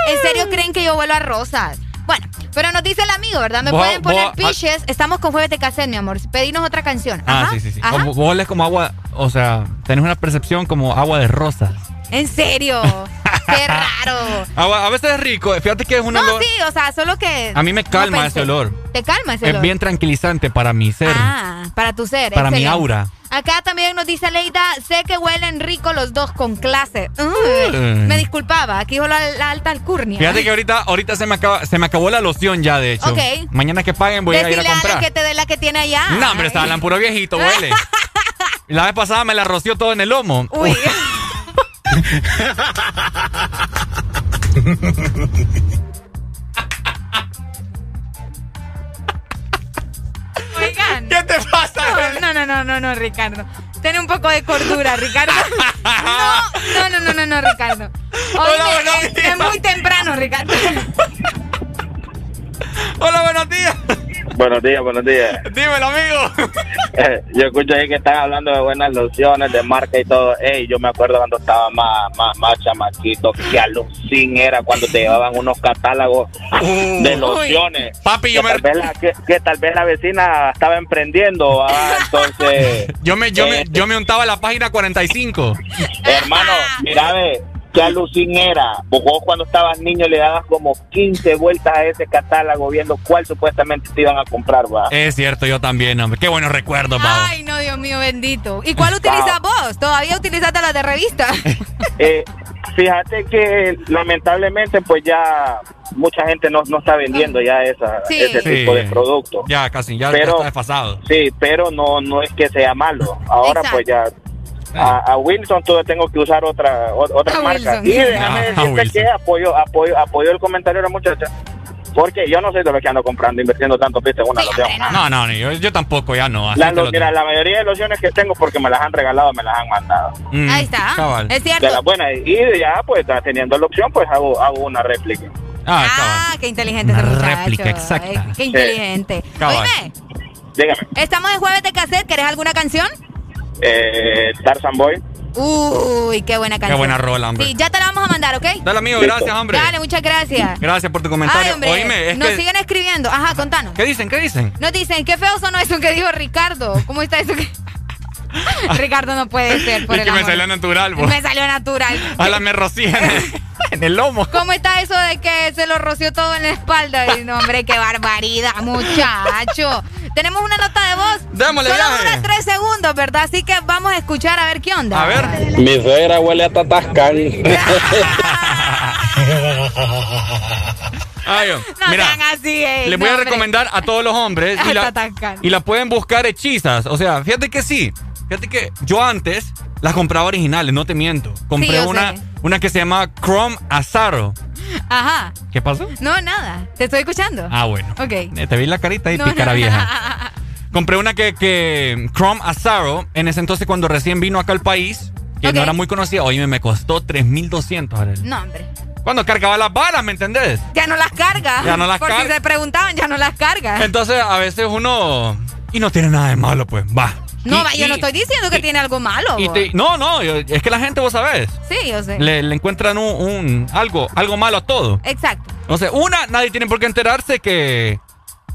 ¿En serio creen que yo huelo a rosas? Bueno, pero nos dice el amigo, ¿verdad? Me Vos- pueden poner vos- piches. Estamos con jueves de cassette, mi amor. Pedinos otra canción. Ah, sí, sí, sí. ajá. Como- vos olés como agua, o sea, tenés una percepción como agua de rosas. En serio. <laughs> Qué raro. A veces es rico, fíjate que es un No, olor... sí, o sea, solo que. A mí me calma ese olor. ¿Te calma ese Es olor? bien tranquilizante para mi ser, Ah, para tu ser. para mi aura. Acá también nos dice Leida, sé que huelen rico los dos con clase. Uy. Me disculpaba, aquí dijo la, la alta alcurnia. Fíjate que ahorita, ahorita se me acaba, se me acabó la loción ya, de hecho. Ok. Mañana que paguen voy a ir a a Alan comprar. que te dé la que tiene allá. No, hombre, estaba en puro viejito, huele. <laughs> La vez pasada me la roció todo en el lomo. Uy. Oigan. ¿Qué te pasa? No, no, no, no, no, Ricardo. Ten un poco de cordura, Ricardo. No, no, no, no, no, Ricardo. Hola, buenos es, días. es muy temprano, Ricardo. Hola, buenos días. Buenos días, buenos días. <laughs> Dímelo, amigo. <laughs> Eh, yo escucho ahí que están hablando de buenas lociones, de marca y todo. Ey, yo me acuerdo cuando estaba más, más, más chamaquito, que alucin era cuando te llevaban unos catálogos Uh. de lociones. Papi, que, yo me, vez la, que, que tal vez la vecina estaba emprendiendo, ah, entonces... <laughs> yo me, yo me, Eh. yo me untaba la página 45. Hermano, mira, ve, qué alucin era. Vos cuando estabas niño le dabas como 15 vueltas a ese catálogo viendo cuál supuestamente te iban a comprar, va. Es cierto, yo también, hombre. Qué buenos recuerdos, pavo. Ay, no, Dios mío, bendito. ¿Y cuál utilizas vos? ¿Todavía utilizaste las de revista? <laughs> Eh, fíjate que lamentablemente pues ya mucha gente no, no está vendiendo ya esa, Sí. ese Sí. tipo de producto. Ya casi, ya, ya Pero- está desfasado. Sí, pero no no es que sea malo. Ahora Exacto. pues ya a, a Wilson tuve tengo que usar otra otra A marca. Wilson. Y déjame Ah, a decirte que apoyo apoyo apoyo el comentario de la muchacha. Porque yo no soy de los que ando comprando, invirtiendo tanto piste en una loción. No, no, yo, yo tampoco, ya no. así La, lo- mira, la mayoría de lociones que tengo porque me las han regalado, me las han mandado. Mm, Ahí está. cabal. Es cierto. De las buenas. Y ya, pues, teniendo la opción, pues hago, hago una réplica. Ah, qué inteligente Una ese muchacho. réplica exacta. Ay, qué inteligente. Oíme, Dígame, estamos en jueves de cassette. ¿Querés alguna canción? Eh, Tarzan Boy. Uy, qué buena canción. buena rola, hombre. Sí, ya te la vamos a mandar, ¿ok? Dale, amigo, gracias, hombre. Dale, muchas gracias. Gracias por tu comentario. Ay, hombre, Oíme, es nos que... siguen escribiendo. Ajá, contanos. ¿Qué dicen? ¿Qué dicen? Nos dicen, qué feo sonó eso que dijo Ricardo. ¿Cómo está eso que...? <laughs> Ricardo no puede ser, por Es el que me salió natural, vos. Me salió natural. A la me rocía en el, <laughs> en el lomo. ¿Cómo está eso de que se lo roció todo en la espalda? Y no, hombre, qué barbaridad, muchacho. Tenemos una nota de voz. Démosle Solo dura tres segundos, ¿verdad? Así que vamos a escuchar a ver qué onda. A ver. Mi suegra huele a tatascan. <laughs> Ay, No mira, sean así, eh. les voy no, a hombre. recomendar a todos los hombres y la, y la pueden buscar hechizas. O sea, fíjate que sí. Fíjate que yo antes las compraba originales, no te miento. Compré Sí, una, sé. una que se llama Chrome Azaro. Ajá. ¿Qué pasó? No, nada. Te estoy escuchando. Ah, bueno. Ok. Eh, Te vi la carita y No, pícara no, vieja. <laughs> Compré una que, que Chrome Azaro, en ese entonces cuando recién vino acá al país, que no era muy conocida, oye, me costó 3.200. Arely. No, hombre. Cuando cargaba las balas, ¿me entendés? Ya no las carga. Ya no las Por si carga. se preguntaban, ya no las carga. Entonces, a veces uno... Y no tiene nada de malo, pues, va. No, Y- yo y- no estoy diciendo que tiene algo malo. te- no, no, yo- es que la gente, vos sabés, Sí, yo sé. le, le encuentran un, un- algo, algo malo a todo. Exacto. Sea, una, nadie tiene por qué enterarse que,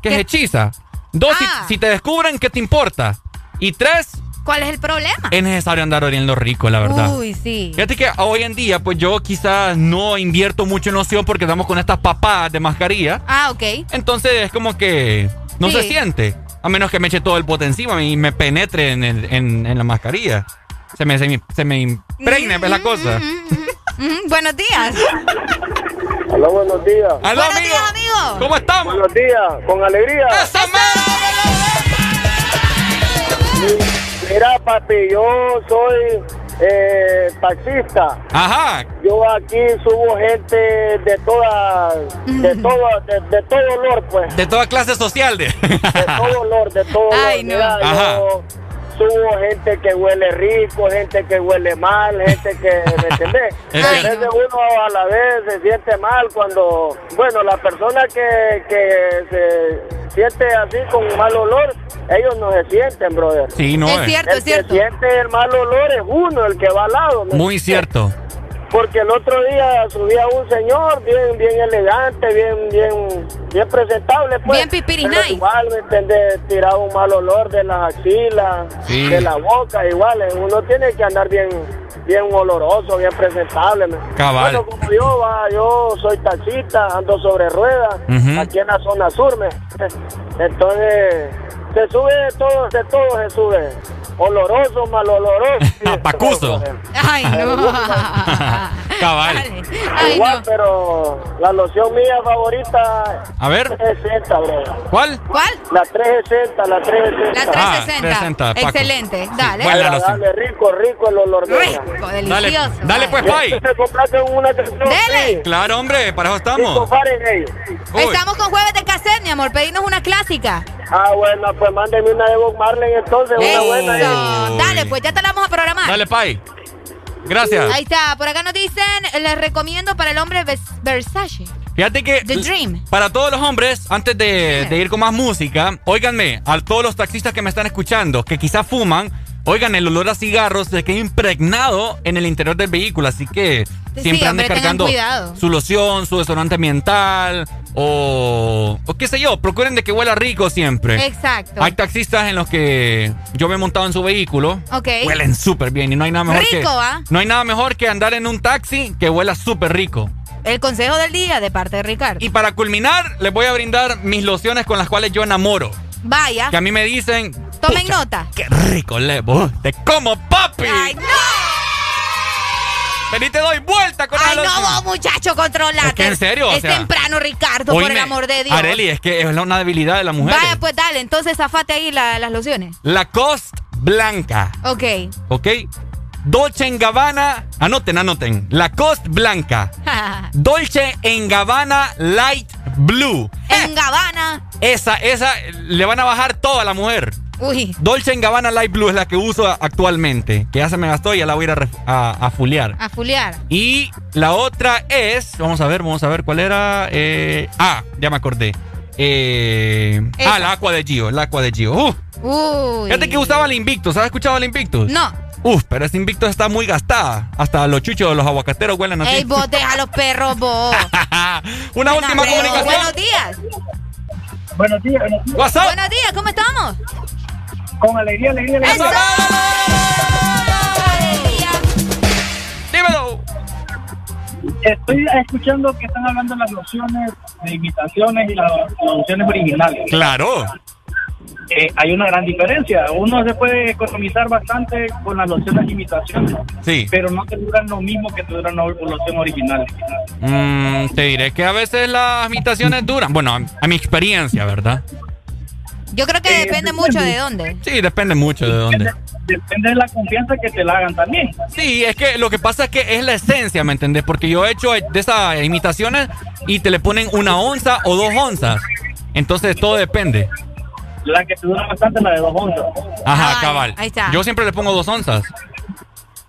que es hechiza. Dos, si- Ah. si, te descubren, ¿qué te importa? Y tres, ¿Cuál es el problema? es necesario andar oriendo rico, la verdad. Uy, sí. Fíjate que hoy en día, pues yo quizás no invierto mucho en loción porque estamos con estas papadas de mascarilla. Ah, ok. Entonces es como que no Sí. se siente. A menos que me eche todo el pote encima y me penetre en, el- en- en la mascarilla. Se me, se me, se me impregne, ¿ves la cosa? Mm, buenos días. Hola, buenos días. Aló, buenos amigo. días, amigo. ¿Cómo estamos? Buenos días, con alegría. Mira, papi, yo soy eh, taxista. Ajá. Yo aquí subo gente de toda, de todo, de, de todo olor, pues. De toda clase social. De... De todo olor, de todo <laughs> olor. Ay, no. Mira, Ajá. yo subo gente que huele rico, gente que huele mal, gente que, ¿me <laughs> entendés? A veces uno a la vez se siente mal cuando, bueno, la persona que, que se siente así con mal olor, ellos no se sienten, brother. Sí, no Es es. cierto, el es cierto. que siente el mal olor es uno, el que va al lado. ¿me Muy entiendes? cierto. Porque el otro día subía un señor bien, bien elegante, bien, bien, bien presentable, pues. Bien pipiri Pero nice. igual, ¿me entiendes? Tiraba un mal olor de las axilas, Sí. de la boca, igual. eh, Uno tiene que andar bien, bien oloroso, bien presentable. Cabal. Bueno, como yo, va, yo soy taxista, ando sobre ruedas, aquí en la zona sur, ¿me? Entonces, se sube de todo, de todo se sube. Oloroso, mal oloroso. Pacuso. Ay, no. Cabal. Ay, Igual, no. pero la loción mía favorita A ver, 360, bro. ¿cuál? ¿Cuál? La 360, la 360. La Ah, 360. 360, Paco. Excelente. Dale. buena loción. Dale, rico, rico el olor de. Rico, delicioso. dale pues, Pai. compraste una canción Dele. sí, Claro, hombre, para eso estamos. Estamos con jueves de cassette, mi amor. Pedimos una clásica. Ah, bueno, pues mándeme una de Bob Marley entonces, una buena. ahí. Eso. Dale, pues ya te la vamos a programar. Dale, Pai. Gracias. Ahí está. Por acá nos dicen, les recomiendo para el hombre Vers- Versace. Fíjate que The Dream. para todos los hombres, antes de, de ir con más música, óiganme, a todos los taxistas que me están escuchando, que quizás fuman, oigan, el olor a cigarros se queda impregnado en el interior del vehículo, así que Sí, siempre anden hombre, tengan cargando su loción, su desodorante ambiental o, o qué sé yo, procuren de que huela rico siempre. Exacto. Hay taxistas en los que yo me he montado en su vehículo. Ok. Huelen súper bien y no hay nada mejor Rico, que ¿ah? no hay nada mejor que andar en un taxi que huela súper rico. El consejo del día de parte de Ricardo. Y para culminar, les voy a brindar mis lociones con las cuales yo enamoro. Vaya. Que a mí me dicen, Tomen "Pucha, nota. qué rico, Levo. Te como, papi. Ay, no. Vení, te doy vuelta con Ay, no, vos, muchacho, controlate. Es que en serio, o Es sea, temprano, Ricardo, por el amor de Dios. Areli, es que es una debilidad de la mujer. Vaya, pues dale, entonces zafate ahí la- las lociones. Lacoste blanca. Ok. ¿Ok? Dolce en Gabbana. Anoten, anoten. Lacoste blanca. <laughs> Dolce en Gabbana Light Blue. en Gabbana. Esa, esa le van a bajar toda a la mujer. Uy. Dolce en Gabbana Light Blue es la que uso actualmente. Que ya se me gastó y ya la voy a ir a, a, a fulear. A fulear. Y la otra es. Vamos a ver, vamos a ver cuál era. eh, ah, ya me acordé. Eh, ah, la Aqua de Gio. La Aqua de Gio. Uh, Uy. fíjate que usaba el Invictus. ¿Has escuchado el Invictus? No. Uf, pero ese Invictus está muy gastada. Hasta los chuchos de los aguacateros huelen así. Ey, vos deja a los perros, vos. <laughs> Una última hombre, comunicación. Buenos días. Buenos días. What's up? Buenos días, ¿cómo estamos? Con alegría, alegría, alegría. Dímelo. Estoy escuchando que están hablando de las lociones de imitaciones y las lociones originales. Claro. Eh, hay una gran diferencia. Uno se puede economizar bastante con las lociones de imitaciones, Sí. pero no te duran lo mismo que te duran una loción original. Mm, te diré que a veces las imitaciones duran. Bueno, a, a mi experiencia, ¿verdad? Yo creo que Eh, depende mucho de dónde. Sí, depende mucho de dónde. Depende de la confianza que te la hagan también. Sí, es que lo que pasa es que es la esencia, ¿me entendés? Porque yo he hecho de esas imitaciones y te le ponen una onza o dos onzas. Entonces todo depende. La que te dura bastante es la de dos onzas. Ajá, Ay, cabal. ahí está. Yo siempre le pongo dos onzas.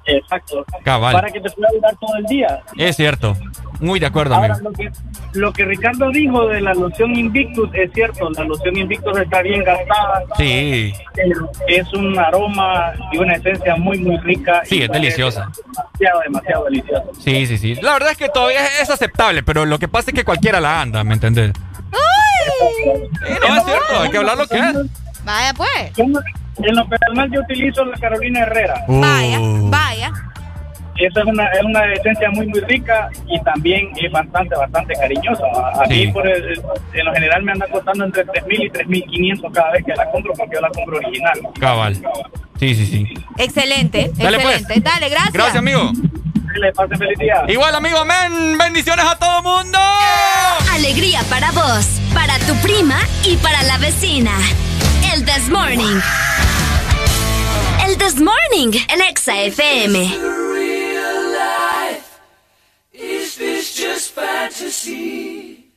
Exacto. Cabal. Para que te pueda durar todo el día. Es cierto. Muy de acuerdo, Ahora, amigo. lo que, lo que Ricardo dijo de la loción Invictus es cierto, la loción Invictus está bien gastada, Sí. pero es un aroma y una esencia muy, muy rica. Sí, es deliciosa. Demasiado, demasiado deliciosa. Sí, sí, sí. La verdad es que todavía es, es aceptable, pero lo que pasa es que cualquiera la anda, ¿me entendés? Sí, no, es cierto, hay que hablar lo que es. Vaya, pues. En lo personal yo utilizo la Carolina Herrera. Vaya, Uh. vaya. Esa es una, es una esencia muy, muy rica y también es bastante, bastante cariñosa. A Sí. mí, por el- en lo general, me anda costando entre 3.000 y 3.500 cada vez que la compro porque yo la compro original. Cabal. Sí, sí, sí. Excelente, Dale, pues. excelente. Dale, gracias. Gracias, amigo. Le pase feliz día. Igual, amigo, amén. Bendiciones a todo mundo. Alegría para vos, para tu prima y para la vecina. El This Morning. El This Morning, el Exa FM. Is this just fantasy?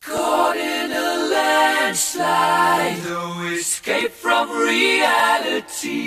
Caught in a landslide, no escape from reality.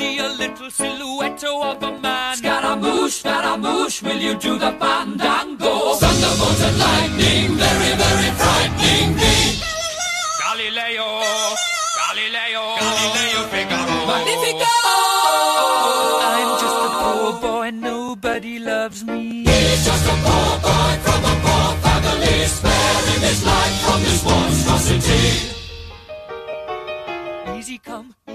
see a little silhouette of a man. Scaramouche, Scaramouche, will you do the fandango? Thunderbolt and lightning, very, very frightening me. Galileo, Galileo, Galileo Figaro. Magnifico! I'm just a poor boy, nobody loves me. He's just a poor boy from a poor family, sparing his life from this monstrosity. Easy come,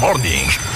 Morning.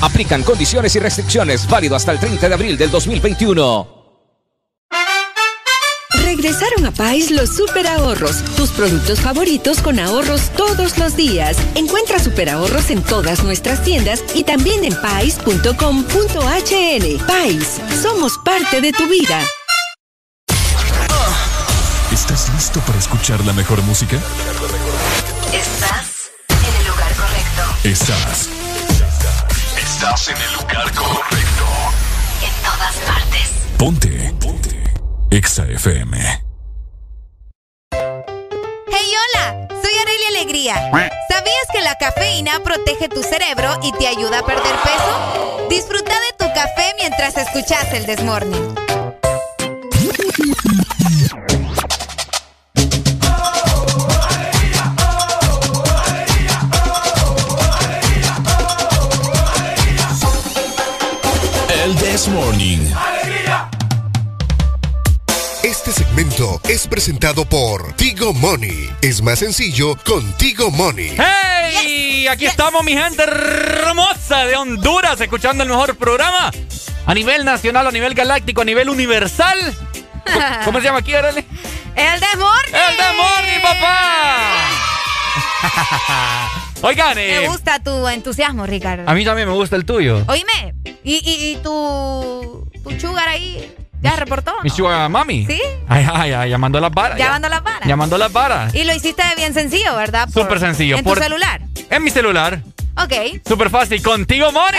Aplican condiciones y restricciones válido hasta el 30 de abril del 2021. Regresaron a Pais los super ahorros, tus productos favoritos con ahorros todos los días. Encuentra super ahorros en todas nuestras tiendas y también en pais.com.hn. Pais, somos parte de tu vida. ¿Estás listo para escuchar la mejor música? Estás en el lugar correcto. Estás. Estás en el lugar correcto. En todas partes. Ponte. Ponte. Exa FM. Hey, hola, soy Arelia Alegría. ¿Sabías que la cafeína protege tu cerebro y te ayuda a perder peso? Disfruta de tu café mientras escuchas el Desmorning. El This Morning. Este segmento es presentado por Tigo Money. Es más sencillo con Tigo Money. ¡Hey! Aquí estamos, mi gente hermosa de Honduras, escuchando el mejor programa a nivel nacional, a nivel galáctico, a nivel universal. <laughs> ¿Cómo se llama aquí, Arely? ¡El Desmorning! ¡El Desmorning, papá! Oigan, Me eh, gusta tu entusiasmo, Ricardo. a mí también me gusta el tuyo. Oíme, ¿y, y, y tu, tu sugar ahí ya reportó? Mi sugar mami. ¿Sí? Ay, ay, ay, llamando las varas. Llamando las varas. Llamando las varas. Y lo hiciste bien sencillo, ¿verdad? Por- Súper sencillo. En por- tu celular. En mi celular. Ok. Súper fácil. Contigo, Moni.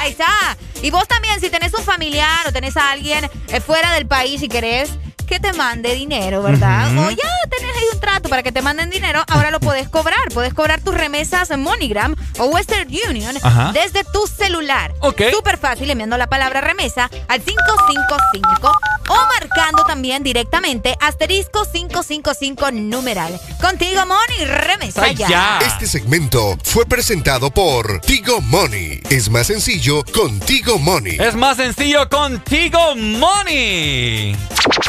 Ahí está. Y vos también, si tenés un familiar o tenés a alguien eh, fuera del país y querés que te mande dinero, ¿verdad? O ya tenés ahí un trato para que te manden dinero, ahora lo podés cobrar. Podés cobrar tus remesas en MoneyGram o Western Union Ajá. desde tu celular. Ok. Súper fácil enviando la palabra remesa al 555 o marcando también directamente asterisco 555 numeral. Contigo, Money, remesa ya. Este segmento fue presentado por Tigo Money. Es más sencillo contigo Money. Es más sencillo contigo, Money.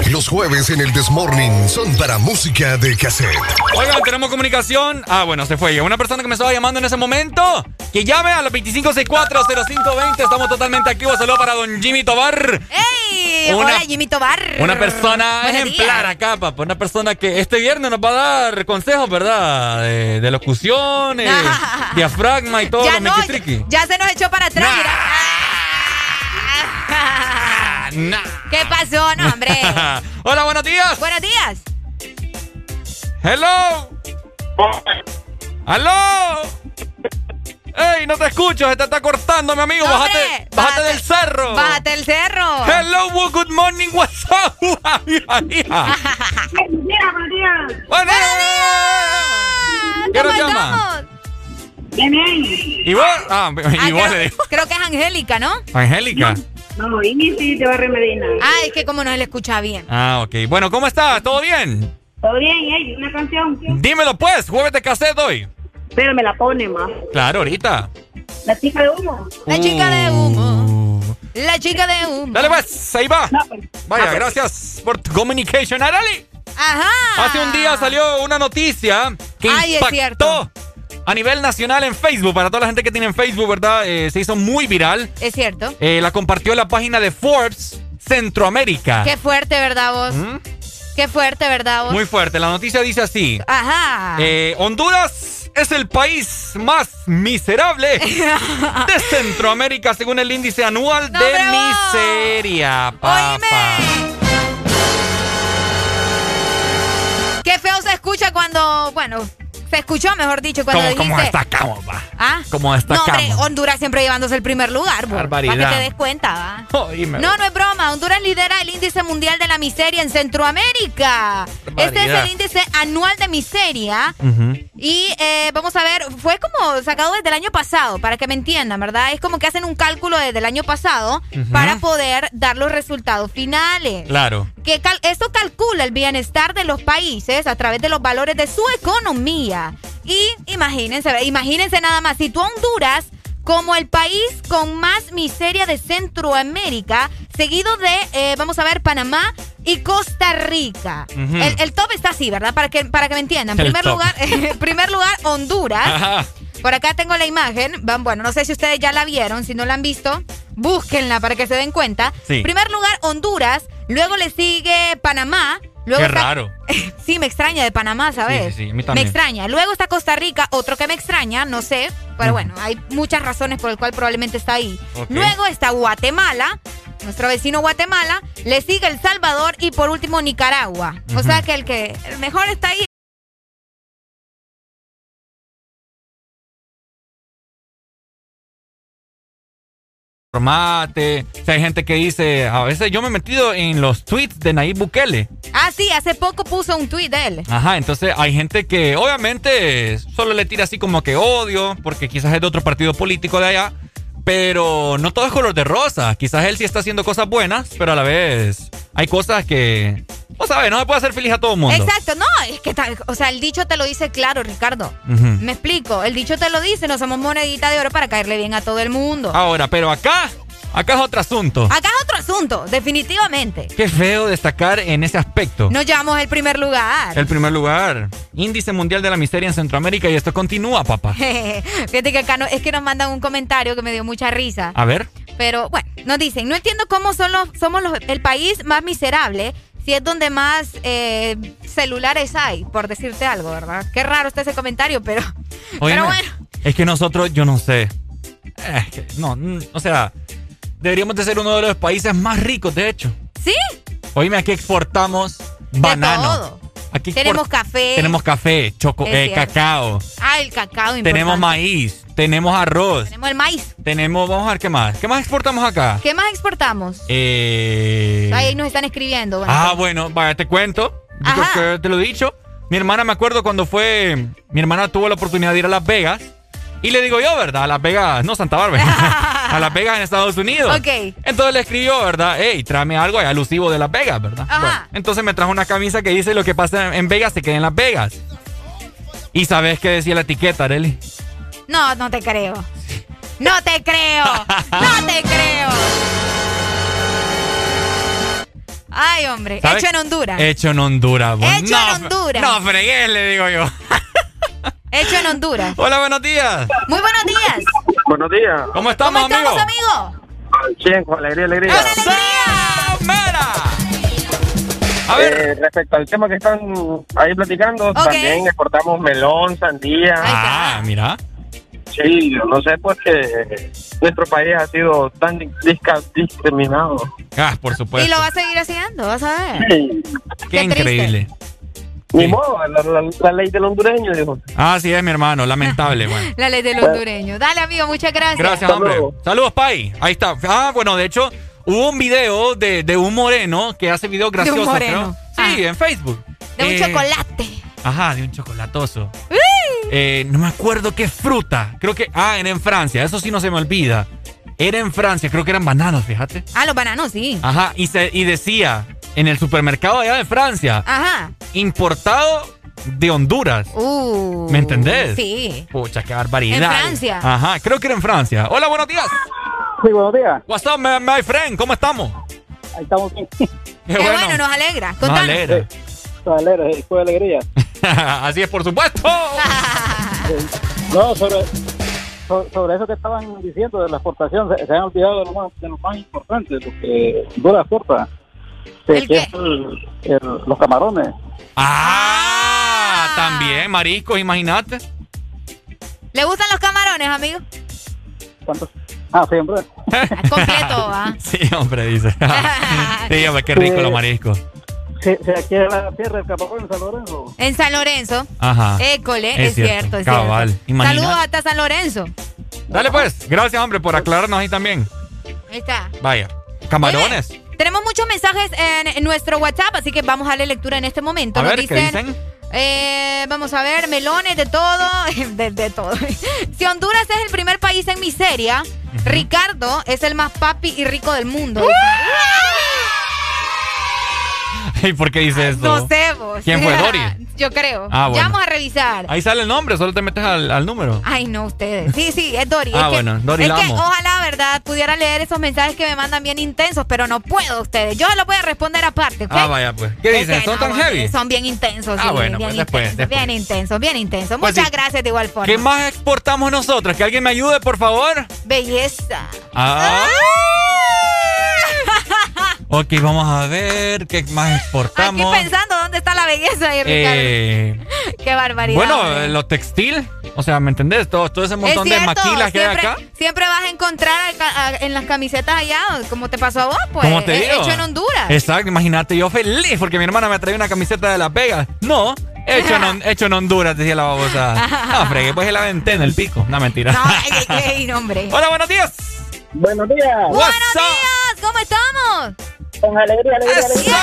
Los jueves en el Desmorning son para música de cassette. Oigan, tenemos comunicación. Ah, bueno, se fue. Una persona que me estaba llamando en ese momento. Que llame a los 2564-0520. Estamos totalmente activos. Saludos para don Jimmy Tobar. ¡Ey! Una- Hola, Jimmy Tobar. Una persona Buenos ejemplar días. acá, papá. Una persona que este viernes nos va a dar consejos, ¿verdad? De, de locuciones, <laughs> diafragma y todo Ya lo no, ya se nos echó para atrás. Nah. ¿Qué pasó? No, hombre. <laughs> Hola, buenos días. Buenos días. Hello. ¿Aló? ¡Ey, no te escucho! Se te está cortando, mi amigo. Bájate, bájate del cerro. Bájate del cerro. Hello, good morning, what's up? <laughs> Buenos días, buenos días. Buenos ¿Qué nos ¿Cómo llama? estamos? Bien, bien. ¿Y vos? Ah, y vos le digo. Creo que es Angélica, ¿no? Angélica. No, Ingrid de Barrio Medina. Ah, es que como no se le escucha bien. Ah, ok. Bueno, ¿cómo estás? ¿Todo bien? Todo bien, ¿eh? Una canción. Dímelo pues, jueves de cassette hoy. Pero me la pone más. Claro, ahorita. La chica de humo. La chica de humo. La chica de humo. Dale pues, ahí va. Vaya, Ah, pues. gracias por tu communication, Arali. Ajá. Hace un día salió una noticia que Ay, es impactó a nivel nacional en Facebook. Para toda la gente que tiene en Facebook, ¿verdad? Eh, se hizo muy viral. Es cierto. Eh, la compartió la página de Forbes Centroamérica. Qué fuerte, ¿verdad vos? ¿Mm? Qué fuerte, ¿verdad vos? Muy fuerte. La noticia dice así. Ajá. Eh, Honduras es el país más miserable <laughs> de Centroamérica según el índice anual de miseria, papá. Qué feo se escucha cuando, bueno, se escuchó, mejor dicho, cuando ¿Cómo, dijiste... cómo destacamos, va? ¿Ah? ¿Cómo No, destacamos? hombre, Honduras siempre llevándose el primer lugar, Barbaridad. Para que te des cuenta, ¿va? No, no es broma. Honduras lidera el índice mundial de la miseria en Centroamérica. Este es el índice anual de miseria. Ujú. Y eh, vamos a ver, fue como sacado desde el año pasado, para que me entiendan, ¿verdad? Es como que hacen un cálculo desde el año pasado para poder dar los resultados finales. Claro. Que cal- esto calcula el bienestar de los países a través de los valores de su economía. Y imagínense, imagínense nada más, si tú a Honduras como el país con más miseria de Centroamérica, seguido de, eh, vamos a ver, Panamá y Costa Rica. El, el top está así, ¿verdad? Para que, para que me entiendan. En primer top. lugar, <laughs> en primer lugar, Honduras. Ajá. Por acá tengo la imagen. Van, Bueno, no sé si ustedes ya la vieron. Si no la han visto, búsquenla para que se den cuenta. Sí. Primer lugar, Honduras. Luego le sigue Panamá. Luego Qué está- raro. <laughs> Sí, me extraña de Panamá, ¿sabes? Sí, sí, sí, a mí me también. extraña. Luego está Costa Rica, otro que me extraña, no sé. Pero bueno, hay muchas razones por el cual probablemente está ahí. Luego está Guatemala, nuestro vecino Guatemala. Le sigue El Salvador y por último Nicaragua. O sea que el que el mejor está ahí. O sea, hay gente que dice, a veces yo me he metido en los tweets de Nayib Bukele. Ah, sí, hace poco puso un tuit de él. Ajá, entonces hay gente que obviamente solo le tira así como que odio, porque quizás es de otro partido político de allá, pero no todo es color de rosa. Quizás él sí está haciendo cosas buenas, pero a la vez hay cosas que, vos sabes, no se puede hacer feliz a todo el mundo. Exacto, no, es que, tal- o sea, el dicho te lo dice claro, Ricardo. Me explico, el dicho te lo dice, no somos monedita de oro para caerle bien a todo el mundo. Ahora, pero acá, acá es otro asunto. Acá es otro asunto, definitivamente. Qué feo destacar en ese aspecto. Nos llevamos el primer lugar. El primer lugar, índice mundial de la miseria en Centroamérica y esto continúa, papá. <laughs> Fíjate que acá no- es que nos mandan un comentario que me dio mucha risa. A ver. Pero bueno, nos dicen, no entiendo cómo son los, somos los- el país más miserable si es donde más eh, celulares hay, por decirte algo, ¿verdad? Qué raro está ese comentario, pero, pero bueno. Es que nosotros, yo no sé. Eh, no, mm, o sea, deberíamos de ser uno de los países más ricos, de hecho. ¿Sí? Oíme, aquí exportamos banano. todo. Aquí Tenemos café. Tenemos café, choco, eh, cacao. Ah, el cacao importante. Tenemos maíz, tenemos arroz, Tenemos el maíz. tenemos, vamos a ver qué más. ¿Qué más exportamos acá? ¿Qué más exportamos? Eh... Ahí nos están escribiendo. Bueno, Ah, bueno, vaya, te cuento. Yo creo Ajá. que te lo he dicho. Mi hermana, me acuerdo cuando fue. Mi hermana tuvo la oportunidad de ir a Las Vegas. Y le digo yo, ¿verdad? A Las Vegas, no Santa Bárbara. <laughs> a Las Vegas en Estados Unidos. Ok. Entonces le escribió, ¿verdad? Hey, tráeme algo alusivo de Las Vegas, ¿verdad? Ajá. Bueno, entonces me trajo una camisa que dice lo que pasa en Vegas se queda en Las Vegas. ¿Y sabes qué decía la etiqueta, Arely? No, no te creo. No te creo. No te <laughs> creo. Ay, hombre. ¿Sabes? Hecho en Honduras. Hecho en Honduras. Hecho en Honduras. No, fregué, le digo yo. <laughs> Hecho en Honduras. Hola, buenos días. Muy buenos días. Buenos días. ¿Cómo estamos, ¿Cómo estamos, amigo? amigo? Bien, con alegría, alegría. A ver. Eh, respecto al tema que están ahí platicando, también exportamos melón, sandía. Ah, mira. Sí, yo no sé pues que nuestro país ha sido tan discriminado. Ah, por Y supuesto. lo va a seguir haciendo, vas a ver. Sí. Qué, Qué triste. Ni modo, la, la- la ley del hondureño, dijo. Ah, sí es, mi hermano. Lamentable, <laughs> bueno. La ley del hondureño. Dale, amigo, muchas gracias. Gracias, hombre. Saludos, Pai. Ahí está. Ah, bueno, de hecho, hubo un video de, de un moreno que hace videos De un graciosos, moreno. creo. Sí, en Facebook. De un Eh, chocolate. Ajá, de un chocolatoso. Eh, no me acuerdo qué fruta. Creo que. Ah, era en Francia. Eso sí no se me olvida. Era en Francia. Creo que eran bananos, fíjate. Ah, los bananos, sí. Ajá. Y, se, y decía en el supermercado allá de Francia. Ajá. Importado de Honduras. Uh. ¿Me entendés? Sí. Pucha, qué barbaridad. En Francia. Ajá, creo que era en Francia. Hola, buenos días. Sí, buenos días. What's up, my, my friend? ¿Cómo estamos? Ahí estamos bien. Qué Qué bueno. nos alegra. Nos Contanos. alegra. Toda alegre, sí, fue alegría. <laughs> Así es, por supuesto. <laughs> No, sobre, so- sobre eso que estaban diciendo de la exportación, se, se han olvidado de lo más, de lo más importante, lo que dura exporta. ¿El que es el- el- los camarones. Ah, también, mariscos, imagínate. ¿Le gustan los camarones, amigo? ¿Cuántos? Ah, siempre. Completo, <laughs> ¿ah? Sí, hombre, dice. <laughs> sí, hombre, qué rico Sí. los mariscos. Sí, sí, aquí en la tierra del camarón en San Lorenzo. En San Lorenzo. Ajá. École, Es es, cierto, cierto, es cabal. cierto. Saludos hasta San Lorenzo. Dale pues, gracias, hombre, por aclararnos ahí también. Ahí está. Vaya. Camarones. Tenemos muchos mensajes en, nuestro WhatsApp, así que vamos a darle lectura en este momento. A Nos ver, ¿qué dicen? eh, vamos a ver, melones de todo, <laughs> de, de todo. si Honduras es el primer país en miseria, Ricardo es el más papi y rico del mundo. <laughs> ¿Y por qué dice eso? No sé vos. ¿Quién fue, <laughs> Dori? Yo creo. Ah, Ya bueno. vamos a revisar. Ahí sale el nombre, solo te metes al, al número. Ay, no, ustedes. Sí, sí, es Dori. Ah, es que, bueno, Dori es la que ojalá, ¿verdad? Pudiera leer esos mensajes que me mandan bien intensos, pero no puedo ustedes. Yo los voy a responder aparte, ¿ok? Ah, vaya pues. ¿Qué dicen? ¿Son no, tan heavy? Son bien intensos. Ah, sí, bueno, bien pues después, intensos, después. Bien intensos, bien intensos. Pues Muchas sí. gracias de igual forma. ¿Qué más exportamos nosotros? Que alguien me ayude, por favor. Belleza. Ah. Ok, vamos a ver qué más Aquí exportamos. pensando dónde está la belleza ahí, Ricardo. Eh, Qué barbaridad. bueno, hombre. eh, lo textil, o sea, ¿me entendés? Todo, todo ese montón es de maquilas que hay siempre, acá. Siempre vas a encontrar en las camisetas allá, como te pasó a vos, pues. ¿Cómo te he- digo? Hecho en Honduras. Exacto, imagínate, yo feliz porque mi hermana me traía una camiseta de Las Vegas. No, hecho en, <laughs> hecho en Honduras, decía la babosa. No, fregué, pues la aventé en el pico. No, mentira. No, ay, no, hombre. <laughs> Hola, buenos días. Buenos días. Buenos días, ¿cómo estamos? Con alegría, alegría, alegría.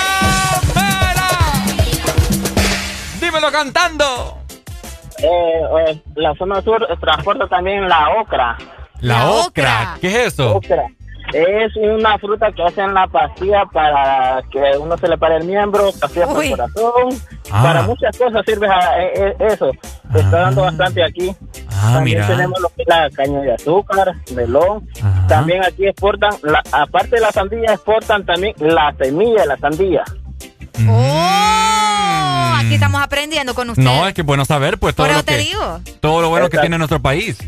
Dímelo cantando. Eh, eh, la zona sur transporta también la ocra. La, ocra. ¿Qué es eso? Ocra. Es una fruta que hacen la pastilla para que uno se le pare el miembro, pastilla para el corazón, Ah. para muchas cosas sirve a- eh, eh, eso. Se está dando bastante aquí. Ah, También mira. tenemos lo que es la caña de azúcar, melón. También aquí exportan, la- aparte de la sandía, exportan también la semilla de la sandía. Oh, aquí estamos aprendiendo con ustedes. No, es que es bueno saber, pues todo lo te que digo. todo lo bueno que tiene nuestro país.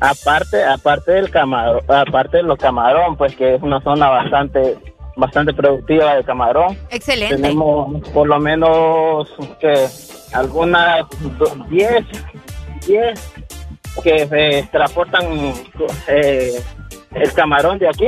Aparte, aparte del camarón, aparte de los camarón, pues que es una zona bastante bastante productiva de camarón. Excelente. Tenemos por lo menos que algunas do- 10, 10 que eh, transportan eh, el camarón de aquí.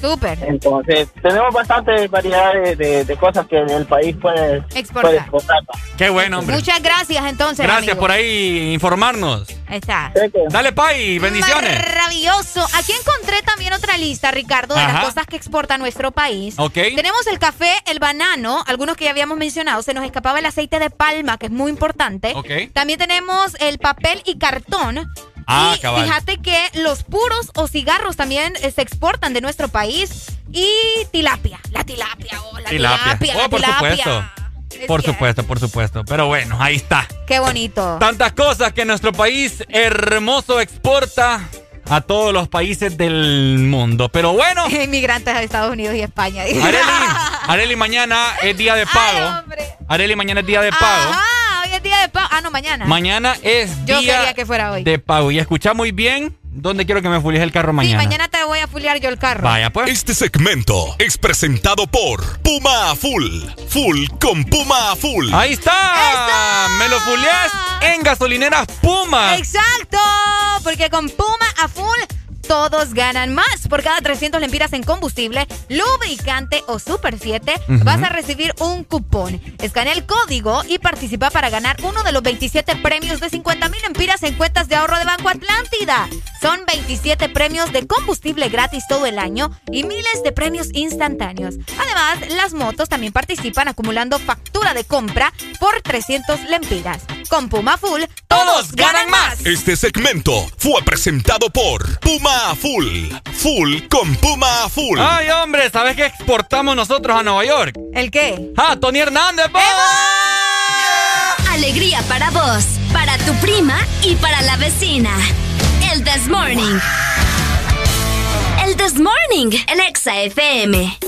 Súper. Entonces, tenemos bastante variedad de, de- de cosas que el país puede Exportar. puede exportar. Qué bueno, hombre. Muchas gracias entonces. Gracias amigo. por ahí informarnos. Ahí está. Dale, Pai, bendiciones. Maravilloso. Aquí encontré también otra lista, Ricardo, de Ajá. las cosas que exporta nuestro país. Ok. Tenemos el café, el banano, algunos que ya habíamos mencionado. Se nos escapaba el aceite de palma, que es muy importante. Ok. También tenemos el papel y cartón. Ah, y cabal. fíjate que los puros o cigarros también eh, se exportan de nuestro país. Y tilapia. La tilapia, oh, la tilapia. Tilapia. la Oh, por tilapia. supuesto. Por supuesto, por supuesto. Pero bueno, ahí está. Qué bonito. Tantas cosas que nuestro país hermoso exporta a todos los países del mundo. Pero bueno, <laughs> Inmigrantes a Estados Unidos y España. Areli, Areli, mañana es día de <laughs> pago. Areli, mañana es día de pago. Ajá, hoy es día de pago. Ah, no, mañana. Mañana es Yo día quería que fuera hoy. de pago. Y escucha muy bien dónde quiero que me fulies el carro Sí, mañana. mañana te voy a fulear yo el carro. Vaya, pues. Este segmento es presentado por Puma Full. Full con Puma Full. Ahí está. Me lo fuleas en gasolineras Puma. Exacto, porque con Puma a full todos ganan más. Por cada 300 lempiras en combustible, lubricante o Super 7, Ujú. vas a recibir un cupón. Escanea el código y participa para ganar uno de los 27 premios de 50 mil lempiras en cuentas de ahorro de Banco Atlántida. Son 27 premios de combustible gratis todo el año y miles de premios instantáneos. Además, las motos también participan acumulando factura de compra por 300 lempiras. Con Puma Full, todos ganan más. Este segmento fue presentado por Puma Full. Full con Puma Full. Ay, hombre, ¿sabes qué exportamos nosotros a Nueva York? ¿El qué? Ah, Tony Hernández, po. Alegría para vos, para tu prima y para la vecina. El This Morning. El This Morning, el Exa FM.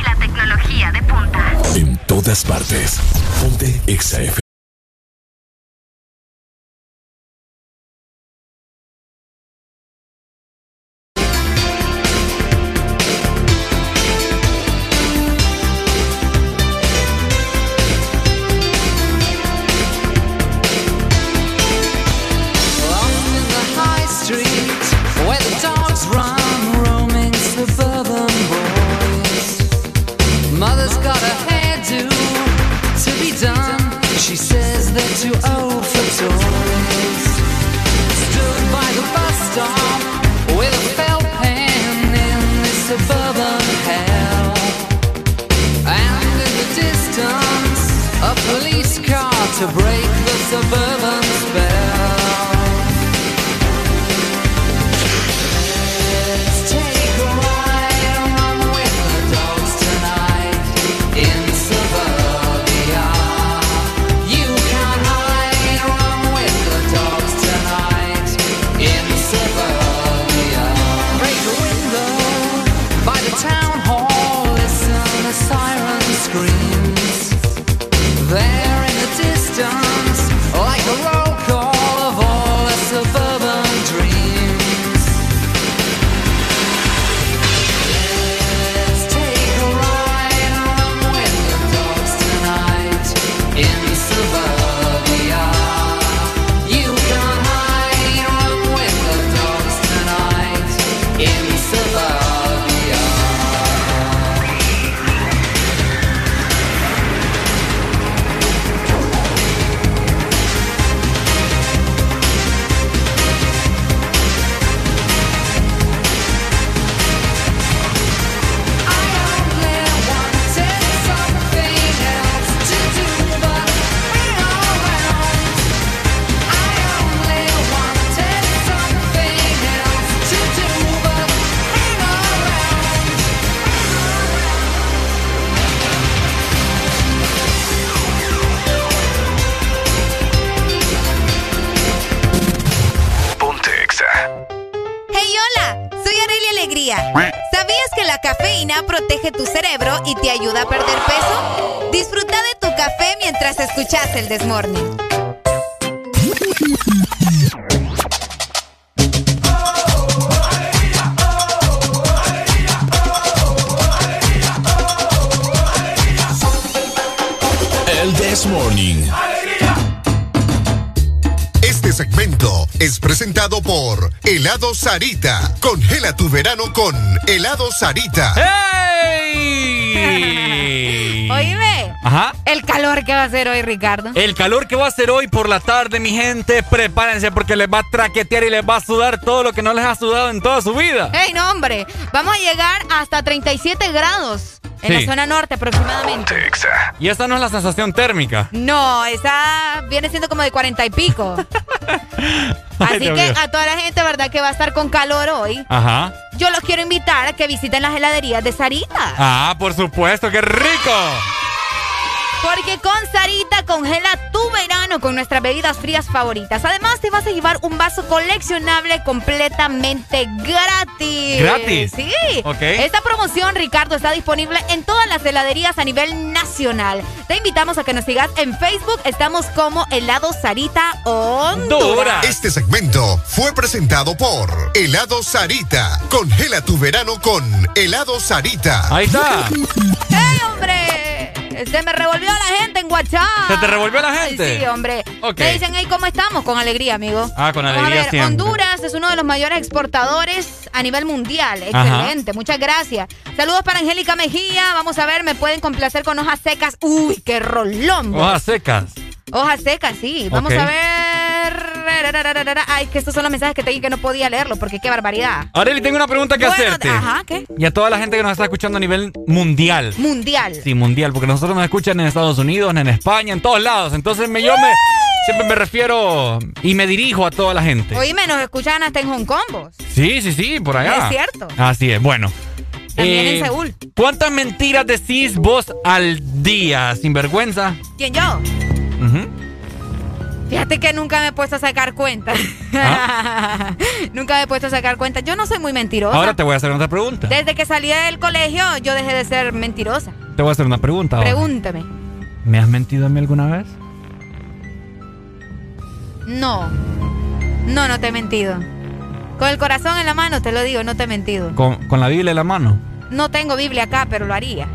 todas partes. Ponte XFM. El Desmorning. El This Morning. Este segmento es presentado por Helado Sarita. Congela tu verano con Helado Sarita. ¡Ey! Calor que va a hacer hoy, Ricardo. El calor que va a hacer hoy por la tarde, mi gente, prepárense porque les va a traquetear y les va a sudar todo lo que no les ha sudado en toda su vida. Hey, no, hombre, vamos a llegar hasta 37 grados en Sí. la zona norte aproximadamente. Y esta no es la sensación térmica. No, esa viene siendo como de 40 y pico. <laughs> Ay, Así Dios que mío. a toda la gente, ¿verdad? Que va a estar con calor hoy. Ajá. Yo los quiero invitar a que visiten las heladerías de Sarita. Ah, por supuesto, qué rico. Porque con Sarita congela tu verano con nuestras bebidas frías favoritas. Además, te vas a llevar un vaso coleccionable completamente gratis. ¿Gratis? Sí. Ok. Esta promoción, Ricardo, está disponible en todas las heladerías a nivel nacional. Te invitamos a que nos sigas en Facebook. Estamos como Helado Sarita Honduras. Este segmento fue presentado por Helado Sarita. Congela tu verano con Helado Sarita. Ahí está. <laughs> Se me revolvió la gente en WhatsApp. ¿Se te revolvió la gente? Sí, hombre. Ok. Me dicen, hey, ¿cómo estamos? Con alegría, amigo. Ah, con Vamos alegría a ver. Honduras es uno de los mayores exportadores a nivel mundial. Ajá. Excelente, muchas gracias. Saludos para Angélica Mejía. Vamos a ver, me pueden complacer con hojas secas. Uy, qué rolón. Hojas secas. Hojas secas, sí. Vamos a ver. Ay, que estos son los mensajes que te dije que no podía leerlo porque qué barbaridad. Areli, tengo una pregunta que Bueno, hacerte. Ajá, ¿qué? Y a toda la gente que nos está escuchando a nivel mundial. Mundial. Sí, mundial, porque nosotros nos escuchan en Estados Unidos, en España, en todos lados. Entonces me, yo me, siempre me refiero y me dirijo a toda la gente. Oíme, nos escuchan hasta en Hong Kong, vos. Sí, sí, sí, por allá. Es cierto. Así es, bueno. También Eh, en Seúl. ¿Cuántas mentiras decís vos al día, sin vergüenza? ¿Quién yo? Fíjate que nunca me he puesto a sacar cuenta. <laughs> nunca me he puesto a sacar cuenta. Yo no soy muy mentirosa. Ahora te voy a hacer otra pregunta. Desde que salí del colegio, yo dejé de ser mentirosa. Te voy a hacer una pregunta. ahora. Pregúntame. ¿Me has mentido a mí alguna vez? No. No, no te he mentido. Con el corazón en la mano te lo digo, no te he mentido. ¿Con, con la Biblia en la mano? No tengo Biblia acá, pero lo haría.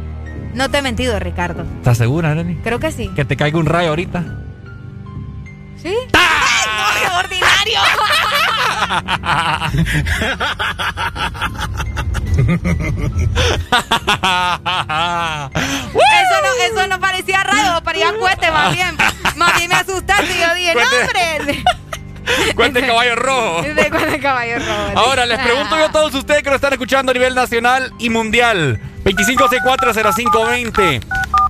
No te he mentido, Ricardo. ¿Estás segura, Arely? Creo que sí. Que te caiga un rayo ahorita. ¿Sí? ¡Ay, no, ordinario! <laughs> Eso no, eso no parecía rayo, parecía cohete más bien. Más bien me asustaste y yo dije, no, Cuente- hombre. <laughs> Cuente caballo rojo. <laughs> De caballo rojo. Ahora les pregunto yo a todos ustedes que nos están escuchando a nivel nacional y mundial. 25640520.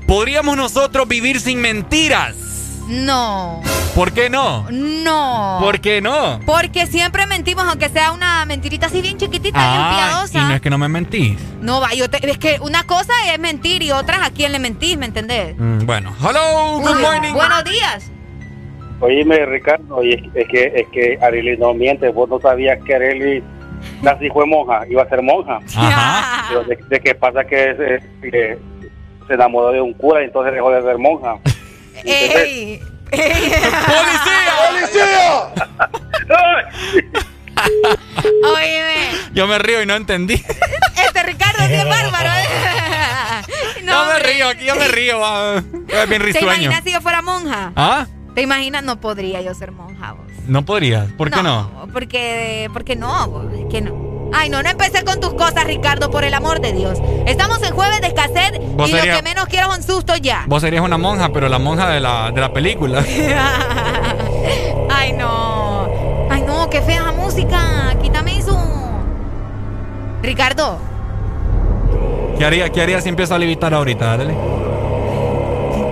¿Podríamos nosotros vivir sin mentiras? No. ¿Por qué no? No. ¿Por qué no? Porque siempre mentimos, aunque sea una mentirita así bien chiquitita, bien Ah, y piadosa. no es que no me mentís. No, va, yo te- es que una cosa es mentir y otra es a quién le mentís, ¿me entendés? Mm, bueno. Hello, good Uy, morning. Buenos días. Oíme, Ricardo, y es, es que es que Arely no miente, vos no sabías que Arely nací fue monja, iba a ser monja. Ajá. <laughs> Pero de, de qué pasa que, se- que se enamoró de un cura y entonces dejó de ser monja. ¡Ey! ¡Policía! Oíme, Yo me río y no entendí. este Ricardo es bárbaro. yo me hombre. río, aquí yo me río. Es bien ¿Te risueño. imaginas si yo fuera monja? ¿Ah? ¿Te imaginas? No podría yo ser monja, vos. No podrías. ¿Por qué no? Porque, porque no, vos, es que no. Ay, no, no empecé con tus cosas, Ricardo, por el amor de Dios. Estamos en jueves de cassette y lo que menos quiero es un susto ya. Vos serías una monja, pero la monja de la, de la película. <laughs> Ay, no. Ay, no, qué fea música. Quítame eso. Ricardo, ¿Qué haría, qué haría si empieza a levitar ahorita? Dale.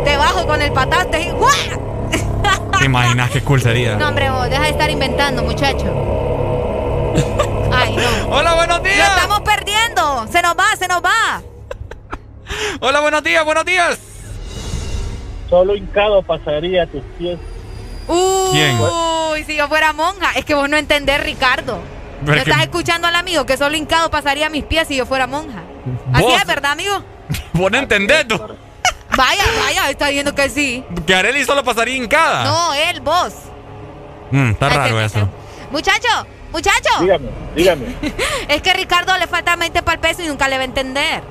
te bajo con el patate y ¡guau! ¿Te imaginas qué cool sería? No, hombre, vos, deja de estar inventando, muchacho. <laughs> Ay, no. Hola, buenos Lo días. estamos perdiendo. Se nos va, se nos va. <laughs> Hola, buenos días, buenos días. Solo hincado pasaría tus pies. Uy, ¿Quién? si yo fuera monja. Es que vos no entendés, Ricardo. Pero ¿No es que- estás escuchando al amigo que solo hincado pasaría a mis pies si yo fuera monja? Así es, ¿verdad, amigo? <laughs> Vos no entendés, tú. <laughs> Vaya, vaya, está diciendo que sí. Que Areli solo pasaría hincada. No, él, vos. Mm, está raro eso. Muchacho, muchacho. Dígame, dígame. <laughs> Es que a Ricardo le falta mente para el peso y nunca le va a entender.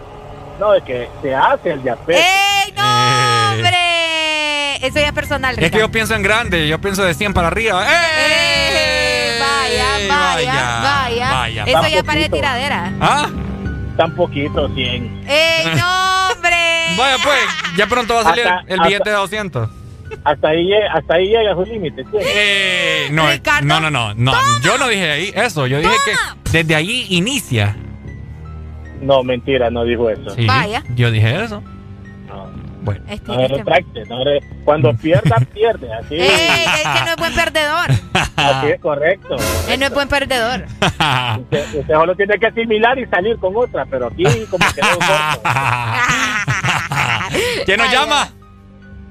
No, es que se hace el diabetes. ¡Ey, no, Eh. hombre! Eso ya es personal, Es que Ricardo. yo pienso en grande, yo pienso de 100 para arriba. ¡Eh! Vaya, vaya, vaya. vaya. Eso ya parece tiradera. ¿Ah? Tan poquito, 100. ¡Ey, no, hombre! Vaya pues, ya pronto va a salir Hasta- el billete hasta- de 200. Hasta ahí, lle- hasta ahí llega su límite. ¿sí? Eh, no, eh, Ricardo, no, no, no, no. Yo no dije ahí eso. Yo dije que desde ahí inicia. No, mentira, no dijo eso. Sí, Vaya. Yo dije eso. Bueno. Este, No este- retracte. No re- Cuando pierda, pierde. Así, ¡Ey, es que no es buen perdedor! <laughs> así es correcto. Él no es buen perdedor. <laughs> Usted, usted solo tiene que asimilar y salir con otra, pero aquí como que no. <laughs> ¿Quién nos Ay, llama?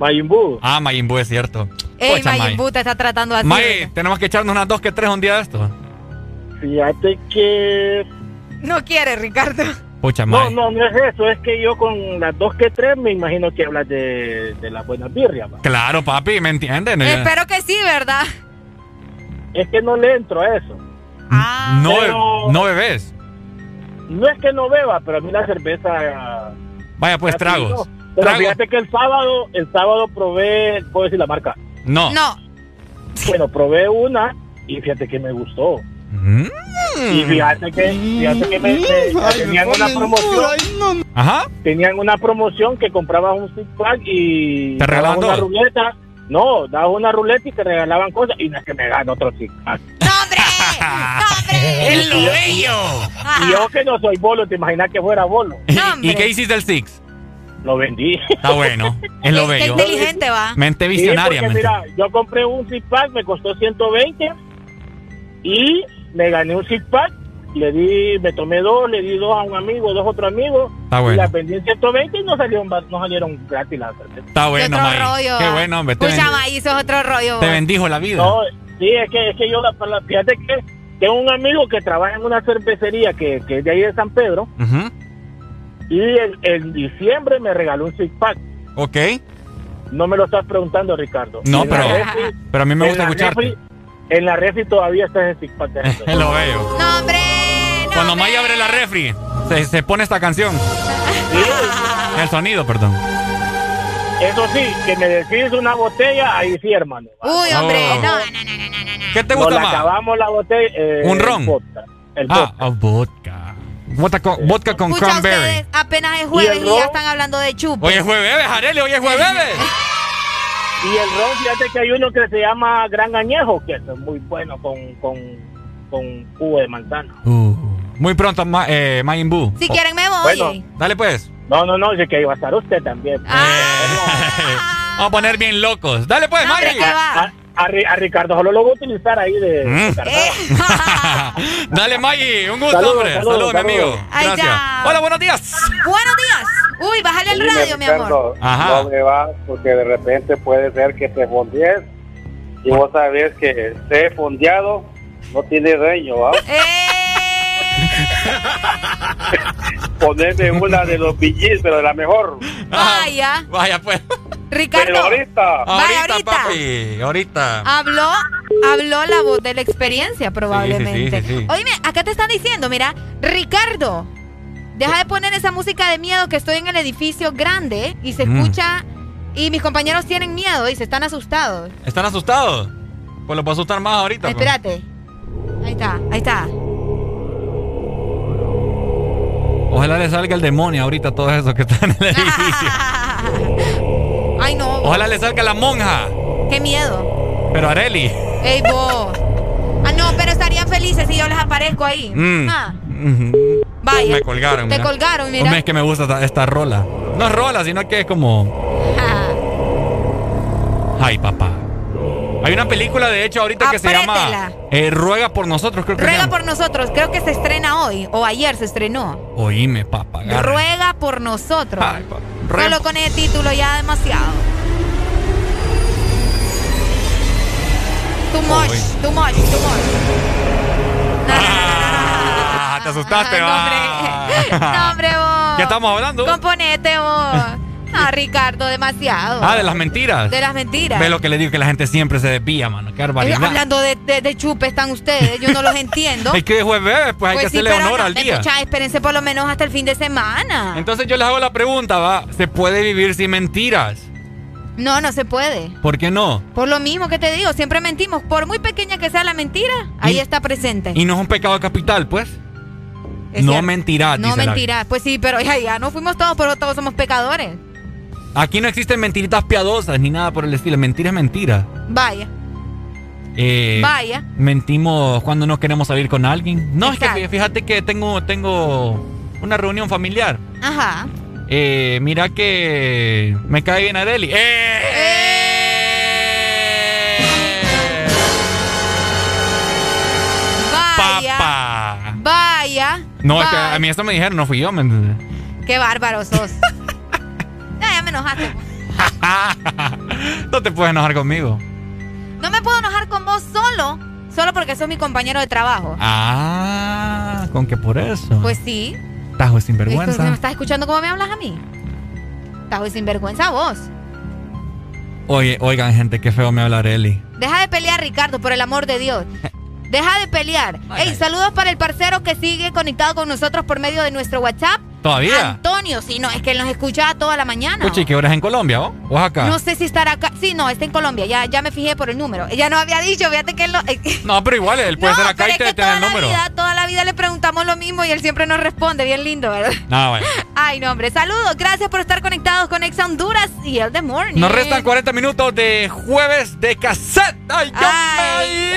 Mayimbu. Ah, Mayimbu es cierto. ¡Ey, Pocha, May. Mayimbu te está tratando así! May, tenemos que echarnos unas dos que tres un día de esto. Fíjate que... No quiere, Ricardo. Pucha, No, May. no, no es eso. Es que yo con las dos que tres me imagino que hablas de, de las buenas birrias. Claro, papi, ¿me entiendes? No, Espero que sí, ¿verdad? Es que no le entro a eso. Ah, no, pero- no bebés. No es que no beba, pero a mí la cerveza... Vaya, pues tragos. Pero fíjate que el sábado, el sábado probé, puedo decir la marca. No. No. Bueno, probé una y fíjate que me gustó. Mm. Y fíjate que, fíjate que me, me- Ay, tenían me una promoción, duro, ay, no. Ajá. tenían una promoción que comprabas un six pack y ¿Te regalaban dabas una ruleta. No, dabas una ruleta y te regalaban cosas y no es que me gano otro six pack. ¡No, hombre! ¡No, hombre! ¡Es lo bello! Y yo que no soy bolo, te imaginas que fuera bolo. <laughs> Hombre. ¿Y qué hiciste el Six? Lo vendí. Está bueno. Es lo Qué bello. inteligente va. Mente Sí, visionaria. porque mente. mira, yo compré un six pack, me costó 120 y me gané un six pack. Le di, me tomé dos, le di dos a un amigo, dos a otro amigo. Está Y bueno. las vendí en 120 y no salieron, no salieron gratis las. Está Qué bueno, otro May. rollo. Qué bueno, hombre. Ben- May, eso es otro rollo. te bendijo la vida. No, sí, es que, es que yo, la, la- fíjate que tengo un amigo que trabaja en una cervecería que, que es de ahí de San Pedro Ujú. Y en, en diciembre me regaló un six pack. Ok. No me lo estás preguntando, Ricardo. No, En pero, refri- pero a mí me gusta escucharte. refri- en la refri todavía está ese six pack. de <laughs> lo bello. No, hombre. No, Cuando hombre. May abre la refri, se, se pone esta canción. El sonido, perdón. Eso sí, que me decís una botella, ahí sí, hermano. Uy, hombre. Oh. No, no, no, no, no, no. ¿Qué te Nos gusta la más? acabamos la botella. eh, ¿Un el ron? vodka, el Ah, vodka. oh, vodka. Vodka con, vodka con cranberry. ustedes apenas es jueves ¿Y ya están hablando de chupo. Hoy es jueves, Jareli, hoy es jueves. <laughs> Y el ron, fíjate que hay uno que se llama Gran Añejo, que es muy bueno con, con, con jugo de manzana. Uh, muy pronto, Ma, eh, Majin Buu. Si Oh, quieren me voy. Bueno. eh. Dale pues. No, no, no, dice que iba a estar usted también. Ah, <laughs> Vamos a poner bien locos. Dale pues, No. A, a Ri- a Ricardo solo lo voy a utilizar ahí de. Mm. carnada. <laughs> Dale, Maggie. Un gusto, Saludos, hombre. saludos, Saludos, mi amigo. Ay, Gracias. ya. Hola, buenos días. Buenos días. Uy, bájale el Dime, radio, mi amor. Ajá. ¿Dónde vas? Porque de repente puede ser que te fondees y vos sabés que esté fondeado no tiene dueño, ¿va? <laughs> Eh. Ponete una de los billis, pero de la mejor. Vaya. Vaya, pues. Ricardo. Pero ahorita. Vaya, Ahorita, ahorita. papi. Ahorita. Habló, habló la voz de la experiencia, probablemente. Sí, sí, sí, sí. Oíme, acá te están diciendo, mira, Ricardo, deja de poner esa música de miedo que estoy en el edificio grande y se Mm. escucha y mis compañeros tienen miedo y se están asustados. ¿Están asustados? Pues lo puedo asustar más ahorita. pues. Espérate. Ahí está, ahí está. Ojalá le salga el demonio ahorita a todos esos que están en el <laughs> edificio. <laughs> Ay, no. Ojalá le salga la monja. Qué miedo. Pero Areli. Ey, vos. Ah, no, pero estarían felices si yo les aparezco ahí. Mm. Ah, vaya. Me colgaron. Te mira. colgaron, mira. Hombre, es que me gusta esta, esta rola. No es rola, sino que es como. <laughs> Ay, papá. Hay una película, de hecho, ahorita que se llama eh, Ruega por nosotros, creo que Ruega por nosotros. Creo que se estrena hoy o ayer se estrenó. Oíme, papá. Ruega por nosotros. Ay, papá. Ruega- Solo con ese título ya demasiado. Too much, too much, too much. Ah, te asustaste, va. <laughs> No, hombre, vos. ¿Qué estamos hablando? Componete vos. Ah, Ricardo, demasiado. Ah, de las mentiras. De las mentiras. Ve lo que le digo, que la gente siempre se desvía, mano. Qué Eh, barbaridad. Hablando de, de, de chupe están ustedes, yo no los entiendo. <laughs> Es que es jueves, pues hay que sí, hacerle honor no, al día. escucha, espérense por lo menos hasta el fin de semana. Entonces yo les hago la pregunta, va. ¿Se puede vivir sin mentiras? No, no se puede. ¿Por qué no? Por lo mismo que te digo, siempre mentimos. Por muy pequeña que sea la mentira, ahí Y- está presente. Y no es un pecado capital, pues. Es no cierto. mentirás, No la mentirás. Pues sí, pero <laughs> ya, ya no fuimos todos, pero todos somos pecadores. Aquí no existen mentiritas piadosas ni nada por el estilo. Mentira es mentira. Vaya, Eh, vaya. Mentimos cuando no queremos salir con alguien. No, es que fí- fíjate que tengo, tengo una reunión familiar. Ajá. Eh, mira que me cae bien Areli. ¡Eh! Vaya. ¡Papá! Vaya. No, es que a mí esto me dijeron, no fui yo, ¿me entiendes? Qué bárbaro sos. <laughs> me enojaste. <laughs> No te puedes enojar conmigo. No me puedo enojar con vos solo, solo porque sos mi compañero de trabajo. Ah, con que por eso. Pues sí. Tajo es ¿Me sinvergüenza. estás escuchando cómo me hablas a mí? Estás sinvergüenza vos. Oye, oigan, gente, qué feo me habla Areli. Deja de pelear, Ricardo, por el amor de Dios. Deja de pelear. Ey, saludos para el parcero que sigue conectado con nosotros por medio de nuestro WhatsApp. ¿Todavía? Antonio, sí, no, es que él nos escucha toda la mañana. Puchi, ¿qué hora es en Colombia, o? ¿O es acá? No sé si estará acá. Sí, no, está en Colombia. Ya, ya me fijé por el número. Ella no había dicho, fíjate que él lo. <laughs> No, pero igual, él puede no, ser acá pero y te el la número. vida, toda la vida le preguntamos lo mismo y él siempre nos responde. Bien lindo, ¿verdad? No, bueno. <laughs> Ay, no, hombre. Saludos. Gracias por estar conectados con Ex Honduras y el The Morning. Nos restan 40 minutos de jueves de cassette. ¡Ay, qué Ay,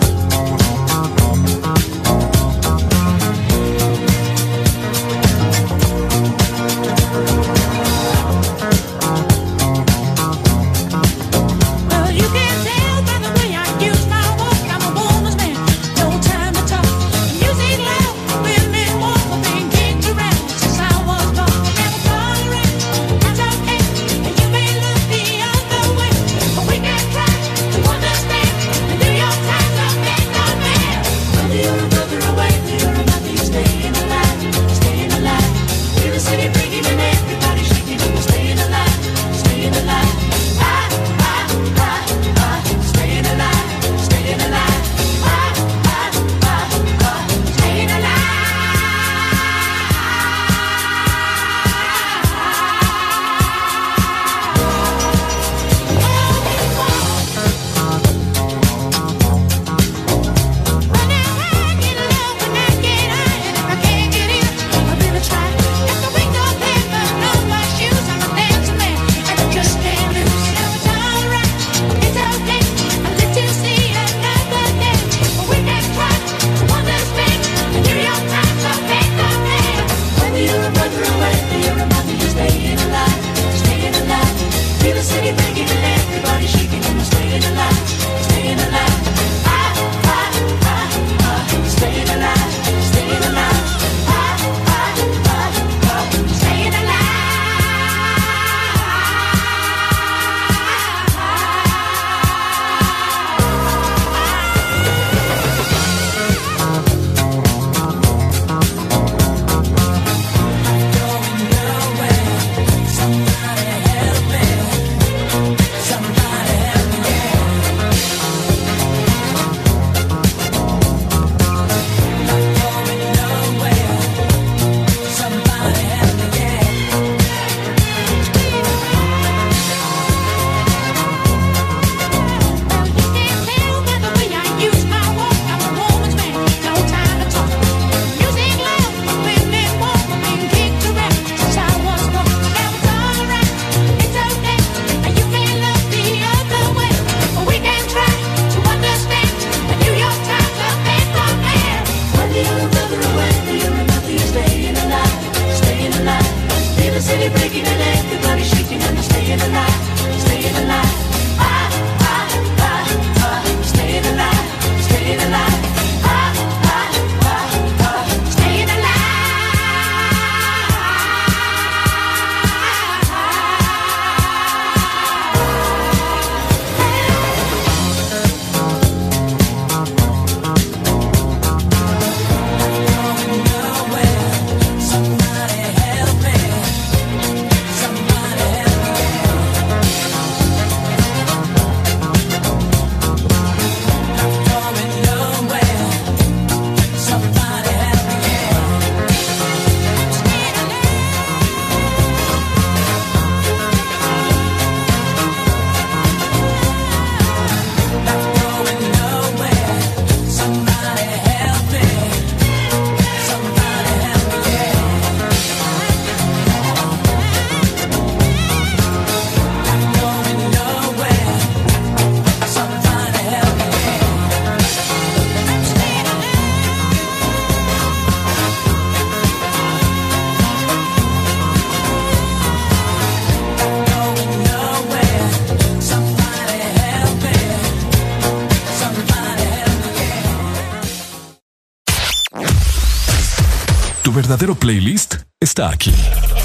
Verdadero playlist está aquí.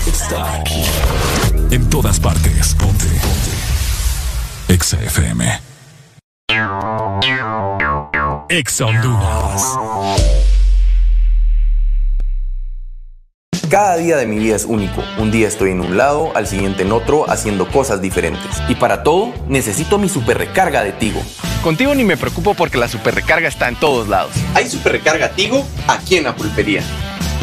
Está aquí. En todas partes. Ponte. Ponte. Exa FM. Exa Honduras. Cada día de mi vida es único. Un día estoy en un lado, al siguiente en otro, haciendo cosas diferentes. Y para todo, necesito mi super recarga de Tigo. Contigo ni me preocupo porque la super recarga está en todos lados. Hay super recarga Tigo aquí en la pulpería,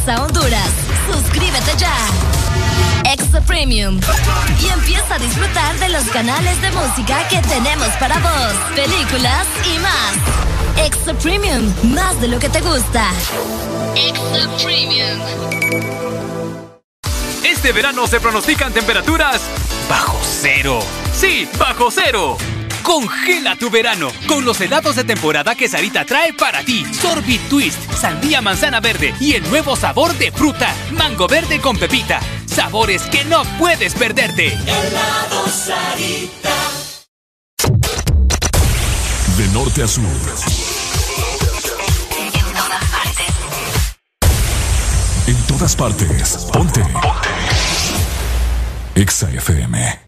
Exa Honduras. Suscríbete ya. Extra Premium. Y empieza a disfrutar de los canales de música que tenemos para vos, películas y más. Extra Premium, más de lo que te gusta. Extra Premium. Este verano se pronostican temperaturas bajo cero. Sí, bajo cero. Congela tu verano con los helados de temporada que Sarita trae para ti. Sorbit Twist, sandía manzana verde y el nuevo sabor de fruta, mango verde con pepita. Sabores que no puedes perderte. Helado Sarita. De norte a sur. En todas partes. Ponte. Ponte. Exa FM.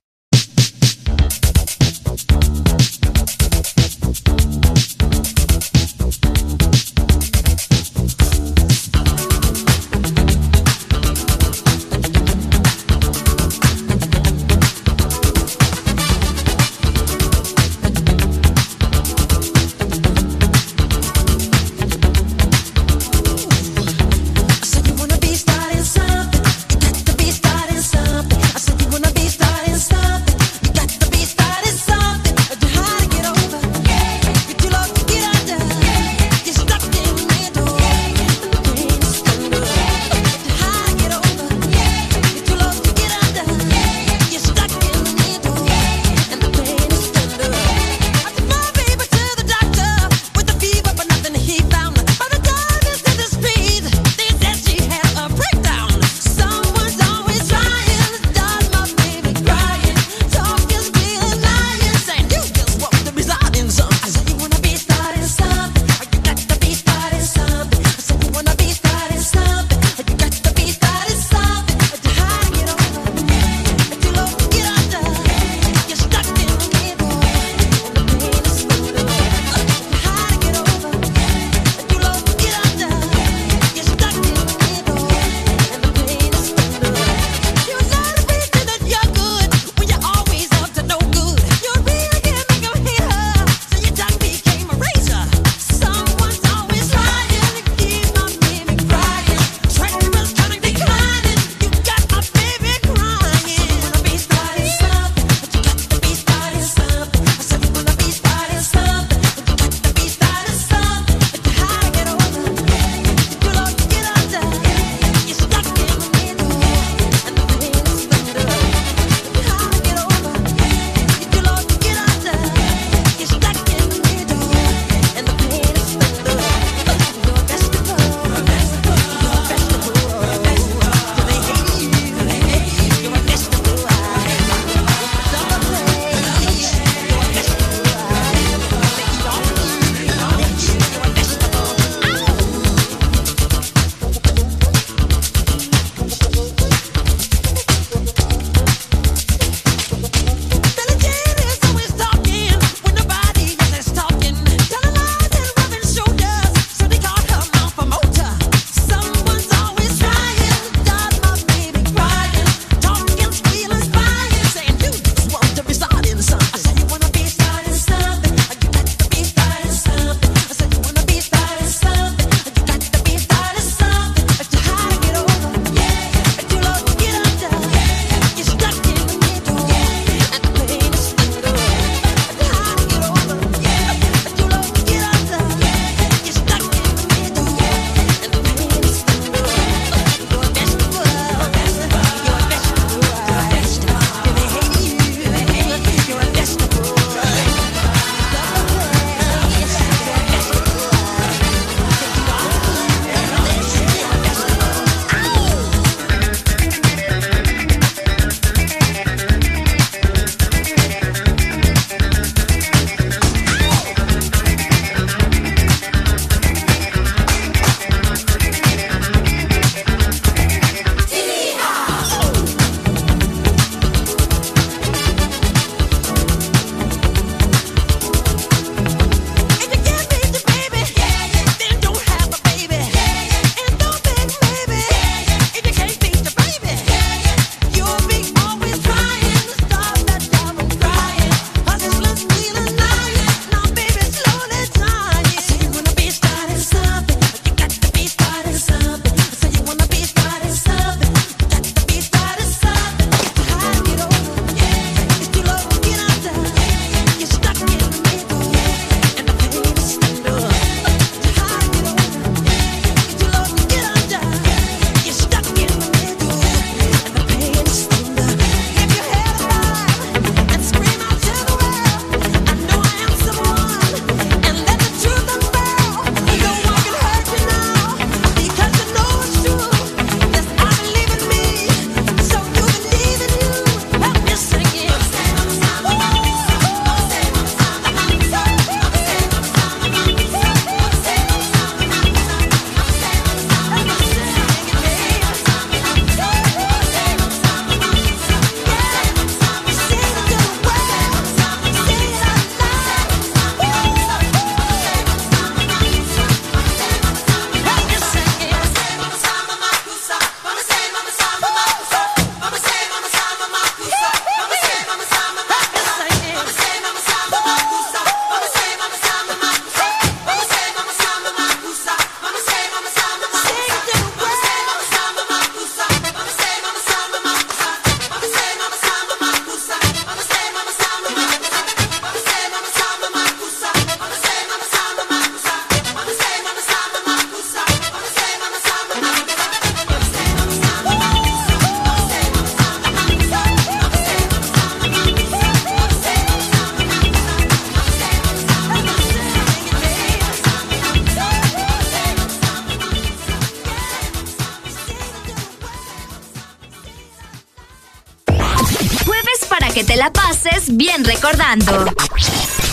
Recordando.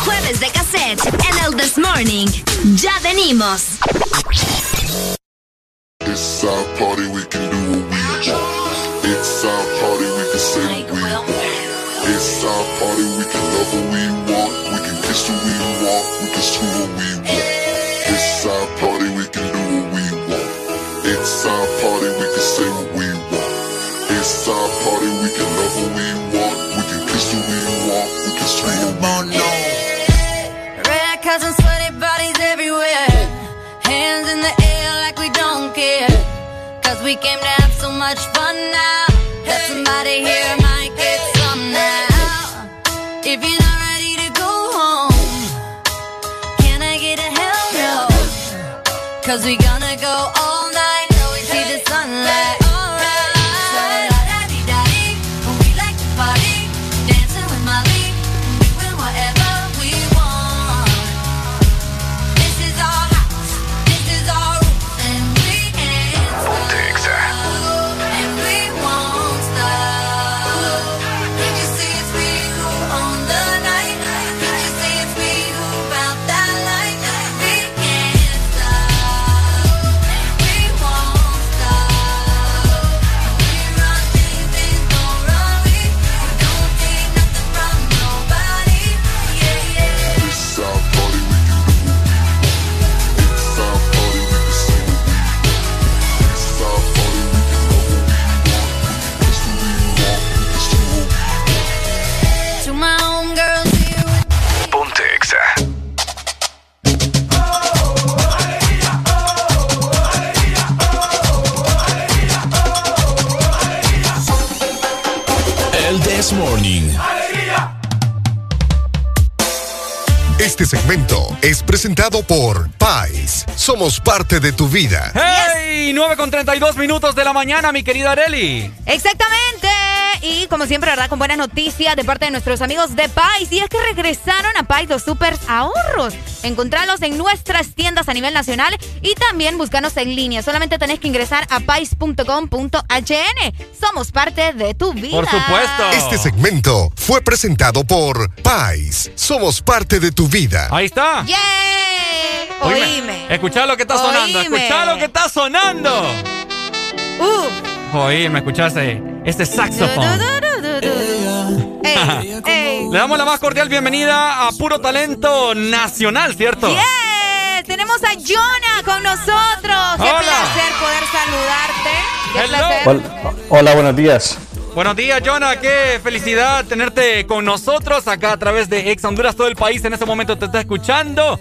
Jueves de cassette en el This Morning. Presentado por Pais. Somos parte de tu vida. ¡Hey! 9 con 32 minutos de la mañana, mi querida Areli. Exactamente. Y como siempre, ¿verdad? Con buenas noticias de parte de nuestros amigos de Pais. Y es que regresaron a Pais los super ahorros. Encontrarlos en nuestras tiendas a nivel nacional y también buscarnos en línea. Solamente tenés que ingresar a pais.com.hn. Somos parte de tu vida. Este segmento fue presentado por Pais. Somos parte de tu vida. Ahí está. ¡Yeah! Oíme. Escuchá lo que está sonando. Oíme. Escuchá lo que está sonando. Uh. Oíme, escuchaste este saxofón. Ey, ey. Le damos la más cordial bienvenida a Puro Talento Nacional, ¿cierto? Yes, tenemos a Jonah con nosotros. Qué Hola. placer poder saludarte. Qué Hello. placer. Hola, hola, buenos días. Buenos días, Jonah. Qué felicidad tenerte con nosotros acá a través de Ex Honduras. Todo el país en este momento te está escuchando.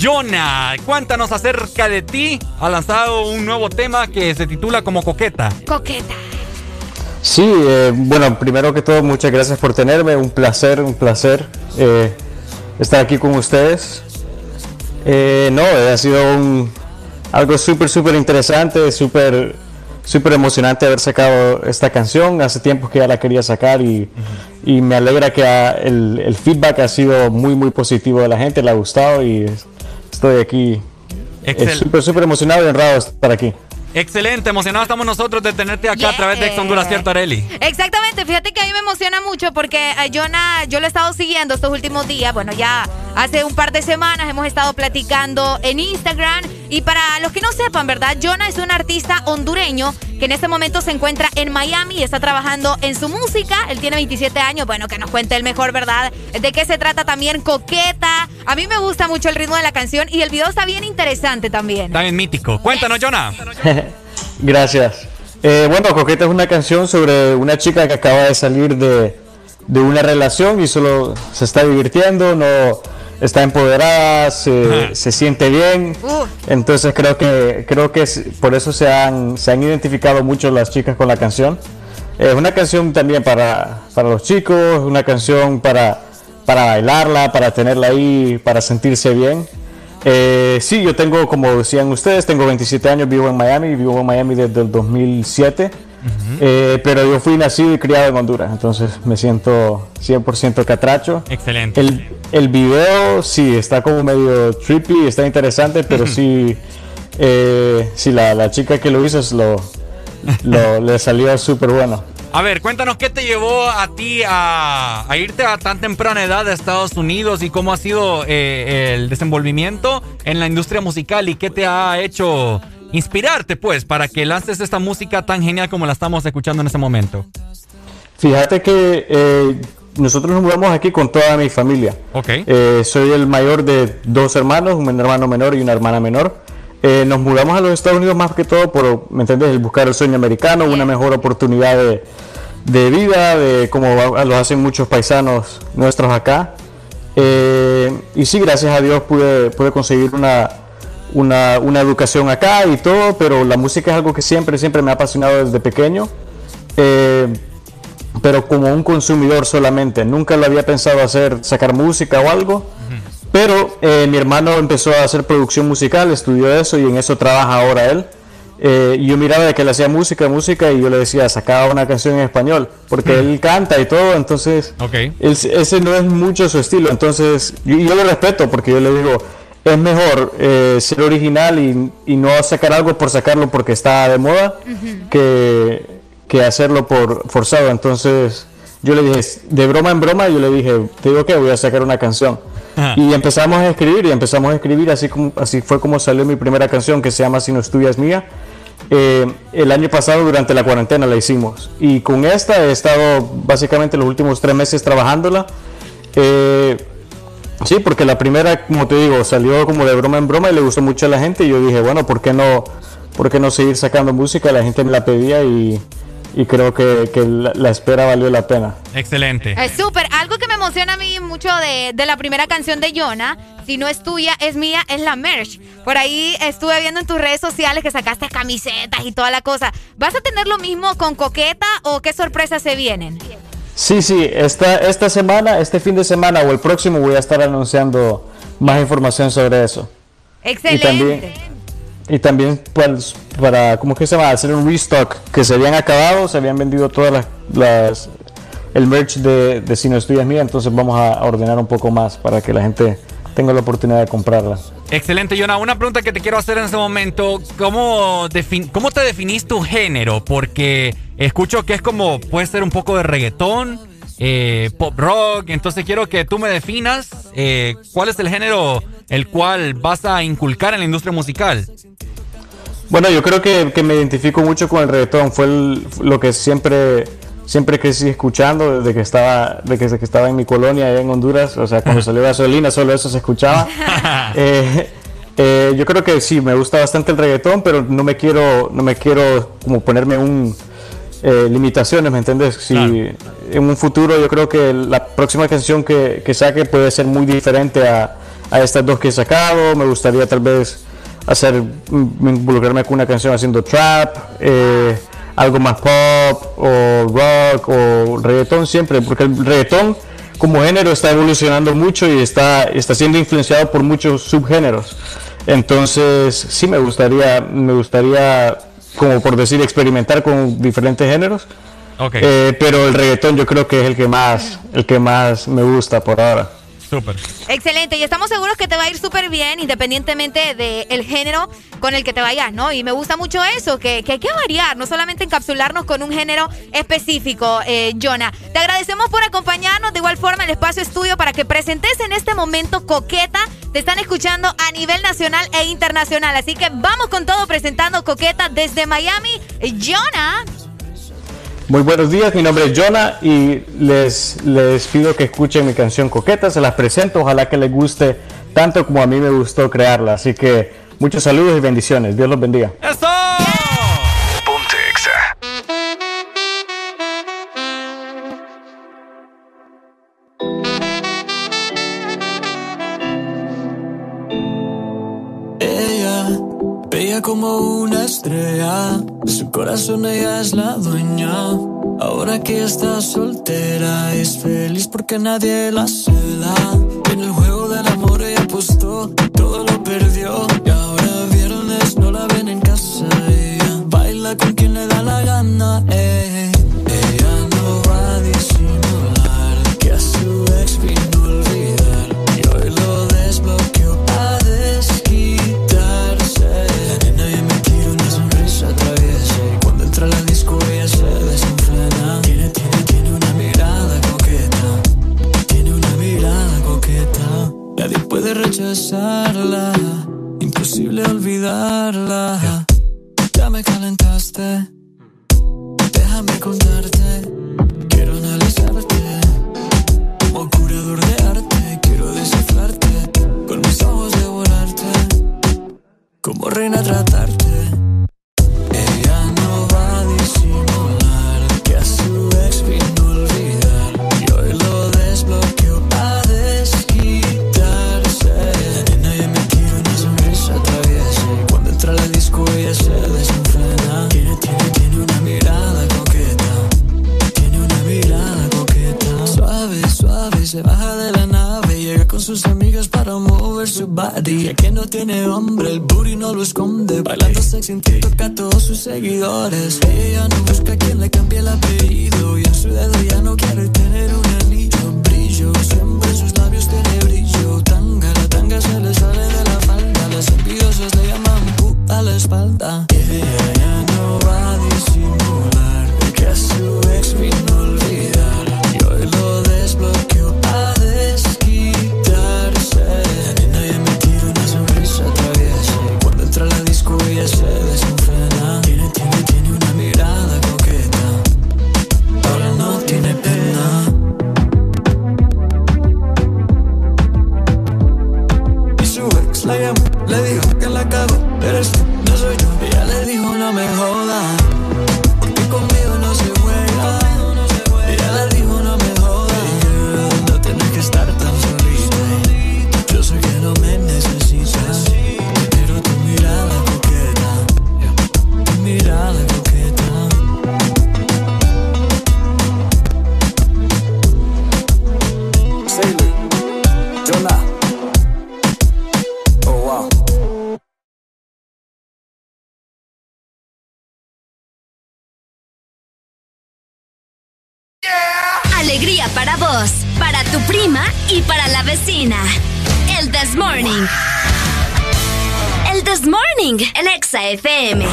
Jonah, cuéntanos acerca de ti. Ha lanzado un nuevo tema que se titula como Coqueta. Coqueta. Sí, eh, bueno, primero que todo, muchas gracias por tenerme. Un placer, un placer eh, estar aquí con ustedes. Eh, no, ha sido un, algo súper, súper interesante, súper, súper emocionante haber sacado esta canción. Hace tiempo que ya la quería sacar y, y me alegra que ha- el, el feedback ha sido muy, muy positivo de la gente, le ha gustado y estoy aquí eh, Excel- súper, súper emocionado y honrado de estar aquí. Excelente, emocionados estamos nosotros de tenerte acá a través de Ex Honduras, ¿cierto, Areli? Exactamente, fíjate que a mí me emociona mucho porque a Jonah, yo lo he estado siguiendo estos últimos días, bueno, ya hace un par de semanas hemos estado platicando en Instagram y para los que no sepan, ¿verdad? Jonah es un artista hondureño que en este momento se encuentra en Miami y está trabajando en su música, él tiene 27 años, bueno, que nos cuente el mejor, ¿verdad? De qué se trata también Coqueta, a mí me gusta mucho el ritmo de la canción y el video está bien interesante también. Bien mítico. Cuéntanos, Jonah. <laughs> Gracias. Eh, bueno, Coqueta es una canción sobre una chica que acaba de salir de, de una relación y solo se está divirtiendo, no está empoderada, se, se siente bien. Entonces creo que creo que por eso se han, se han identificado mucho las chicas con la canción. Es una canción también para, para los chicos, una canción para, para bailarla, para tenerla ahí, para sentirse bien. Eh, sí, yo tengo, como decían ustedes, tengo 27 años, vivo en Miami, vivo en Miami desde el 2007, eh, pero yo fui nacido y criado en Honduras, entonces me siento 100% catracho. Excelente. El, el video sí está como medio trippy, está interesante, pero <laughs> sí, eh, sí la, la chica que lo hizo lo, lo- <laughs> le salió súper bueno. A ver, cuéntanos qué te llevó a ti a, irte a tan temprana edad a Estados Unidos y cómo ha sido eh, el desenvolvimiento en la industria musical y qué te ha hecho inspirarte, pues, para que lances esta música tan genial como la estamos escuchando en este momento. Fíjate que eh, nosotros nos mudamos aquí con toda mi familia. Ok. Eh, soy el mayor de dos hermanos, un hermano menor y una hermana menor. Eh, nos mudamos a los Estados Unidos más que todo por, ¿me entiendes?, el buscar el sueño americano, una mejor oportunidad de, de vida, de como lo hacen muchos paisanos nuestros acá. Eh, y sí, gracias a Dios pude, pude conseguir una, una, una, educación acá y todo, pero la música es algo que siempre, siempre me ha apasionado desde pequeño. Eh, pero como un consumidor solamente, nunca lo había pensado hacer, sacar música o algo. Pero eh, mi hermano empezó a hacer producción musical, estudió eso y en eso trabaja ahora él. Eh, yo miraba de que él hacía música, música y yo le decía, sacaba una canción en español, porque él canta y todo, entonces ese no es mucho su estilo. Entonces yo, yo lo respeto porque yo le digo, es mejor eh, ser original y, y, no sacar algo por sacarlo porque está de moda que, que hacerlo por forzado. Entonces yo le dije, de broma en broma, yo le dije, te digo que voy a sacar una canción. Y empezamos a escribir y empezamos a escribir, así, como, así fue como salió mi primera canción que se llama Si no estudias mía. Eh, el año pasado durante la cuarentena la hicimos y con esta he estado básicamente los últimos tres meses trabajándola. Eh, sí, porque la primera, como te digo, salió como de broma en broma y le gustó mucho a la gente y yo dije, bueno, ¿por qué no, por qué no seguir sacando música? La gente me la pedía y, y creo que, que la, la, espera valió la pena. Excelente. Es súper. Algo que me emociona a mí mucho de, de, la primera canción de Jonah, si no es tuya, es mía, es la merch. Por ahí estuve viendo en tus redes sociales que sacaste camisetas y toda la cosa. ¿Vas a tener lo mismo con Coqueta o qué sorpresas se vienen? Sí, sí, esta, esta semana, este fin de semana o el próximo voy a estar anunciando más información sobre eso. Excelente. Y también, y también pues, para, ¿cómo que se llama? Hacer un restock, que se habían acabado, se habían vendido todas las, las el merch de, de Si no estudias mía, entonces vamos a ordenar un poco más para que la gente tenga la oportunidad de comprarla. Excelente, Jonah. Una pregunta que te quiero hacer en este momento, ¿cómo, ¿cómo te definís tu género? Porque escucho que es como, puede ser un poco de reggaetón, eh, pop rock, entonces quiero que tú me definas eh, cuál es el género el cual vas a inculcar en la industria musical. Bueno, yo creo que, que me identifico mucho con el reggaetón, fue el, lo que siempre siempre crecí escuchando desde que estaba desde que estaba en mi colonia allá en Honduras, o sea, cuando <laughs> salió gasolina solo eso se escuchaba. <laughs> eh, eh, yo creo que sí, me gusta bastante el reggaetón, pero no me quiero no me quiero como ponerme un eh, limitaciones, ¿me entiendes? Si claro. en un futuro yo creo que la próxima canción que, que saque puede ser muy diferente a, a estas dos que he sacado, me gustaría tal vez hacer involucrarme con una canción haciendo trap eh, algo más pop o rock o reggaetón siempre, porque el reggaetón como género está evolucionando mucho y está, está siendo influenciado por muchos subgéneros. Entonces, sí me gustaría, me gustaría, como por decir, experimentar con diferentes géneros. Okay. Eh, pero el reggaetón yo creo que es el que más, el que más me gusta por ahora. Súper. Excelente, y estamos seguros que te va a ir súper bien, independientemente del género con el que te vayas, ¿no? Y me gusta mucho eso, que, que, hay que variar, no solamente encapsularnos con un género específico, eh, Jonah. Te agradecemos por acompañarnos, de igual forma, el espacio estudio para que presentes en este momento Coqueta. Te están escuchando a nivel nacional e internacional, así que vamos con todo presentando Coqueta desde Miami. Jonah. Muy buenos días, mi nombre es Jonah y les, les pido que escuchen mi canción Coqueta, se las presento, ojalá que les guste tanto como a mí me gustó crearla. Así que muchos saludos y bendiciones, Dios los bendiga. ¡Eso! Ella, bella como una su corazón ella es la dueña. Ahora que está soltera es feliz porque nadie la cela. En el juego del amor ella apostó, todo lo perdió. Y ahora viernes no la ven en casa. Ella baila con quien le da la gana. eh. Besarla, imposible olvidarla. Ya me calentaste, déjame contarte. Quiero analizarte como curador de arte. Quiero descifrarte con mis ojos devorarte. Como reina tratarte. Sus amigas para mover su body. Ya que no tiene hombre, el booty no lo esconde. Bailando sexy en TikTok a todos sus seguidores. Ella no busca quien le cambie el apellido. Y en su dedo ya no quiere tener un anillo. Brillo, siempre sus labios tiene brillo. Tanga, la tanga se le sale de la falda. Las envidiosas le llaman a la espalda. Ella no va y para la vecina. El This Morning. El This Morning en Exa FM.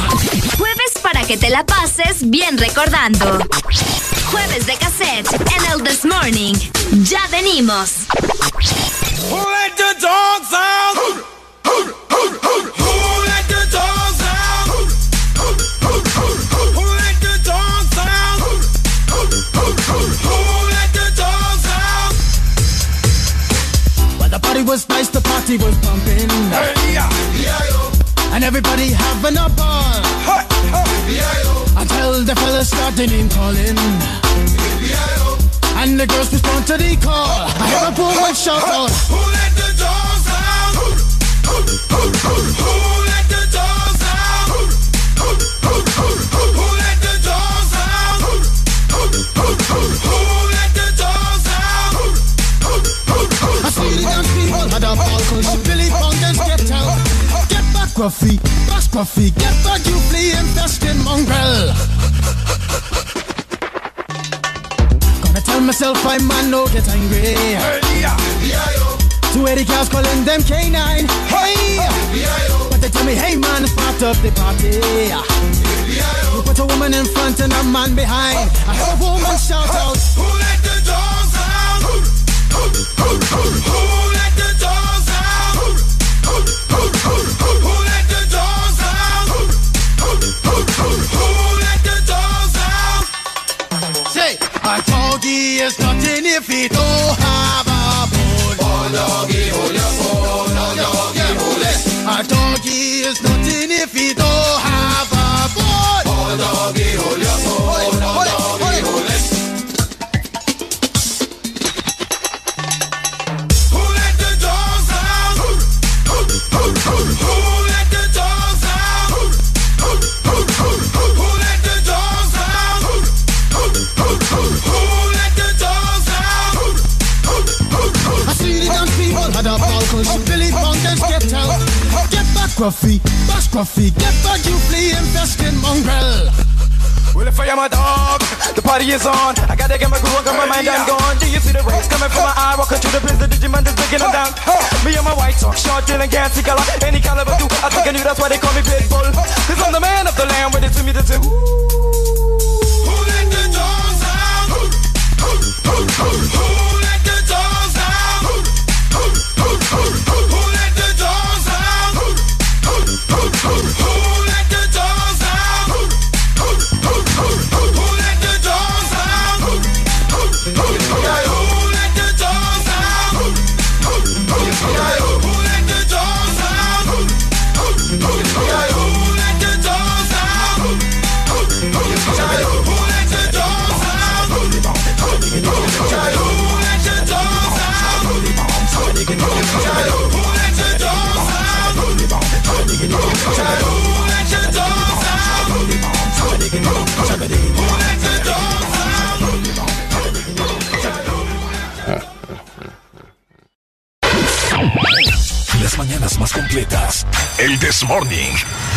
Jueves para que te la pases bien recordando. Jueves de cassette en el This Morning. Ya venimos. Was nice, the party was pumping. And everybody having a ball. Until the fellas started name calling. And the girls respond to the call. I hear a woman shout out. Who let the dogs out? Who let the dogs Back, Gruffy, get back, you flea infested mongrel. Gonna tell myself I man no get angry. Two eighty cows calling them K9. Hey, but they tell me, hey man, it's part of the party. You put a woman in front and a man behind. I heard a woman shout out. Who let the dogs out? Who let the dogs out? Who let the dogs a doggy is nothing if he don't have a bone. Hold your bone. Hold it. A doggy is nothing if he don't Gruffy, back, Gruffy, get back, you flea infested mongrel. Well, if I am a dog, the party is on. I gotta get my groove on, cause my mind I'm gone. Do you see the rays coming from my eye? Walking through the prison, Digimon is breaking them down. Me and my white talk, short, dealing, gassy color. Any caliber do, I think I knew that's why they call me Pitbull. Cause I'm the man of the land, with it to me to do. Who let the dogs out? Who the dogs? Who hurry, hurry. morning.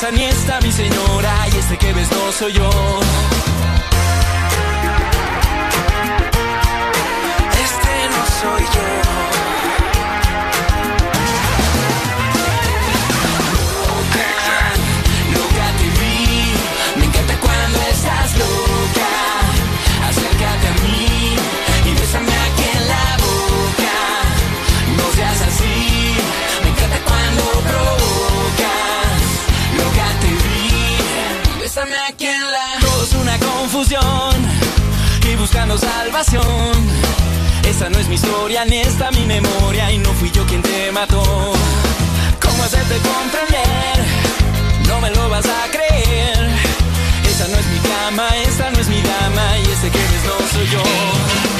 casa niesta mi señora y este que ves no soy yo. salvación. Esa no es mi historia, ni esta mi memoria, y no fui yo quien te mató. ¿Cómo hacerte comprender? No me lo vas a creer. Esa no es mi cama, esta no es mi dama, y ese que eres no soy yo.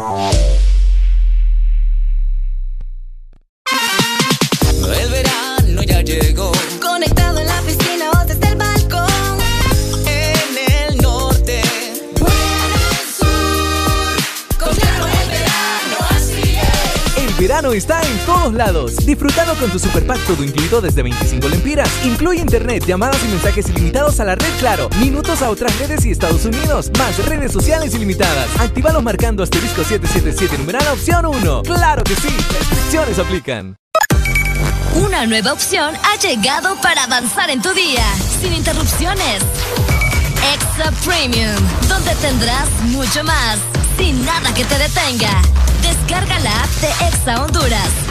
Todos lados. Disfrutando con tu superpack todo incluido desde 25 lempiras. Incluye internet, llamadas y mensajes ilimitados a la red Claro, minutos a otras redes y Estados Unidos, más redes sociales ilimitadas. Actívalos marcando asterisco 777 numeral opción 1. ¡Claro que sí! Restricciones aplican. Una nueva opción ha llegado para avanzar en tu día, sin interrupciones. Extra Premium, donde tendrás mucho más, sin nada que te detenga. Descarga la app de Exa Honduras.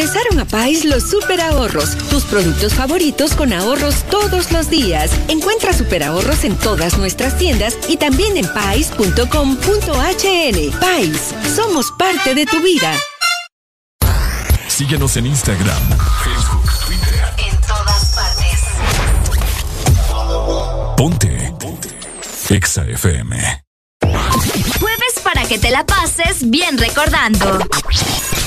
Regresaron a Pais los super ahorros, tus productos favoritos con ahorros todos los días. Encuentra super ahorros en todas nuestras tiendas y también en pais.com.hn. Pais, somos parte de tu vida. Síguenos en Instagram, Facebook, Twitter. En todas partes. Ponte. Ponte. Exa FM. Jueves para que te la pases bien recordando.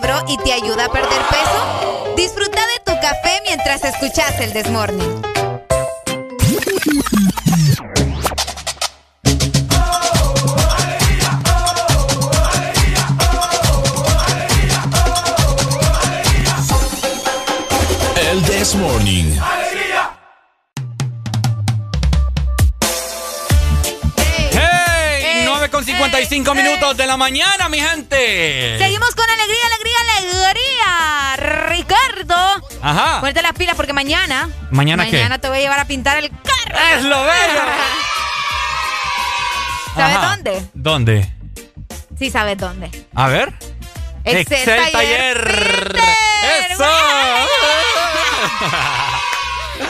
Cerebro y te ayuda a perder peso? Disfruta de tu café mientras escuchas el Desmorning. El This Morning. ¡Hey! 9 con 55 minutos de la mañana, mi gente. Seguimos con alegría, alegría, alegría. Ricardo. Ajá. Ponte las pilas porque mañana. ¿Mañana qué? Mañana te voy a llevar a pintar el carro. ¡Es lo bello! <laughs> ¿Sabes Ajá. dónde? ¿Dónde? Sí, sabes dónde. A ver. Excel Taller ¡Eso! <laughs>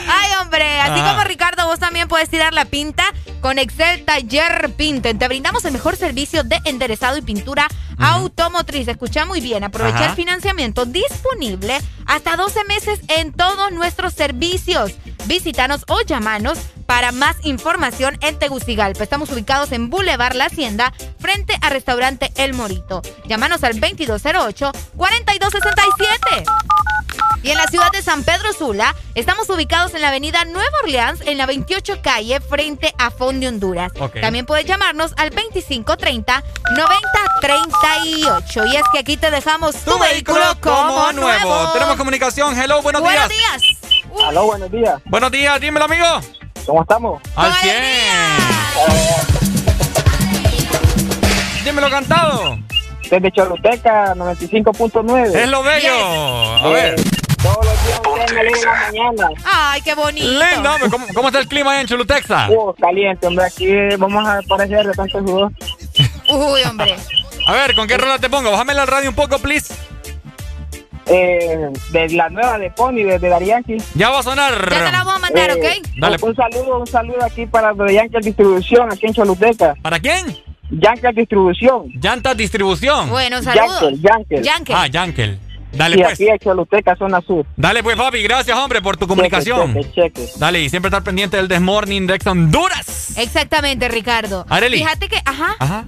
Ay, hombre, así Ah. como Ricardo, vos también puedes tirar la pinta con Excel Taller Pinto. Te brindamos el mejor servicio de enderezado y pintura automotriz. Escucha muy bien, aprovecha Ajá. el financiamiento disponible hasta 12 meses en todos nuestros servicios. Visítanos o llamanos para más información en Tegucigalpa. Estamos ubicados en Boulevard La Hacienda, frente a Restaurante El Morito. Llámanos al 2208-4267. Y en la ciudad de San Pedro Sula, estamos ubicados en la avenida Nueva Orleans, en la 28 calle, frente a Fondo Honduras. También puedes llamarnos al 2530-9038. Y es que aquí te dejamos tu, vehículo como nuevo. Tenemos comunicación. Hello, buenos, Buenos días. días. Aló, buenos días. Buenos días, dímelo, amigo. ¿Cómo estamos? Al 100. Dímelo cantado. Desde Choluteca, 95.9. Es lo bello. A ver. Todos los días la mañana. Ay, qué bonito. Lindo, hombre. ¿Cómo, cómo está el clima ahí en Cholutexa? Uh, caliente, hombre. Aquí vamos a parecer de tanto sudor. Uy, hombre. <laughs> A ver, ¿con qué rola te pongo? Bájame la radio un poco, please. Eh, de la nueva de Pony, desde Dari Yankee. Ya va a sonar. Ya te la vamos a mandar, Eh, ¿ok? Dale. Un saludo, un saludo aquí para Dari Yankee Distribución, aquí en Choluteca. ¿Para quién? Yankee Distribución. Llantas Distribución. Bueno, saludos. Yankel, Yankel. Yankel. Ah, Yankel. Dale, y pues. aquí en Choluteca, zona sur. Dale, pues, papi. Gracias, hombre, por tu comunicación. Cheque, cheque, cheque. Dale, y siempre estar pendiente del Desmorning de Ex Honduras. Exactamente, Ricardo. Areli. Fíjate que, ajá. Ajá.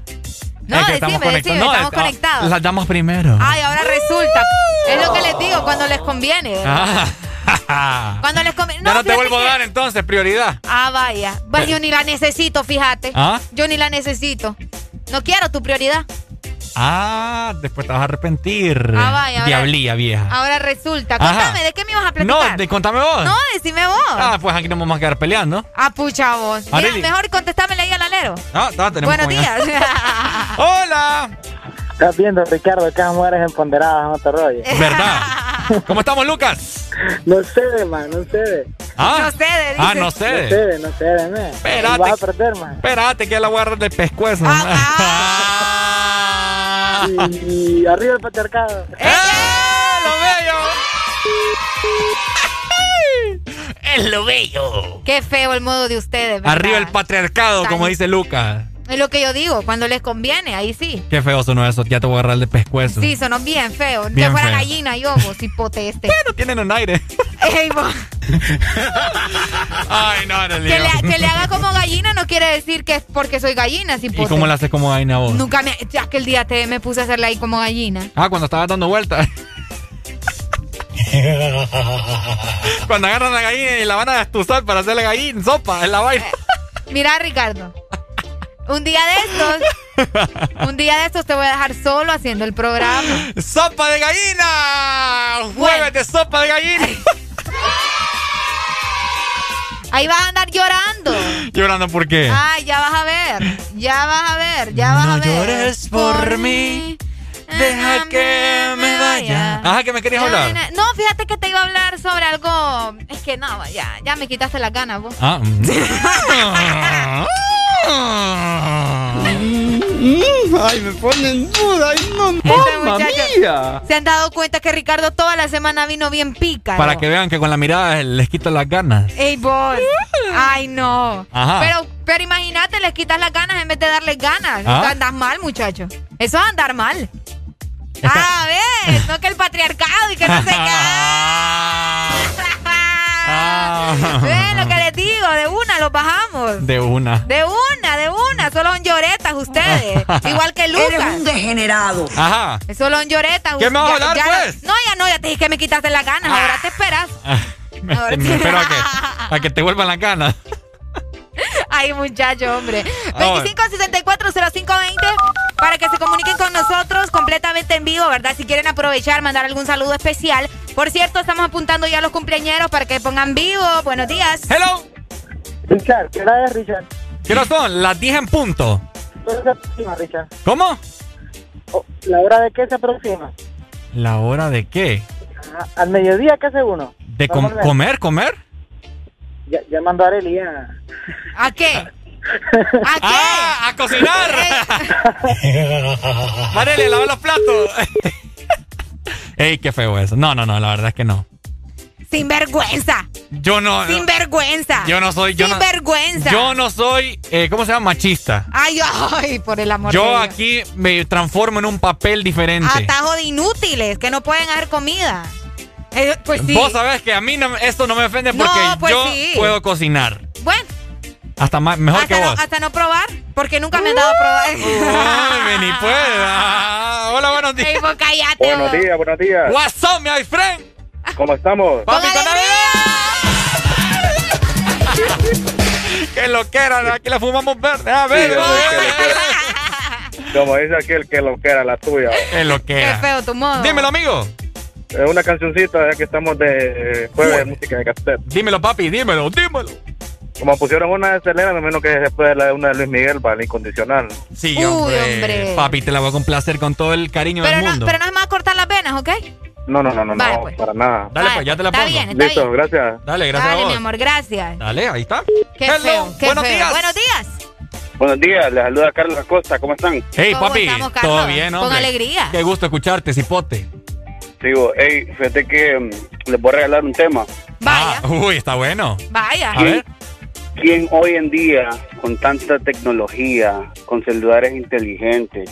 No, Es que decime, decime, conectados. estamos conectados. Las damos primero. Ay, ahora resulta. Es lo que les digo cuando les conviene. Ah. Cuando les conviene. ya no te vuelvo a dar entonces prioridad. Ah, vaya. Pues yo ni la necesito, fíjate. ¿Ah? Yo ni la necesito. No quiero tu prioridad. Ah, después te vas a arrepentir. Ah, vaya, ahora- Diablía vieja. Ahora resulta. Ajá. Contame, ¿de qué me ibas a no, platicar? de, contame vos. No, decime vos. Ah, pues aquí nos vamos a quedar peleando. Ah, pucha vos. Mira, mejor contestámele ahí al alero. Ah, está, tenemos Buenos días. <laughs> Hola. Estás viendo, Ricardo, que esas mujeres empoderadas, no te rolles. ¿Verdad? <laughs> ¿Cómo estamos, Lucas? No sé, man, no sé. Ah, No cede, ah no No sé. sé, no sé, man. Espérate. Vas a perder, man. Espérate que la voy a agarrar del pescuezo. Ah, <laughs> Y arriba el patriarcado. ¡Eh! ¡Lo bello! ¡Es lo bello! Qué feo el modo de ustedes, ¿verdad? Arriba el patriarcado, como dice Lucas. Es lo que yo digo, cuando les conviene, ahí sí. Qué feo sonó eso, ya te voy a agarrar del pescuezo. Sí, sonó bien feo. Bien que fuera feo. gallina yo, vos, hipote este. No tienen un aire. Ey, vos, <laughs> Ay, no, no, que, le, que le haga como gallina no quiere decir que es porque soy gallina, ¿Y hipote. cómo la haces como vaina vos? Nunca me... Ya que el día te me puse a hacerla ahí como gallina. Ah, cuando estabas dando vueltas. <laughs> cuando agarran la gallina y la van a destuzar para hacerle gallina, sopa, en la vaina. Mira, Ricardo. Un día de estos, <laughs> un día de estos te voy a dejar solo haciendo el programa. ¡Sopa de gallina! ¡Jueves de sopa de gallina! <laughs> Ahí vas a andar llorando. Llorando por qué. Ay, ya vas a ver. Ya vas a ver, ya vas no a ver. llores por mí. Deja que me vaya. Ajá, que me querías hablar. No, fíjate que te iba a hablar sobre algo. Es que no, ya, ya me quitaste las ganas vos. Ah. <laughs> <laughs> Ay, me ponen duda. Ay, no, mamma mía. Se han dado cuenta que Ricardo toda la semana vino bien pica. Para que vean que con la mirada les quito las ganas. Ey, vos. Ay, no. Ajá. Pero, pero imagínate, les quitas las ganas en vez de darles ganas. Ah. Andas mal, muchacho. Eso es andar mal. Ah, ves, no que el patriarcado y que no sé qué. <laughs> Ah. <laughs> Ven lo que les digo, de una los bajamos. De una. De una, de una. Solo son lloretas ustedes. <laughs> Igual que Lucas. Eres un degenerado. Ajá. Solo son lloretas. ¿Qué me vas a hablar, ya- pues? No, ya no, ya te dije que me quitaste las ganas. Ahora te esperas. <laughs> Me, Ahora me sí. espero a que, a que te vuelvan las ganas. <laughs> Ay, muchacho, hombre. Ah, 25640520 para que se comuniquen con nosotros completamente en vivo, ¿verdad? Si quieren aprovechar, mandar algún saludo especial. Por cierto, estamos apuntando ya a los cumpleañeros para que pongan vivo. Buenos días. Hello. Richard, ¿qué hora es, Richard? ¿Qué hora son? Las 10 en punto. ¿Qué hora se aproxima, Richard? ¿Cómo? Oh, ¿La hora de qué se aproxima? ¿La hora de qué? Ah, ¿Al mediodía qué hace uno? ¿De com- comer, comer? Ya, ya mandó a Arely ya. ¿A qué? <laughs> ¿A qué? ¡Ah! ¡A cocinar! Marelia, <laughs> lava los platos. Ey, qué feo eso. No, no, no, la verdad es que no. Sinvergüenza. Yo no. Sinvergüenza. Yo no soy. Yo no- Sinvergüenza. yo no soy. eh, ¿Cómo se llama? Machista. Ay, ay, por el amor de Yo Dios. aquí me transformo en un papel diferente. Atajo de inútiles que no pueden hacer comida. Eh, pues sí. Vos sabés que a mí no- esto no me ofende No, porque pues yo sí. puedo cocinar. Bueno, Hasta más, mejor que no, vos. hasta no probar, porque nunca me han dado a probar. Ay, vení pues. Ah, Hola, buenos días. Ey, vos cállate. Buenos vos. días, buenos días. What's up, my friend? ¿Cómo estamos? Papi, con Que lo que era, aquí la fumamos verde. A ver, Sí, Como dice aquel que lo que era la tuya. Es lo que Qué feo tu modo. Dímelo, amigo. Es una cancioncita ya que estamos de jueves de música de cassette. Dímelo, papi, dímelo, dímelo. Como pusieron una de Selena, me menos que después de la una de Luis Miguel para el incondicional. Sí, Uy, hombre. hombre. Papi, te la voy a complacer con todo el cariño Pero del no, mundo. pero no es más cortar las venas, ¿ok? No, no, no, no, Vale, no, pues. para nada. Dale, pues, ya te la Está pongo. bien, está Listo, bien. gracias. Dale, gracias Dale, a mi amor, gracias. Dale, ahí está. Qué Hello, feo, qué buenos feo. días. Buenos días. Buenos días, les saluda Carlos Acosta, ¿cómo están? Hey, ¿Cómo papi, estamos, todo bien, Con hombre. alegría. Qué gusto escucharte, cipote. Digo, hey, fíjate que mm, les voy a regalar un tema. Vaya, Ah, uy, está bueno. vaya. A ver. ¿Quién hoy en día, con tanta tecnología, con celulares inteligentes,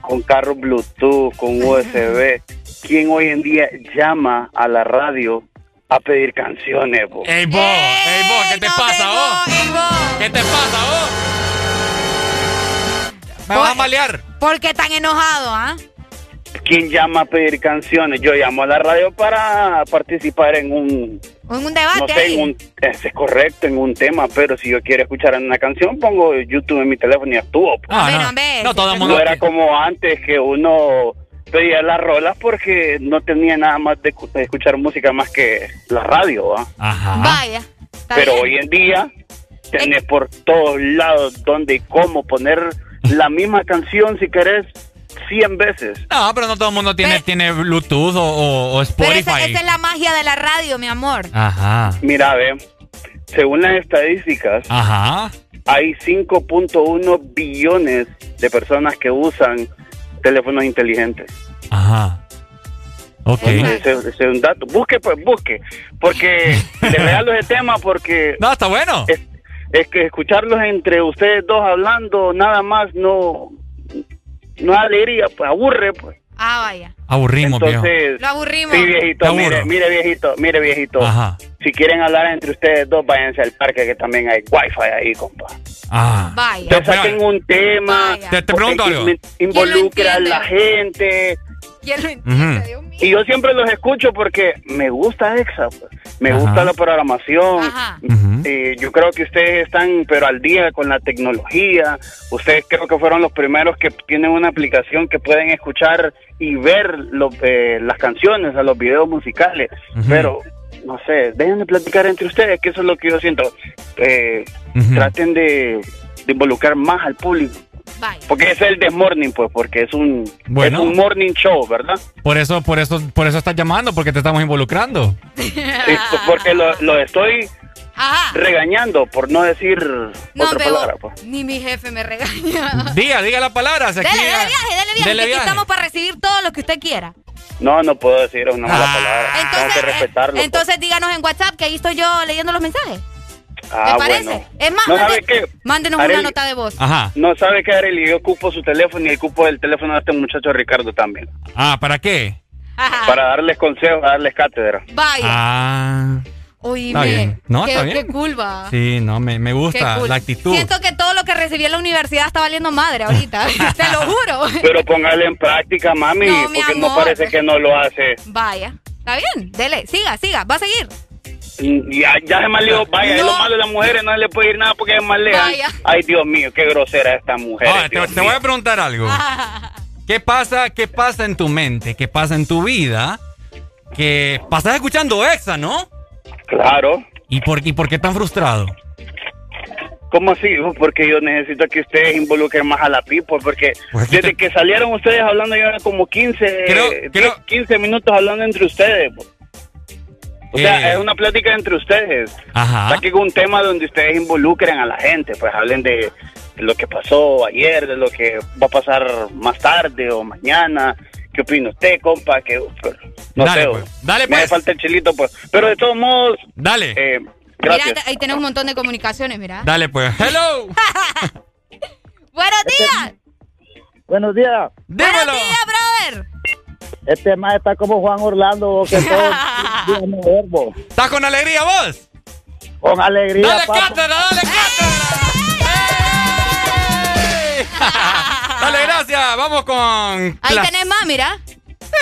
con carros Bluetooth, con USB, <laughs> quién hoy en día llama a la radio a pedir canciones? po? Ey, vos, ey, vos, ¿qué te no, pasa, vos? vos, ey, vos. ¿Qué te pasa, vos? Me vas a malear. ¿Por qué tan enojado, ah? ¿Quién llama a pedir canciones? Yo llamo a la radio para participar en un, En un debate no sé, ahí. en un, es correcto, en un tema, pero si yo quiero escuchar una canción, pongo YouTube en mi teléfono y actúo. po. Ah, no, hombre, no, todo el mundo. No era como antes que uno pedía las rolas porque no tenía nada más de, escu- de escuchar música más que la radio, ¿va? Ajá. Vaya. Pero bien. hoy en día tenés por todos lados donde y cómo poner la misma canción si querés 100 veces. No, pero no todo el mundo tiene, Pero- tiene Bluetooth o, o- o Pero Spotify. esa, esa es la magia de la radio, mi amor. Ajá. Mira, ve, según las estadísticas, Ajá. hay 5.1 billones de personas que usan teléfonos inteligentes. Ajá. Ok. Ese, ese es un dato. Busque, pues, busque. Porque <laughs> le regalo ese tema porque No, está bueno. es, es que escucharlos entre ustedes dos hablando nada más no no da alegría, pues aburre, pues. Ah, vaya. Aburrimos, viejo. Entonces, Lo aburrimos. sí, Te viejito, mire, mire, viejito, mire, viejito. Ajá. Si quieren hablar entre ustedes dos, váyanse al parque que también hay wifi ahí, compa. Ah. Vaya. Entonces Pero, saquen un tema. Te, te pregunto algo. in- involucra a ¿Quién lo la gente. ¿Quién lo entiende? Ujú. Dios mío. Y yo siempre los escucho porque me gusta EXA, pues. Me Ajá. gusta la programación. Ajá. Eh, yo creo que ustedes están, pero al día con la tecnología. Ustedes creo que fueron los primeros que tienen una aplicación que pueden escuchar y ver lo- eh, las canciones, a los videos musicales. Pero, no sé, dejen de platicar entre ustedes, que eso es lo que yo siento. Eh. Traten de, de involucrar más al público. Vaya. Porque ese es el Desmorning, pues, porque es un, Bueno. es un morning show, ¿verdad? Por eso, por eso, por eso estás llamando, porque te estamos involucrando. <laughs> Sí, pues, porque lo, lo estoy Ajá. regañando, por no decir No, otra pero palabra. Pues. ni mi jefe me regaña. <laughs> Diga, diga la palabra. si Dele, aquí- dele viaje, dele viaje. Dele que aquí viaje. estamos para recibir todo lo que usted quiera. No, no puedo decir una mala Ah. palabra. Entonces, Tengo que respetarlo. eh, pues. entonces díganos en WhatsApp que ahí estoy yo leyendo los mensajes. Ah, ¿Me parece? bueno. Es más, ¿No mande- sabe qué? mándenos Arely- una nota de voz. Ajá. No sabe que Arely, yo ocupo su teléfono y ocupo el teléfono de este muchacho Ricardo también. Ah, ¿para qué? Ajá. Para darles consejos, darles cátedra. Vaya. Ah. Oíme. Está bien. No, qué, está bien. Qué cool va. Sí, no, me, me gusta cool. la actitud. Siento que todo lo que recibí en la universidad está valiendo madre ahorita. <laughs> Te lo juro. Pero póngale en práctica, mami, No, mi porque no parece que no lo hace. Vaya. Está bien. Dele. Siga, siga. Va a seguir. Ya, ya se maleó, vaya, es lo malo de las mujeres, no le puede ir nada porque es malean. Ay, Dios mío, qué grosera esta mujer. Ahora, te, te voy a preguntar algo. Ah. ¿Qué pasa, ¿Qué pasa en tu mente? ¿Qué pasa en tu vida? Que pasas escuchando Exa, ¿no? Claro. ¿Y por, ¿Y por qué tan frustrado? ¿Cómo así? Porque yo necesito que ustedes involucren más a la people, porque Pues desde que salieron ustedes hablando, yo era como 15, Creo- 10, creo- 15 minutos hablando entre ustedes. O sea, Eh. es una plática entre ustedes. Ajá. Saquen un tema donde ustedes involucren a la gente, pues hablen de, lo que pasó ayer, de lo que va a pasar más tarde o mañana, ¿Qué opina usted, compa? Que, pero, no Dale, sé, pues. Dale, me hace pues. falta el chilito, pues. Pero de todos modos... Dale. Eh, Mira, gracias. ahí tenemos un montón de comunicaciones, mira. Dale, pues. Hello. <laughs> ¡Buenos días! Buenos días. Dímelo. días, brother! Este más está como Juan Orlando, que <laughs> todo verbo. ¿Estás con alegría vos? Con alegría, Dale papá. cátedra, dale cátedra. <laughs> Dale, gracias. Vamos con. Ahí tenés más, mira.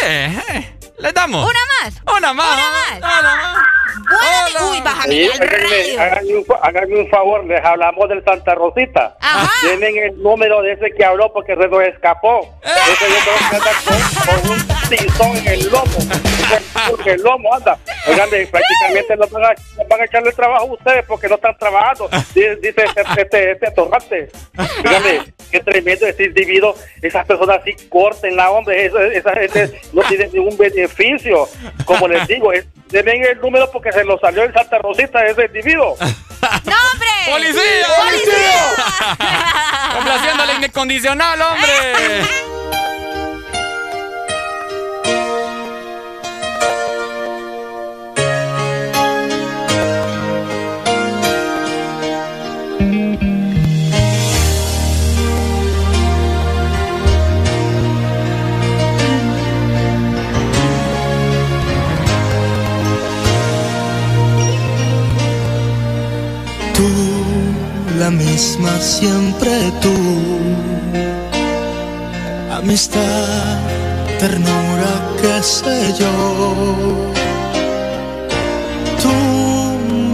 Eh, eh, ¿Le damos? Una más. Una más. Una más. Días. Uy, bájame Sí, háganme, radio. háganme un, fa- háganme un favor, les hablamos del Santa Rosita. Tienen el número de ese que habló porque se nos escapó. Ese yo creo que anda con, con un tizón en el lomo. Porque el lomo anda. Oigan, prácticamente nos van, a, van a echarle el trabajo a ustedes porque no están trabajando. Dice, dice este, este, este atorrante. Oiganme, qué tremendo ese individuo. Esas personas así corten la hombre. Eso- esa gente no tiene ningún beneficio. Como les digo, es, denme el número porque se lo salió en Santa Rosita ese individuo. <laughs> ¡Nombre! ¡Policía! ¡Policía! Complaciendo al incondicional, hombre. <laughs> Tú, la misma siempre tú. Amistad, ternura, qué sé yo. Tú,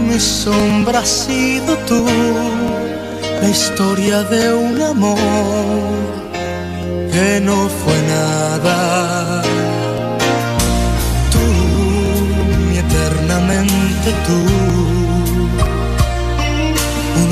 mi sombra has sido tú. La historia de un amor que no fue nada.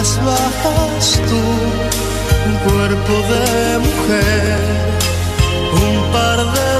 Bajas, tú, un cuerpo de mujer, un par de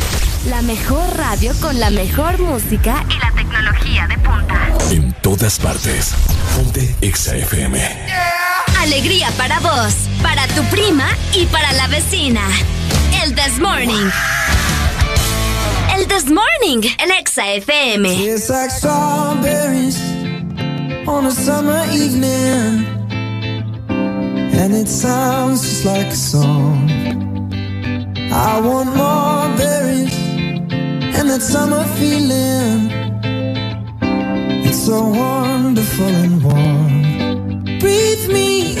La mejor radio con la mejor música y la tecnología de punta. En todas partes. Ponte Exa FM. Alegría para vos, para tu prima y para la vecina. El This Morning. El This Morning, el Exa FM. It's like strawberries on a summer evening, and it sounds just like a song. I want more berries that summer feeling. It's so wonderful and warm. Breathe me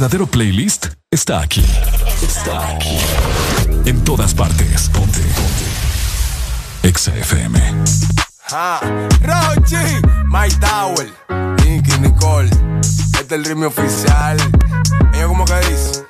Verdadero playlist está aquí. Está aquí. En todas partes. Ponte. Ponte. Exa FM. Rochi, My Tower, Nicky Nicole, este es el ritmo oficial. Ella como que dice.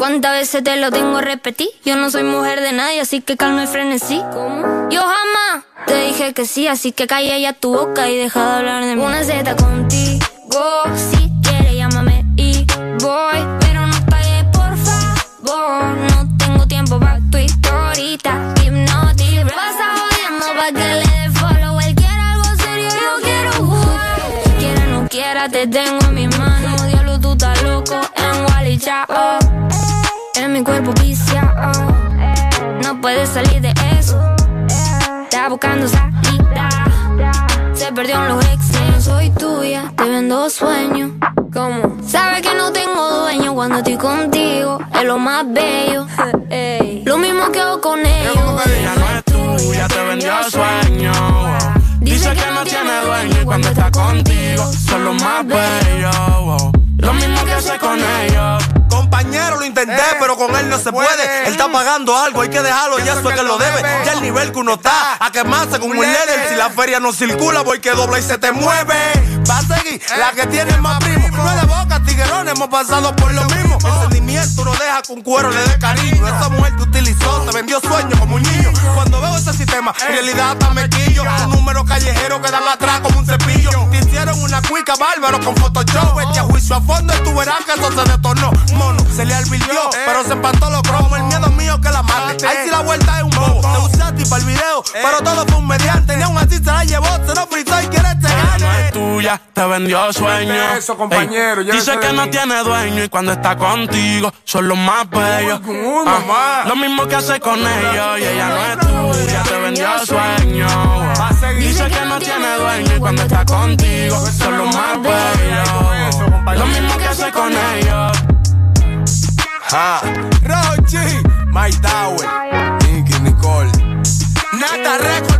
¿Cuántas veces te lo tengo a repetir? Yo no soy mujer de nadie, así que calma y frenesí. ¿Cómo? Yo jamás te dije que sí, así que calla ya tu boca y deja de hablar de mí. Una Z contigo, si quieres llámame y voy. Pero no pagues, por favor. No tengo tiempo para tu historita. Hipnotic, pasa jodiendo pa' que le dé follow. Él quiere algo serio, yo quiero jugar. Quiera no quiera, te tengo en mis manos. Diablo, tú estás loco en Wally Chao. Mi cuerpo viciado. No puedes salir de eso. Está buscando salida. Se perdió en los exes. Soy tuya, te vendo sueños. ¿Cómo? Sabes que no tengo dueño cuando estoy contigo. Es lo más bello. <laughs> Ey. Lo mismo que hago con ellos. Ella no es tuya, te vendió sueño. Dice que no tiene dueño y cuando está contigo son los más bellos. Lo mismo que hace con ellos. Compañero, lo intenté, pero con él no se puede. Él está pagando algo, hay que dejarlo, ya eso es que lo debe. Ya el nivel que uno está, a quemarse como un líder. Si la feria no circula, voy que dobla y se te mueve. Va a seguir la que tiene más primo. No de boca, tiguerón, hemos pasado por lo mismo. El sentimiento no deja con cuero le dé cariño. Esa mujer te utilizó, te vendió sueños como un niño. Cuando veo ese sistema, en realidad hasta me quillo. Un número callejero que dan atrás como un cepillo. Te hicieron una cuica bárbaro con Photoshop. Echa juicio a fondo y tú verás que eso se detonó. Mono, se le alvirtió, pero se empató los cromos. El miedo mío que la mate. Ahí sí la vuelta es un bobo. Te usé a ti para el video, pero todo fue un mediante. Ni aún así se la llevó, se lo fritó y quiere te no gane. Tuya, te vendió sueño. Eso, compañero, Ey, dice que no mí. tiene dueño y cuando está contigo son los más bellos. Ah, lo mismo que hace con ellos y ella no es tuya, te vendió sueño. Dice que no tiene dueño y cuando está contigo son los más bellos. Lo mismo que hace con ellos. Ah, Rochi, My Tower, Nicky Nicole, Nata Record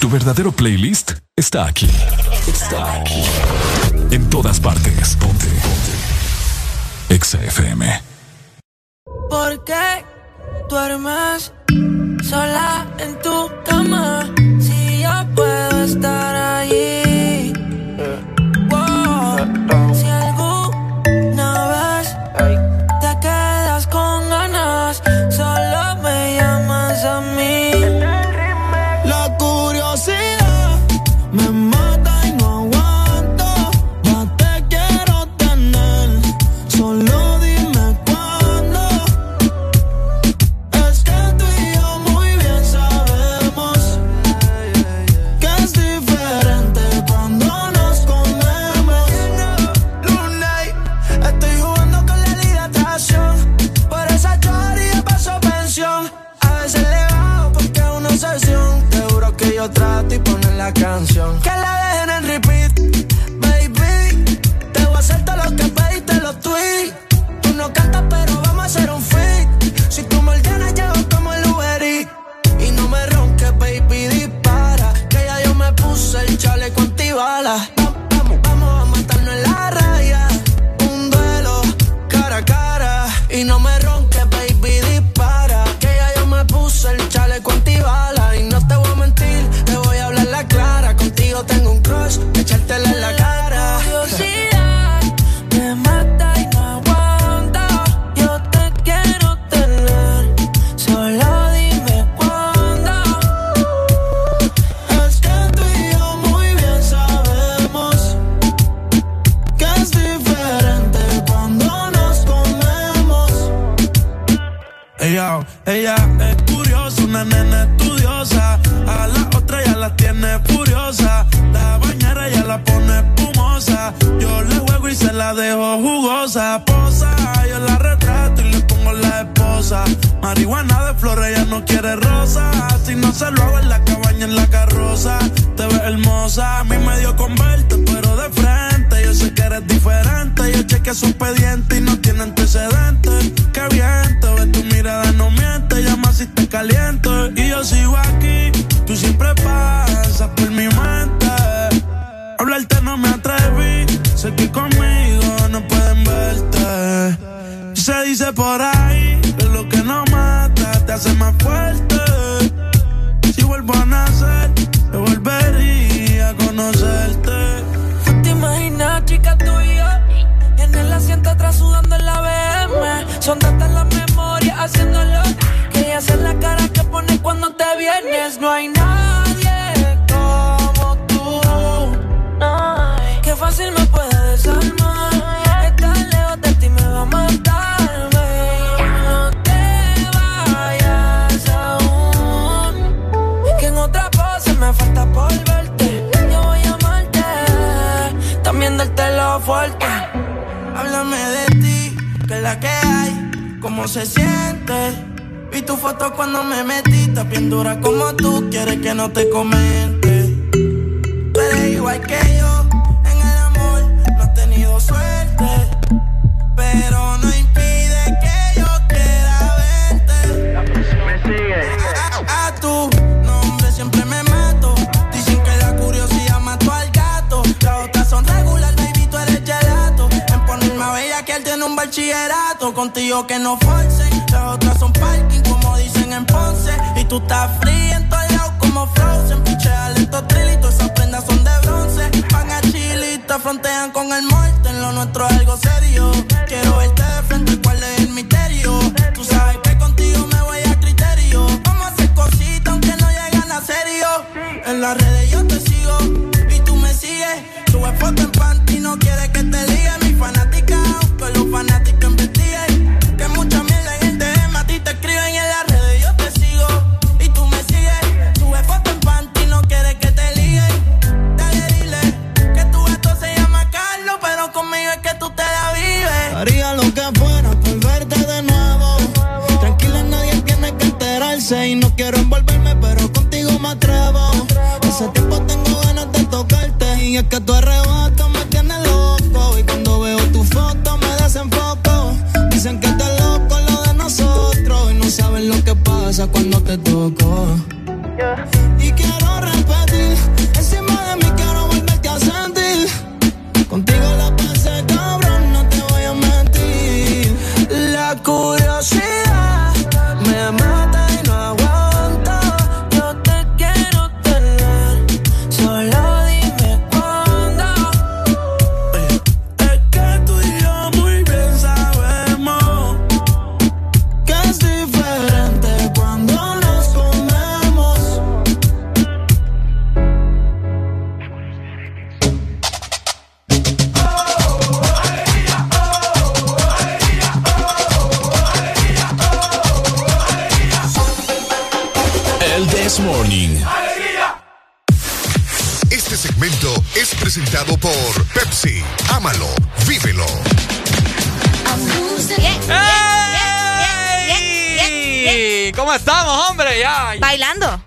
Tu verdadero playlist está aquí. Está aquí. En todas partes. Ponte. Ponte. Exa FM. ¿Por qué duermes sola en tu cama? Si yo puedo estar allí. Antibala. Vamos, Ella, es curiosa, una nena estudiosa. A la otra ya la tiene furiosa. La bañera ya la pone espumosa. Yo le juego y se la dejo jugosa. Posa, yo la retrato y le pongo la esposa. Marihuana de flores, ella no quiere rosa. Si no se lo hago en la cabaña, en la carroza. Te ves hermosa, a mí me dio con verte, pero de frente. Yo sé que eres diferente. Yo chequeé su expediente y no tiene antecedentes. Qué bien, te ves tu mirada, no miente. Llama si te caliento. Y yo sigo aquí, tú siempre pasas por mi mente. Hablarte no me atreví, sé que conmigo no pueden verte. Se dice por ahí que lo que no mata te hace más fuerte. Si vuelvo a nacer, te volvería a conocerte. ¿Te imaginas, chica, tú y yo? En el asiento atrás sudando en la BM. Son tantas las memorias haciéndolo. Que ella hace la cara que pone cuando te vienes. No hay nadie como tú. Qué fácil me Háblame de ti, que es la que hay, cómo se siente. Vi tu foto cuando me metiste, bien dura como tú, quieres que no te comente. Eres igual que yo, bachillerato. Contigo que no forcen. Las otras son parking, como dicen en Ponce. Y tú estás fría en todos lados como Frozen. Pichea lento trilito, esas prendas son de bronce. Van a chilita, frontean con el muerte. En lo nuestro es algo serio. Quiero verte de frente, cuál es el misterio. Tú sabes que contigo me voy a criterio. Vamos a hacer cositas aunque no llegan a serio. En las redes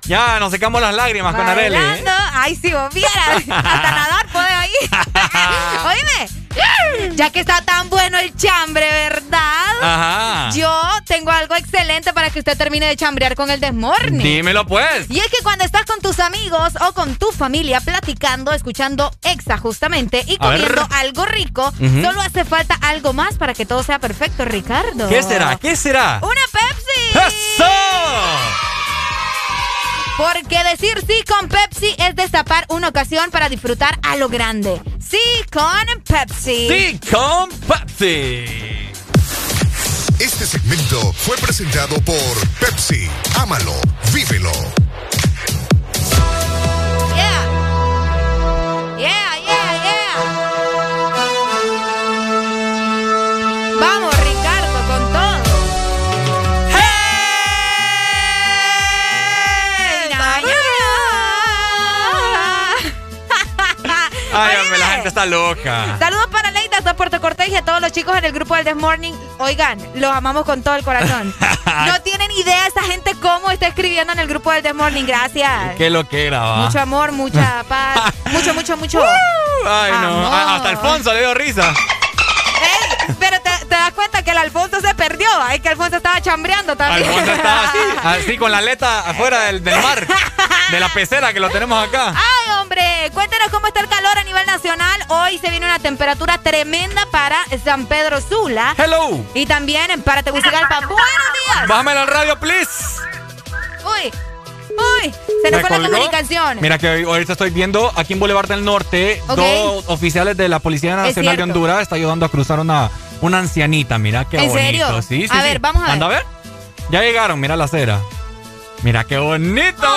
Ya, nos secamos las lágrimas con Areli. ¿eh? Bailando. Ay, si vos vieras. <laughs> Hasta nadar puede ahí. <laughs> Oíme. Ya que está tan bueno el chambre, ¿verdad? Ajá. Yo tengo algo excelente para que usted termine de chambrear con el Desmorning. Dímelo, pues. Y es que cuando estás con tus amigos o con tu familia platicando, escuchando Exa justamente y comiendo algo rico, solo hace falta algo más para que todo sea perfecto, Ricardo. ¿Qué será? ¿Qué será? ¡Una Pepsi! ¡Eso! Porque decir sí con Pepsi es destapar una ocasión para disfrutar a lo grande. Sí con Pepsi. Sí con Pepsi. Este segmento fue presentado por Pepsi. Ámalo, vívelo. Ay, hombre, la gente está loca. Saludos para Leida hasta Puerto Cortés y a todos los chicos en el grupo del This Morning. Oigan, los amamos con todo el corazón. <laughs> No tienen idea esa gente cómo está escribiendo en el grupo del This Morning. Gracias. Qué lo que era. Mucho amor, mucha <laughs> paz. mucho, mucho, mucho. <laughs> Ay, no. Amor. A- Hasta Alfonso le dio risa. Ey, pero te, te das cuenta que el Alfonso se perdió. Es que Alfonso estaba chambreando también. Alfonso estaba así, <laughs> así con la aleta afuera del, del mar, de la pecera que lo tenemos acá. Ay, hombre, cuéntenos cómo está el calor a nivel nacional. Hoy se viene una temperatura tremenda para San Pedro Sula. Hello. Y también para Tegucigalpa. Buenos días. Bájamelo al radio, please. Uy, uy, se nos ¿Me fue la comunicación. Mira que hoy- ahorita estoy viendo aquí en Boulevard del Norte, dos oficiales de la Policía Nacional de. Honduras está ayudando a cruzar una, una ancianita. Mira qué ¿En bonito. serio? Sí, sí, A sí. ver, vamos a ver. Anda a ver. Ya llegaron, mira la acera. Mira qué bonito.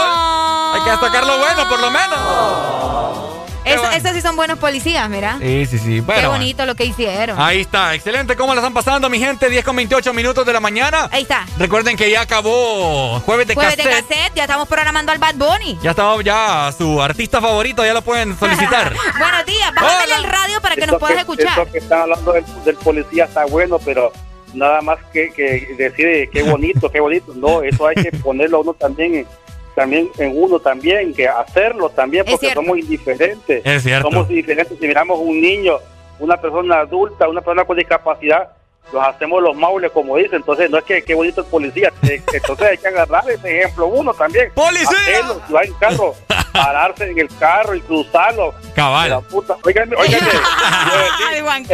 Hay que destacar lo bueno, por lo menos. Es- bueno. Esos sí son buenos policías, mira. Sí, sí, sí. Qué Bueno, bonito lo que hicieron. Ahí está, excelente. ¿Cómo la están pasando, mi gente? 10 con 28 minutos de la mañana. Ahí está. Recuerden que ya acabó Jueves de Jueves de Cassette. cassette, ya estamos programando al Bad Bunny. Ya estaba ya su artista favorito, ya lo pueden <laughs> solicitar. Buenos días, bájale el radio para que nos Eso puedas escuchar. Eso que están hablando del, del policía está bueno, pero nada más que, que decir eh, qué bonito, qué bonito. No, eso hay que <laughs> ponerlo uno también en, también en uno también, que hacerlo también, porque somos indiferentes. Es cierto. Somos diferentes. Si miramos un niño, una persona adulta, una persona con discapacidad, los hacemos los maules, como dicen. Entonces, no es que qué bonito el policía. <laughs> Entonces, hay que agarrar ese ejemplo uno también. ¡Policía! Hacerlo, si va en carro, <laughs> pararse en el carro y cruzarlo. Cabal. La puta. <laughs> Juan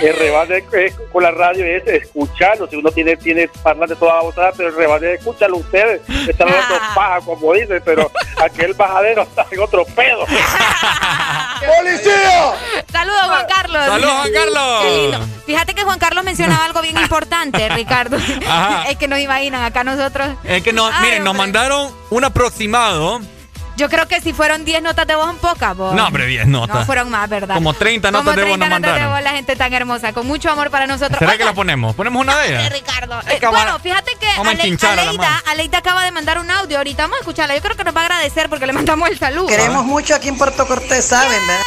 El, rebane, es- con la radio es escucharlo. Si uno tiene, tiene parlante toda botada, pero el rebane, escúchalo ustedes. Están hablando paja, como dicen, pero aquel bajadero está en otro pedo. <laughs> ¡Policía! Saludos, Juan Carlos. Saludos, Juan Carlos. Qué lindo. Fíjate que Juan Carlos mencionaba algo bien importante, Ricardo. Ajá. <laughs> Es que nos imaginan acá nosotros. Es que nos, Ay, miren, nos mandaron un aproximado. Yo creo que si fueron 10 notas de voz en poca, vos. No, hombre, 10 notas. No, fueron más, ¿verdad? Como 30 Como notas de voz 30 nos notas de mandaron. voz, la gente tan hermosa, con mucho amor para nosotros. ¿Será que Oigan, la ponemos? ¿Ponemos una de ellas? Ricardo. Es eh, que bueno, fíjate que Ale- Aleida, acaba de mandar un audio ahorita. Vamos a escucharla. Yo creo que nos va a agradecer porque le mandamos el saludo. Queremos mucho aquí en Puerto Cortés, ¿saben? verdad?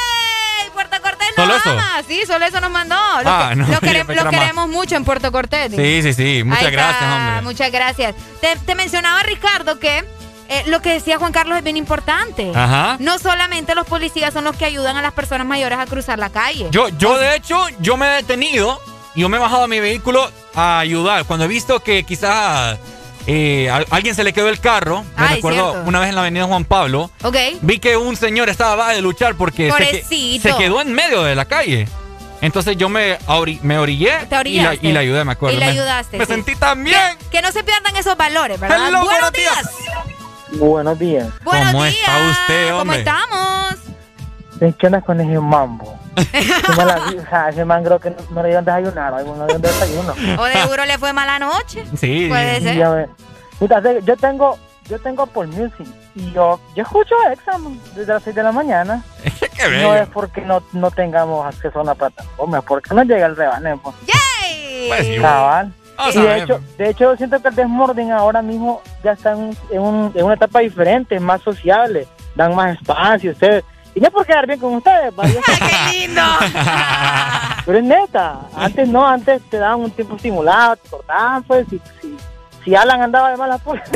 ¡Ey, Puerto Cortés ¿Solo no eso? Sí, solo eso nos mandó. Lo, Ah, que- no, lo <laughs> quere- que lo queremos mucho en Puerto Cortés. Sí, sí, sí. Muchas Ahí gracias, está, hombre. Muchas gracias. Te, te mencionaba, Ricardo, que eh, lo que decía Juan Carlos es bien importante. Ajá. No solamente los policías son los que ayudan a las personas mayores a cruzar la calle. Yo, yo de hecho, yo me he detenido y yo me he bajado a mi vehículo a ayudar. Cuando he visto que quizás eh, a alguien se le quedó el carro, me Ay, recuerdo cierto. una vez en la avenida Juan Pablo, Ok. vi que un señor estaba de luchar porque se, quedó en medio de la calle. Entonces yo me, ori- me orillé y, la, y la ayudé, me acuerdo. Y Me- ayudaste. Me sí. sentí tan bien. Que, que no se pierdan esos valores, ¿verdad? Hello, Buenos buenos días. Buenos días. Buenos ¿Cómo días. está usted, ¿Cómo hombre? estamos? ¿Qué onda con ese mambo? <laughs> Ese mala vieja, ese man creo que no, no le dieron desayunar, o no le dieron desayuno. <laughs> O de seguro le fue mala noche. Sí. Puede ser. ya ve. Puta, sé, yo tengo, yo tengo Apple Music y yo, yo escucho Exam desde las 6 de la mañana. <laughs> Qué No bello. es porque no, no tengamos acceso a una plataforma, es porque no llega el rebane. Pues. ¡Yay! Pues sí. Cabal. Vamos Y de hecho, de hecho, yo siento que el Desmording ahora mismo ya está en, en un- en una etapa diferente, más sociable, dan más espacio ustedes. Y no por quedar bien con ustedes, vaya. <laughs> ¡Qué lindo! Pero es neta. Antes no, antes te daban un tiempo estimulado, te cortaban, pues, si, si, si Alan andaba de mala pues. <laughs>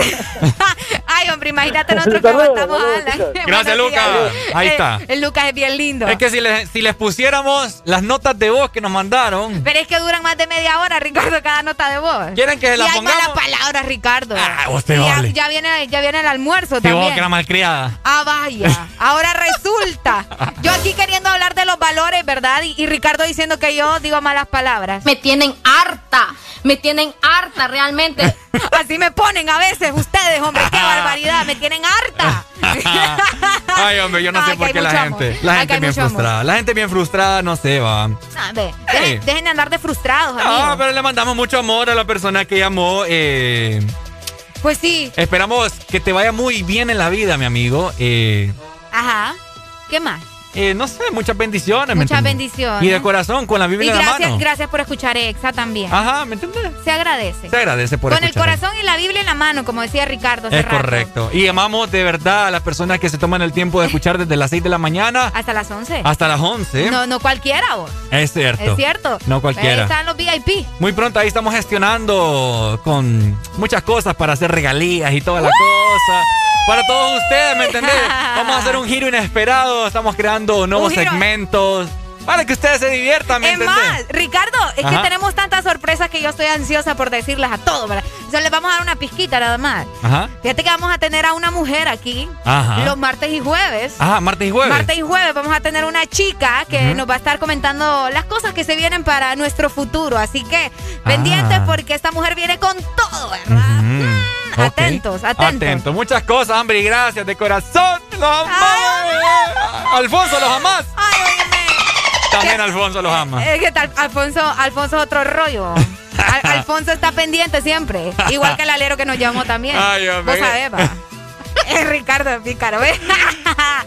Ay, hombre, imagínate <laughs> nosotros que a Alan. Gracias, Lucas. Ahí está. El Lucas es bien lindo. Es que si les, si les pusiéramos las notas de voz que nos mandaron. Pero es que duran más de media hora, Ricardo, cada nota de voz. ¿Quieren que se y la hay pongamos? malas palabras, Ricardo. Ah, usted Y ya, vale. ya viene, ya viene el almuerzo vos también. que era malcriada. Ah, vaya. Ahora resulta. Yo aquí queriendo hablar de los valores, ¿verdad? Y, y Ricardo diciendo que yo digo malas palabras. Me tienen harta, me tienen harta realmente. <laughs> Así me ponen a veces ustedes, hombre. Qué barbaridad. Me tienen harta. <laughs> Ay, hombre, yo no sé por qué la gente. La Ay, gente bien amor. frustrada. La gente bien frustrada, no sé, va. Ah, ve, dejen, dejen de andar de frustrados, No, amigos. pero le mandamos mucho amor a la persona que llamó. eh, Pues sí. esperamos que te vaya muy bien en la vida, mi amigo. Eh, Ajá. ¿Qué más? Eh, no sé, muchas bendiciones. ¿me Muchas bendiciones. Y de corazón, con la Y Biblia en la gracias, mano. gracias por escuchar Exa también. Ajá, ¿me entiendes? Se agradece. Se agradece por Con el corazón y la Biblia en la mano, como decía Ricardo hace Es rato. correcto. Y amamos de verdad a las personas que se toman el tiempo de escuchar desde las 6 de la mañana <laughs> Hasta las 11. hasta las 11. No, no cualquiera, vos. Es cierto. Es cierto. No Ahí cualquiera. están los VIP. Muy pronto ahí estamos gestionando con muchas cosas para hacer regalías y toda la cosa. Para todos ustedes, ¿me entendés? <laughs> Vamos a hacer un giro inesperado. Estamos creando nuevos segmentos. Para que ustedes se diviertan, ¿me Es entendés? más, Ricardo, es Ajá. que tenemos tantas sorpresas que yo estoy ansiosa por decirles a todos, ¿verdad? Entonces les vamos a dar una pizquita nada más. Ajá. Fíjate que vamos a tener a una mujer aquí Ajá. los martes y jueves. Ajá, martes y jueves. Martes y jueves vamos a tener una chica que nos va a estar comentando las cosas que se vienen para nuestro futuro. Así que pendientes Ah. porque esta mujer viene con todo, ¿verdad? Mm. Atentos, atentos. Atentos. Muchas cosas, hombre, y gracias de corazón. Los amamos. Alfonso, los amás. Ay. También Alfonso los ama. Eh, ¿Qué tal? Alfonso, Alfonso es otro rollo. <laughs> Al- Alfonso está pendiente siempre. Igual que el alero que nos llamó también. Ay, hombre. Vos sabés, va. <laughs> Es Ricardo de Pícaro, ¿ves?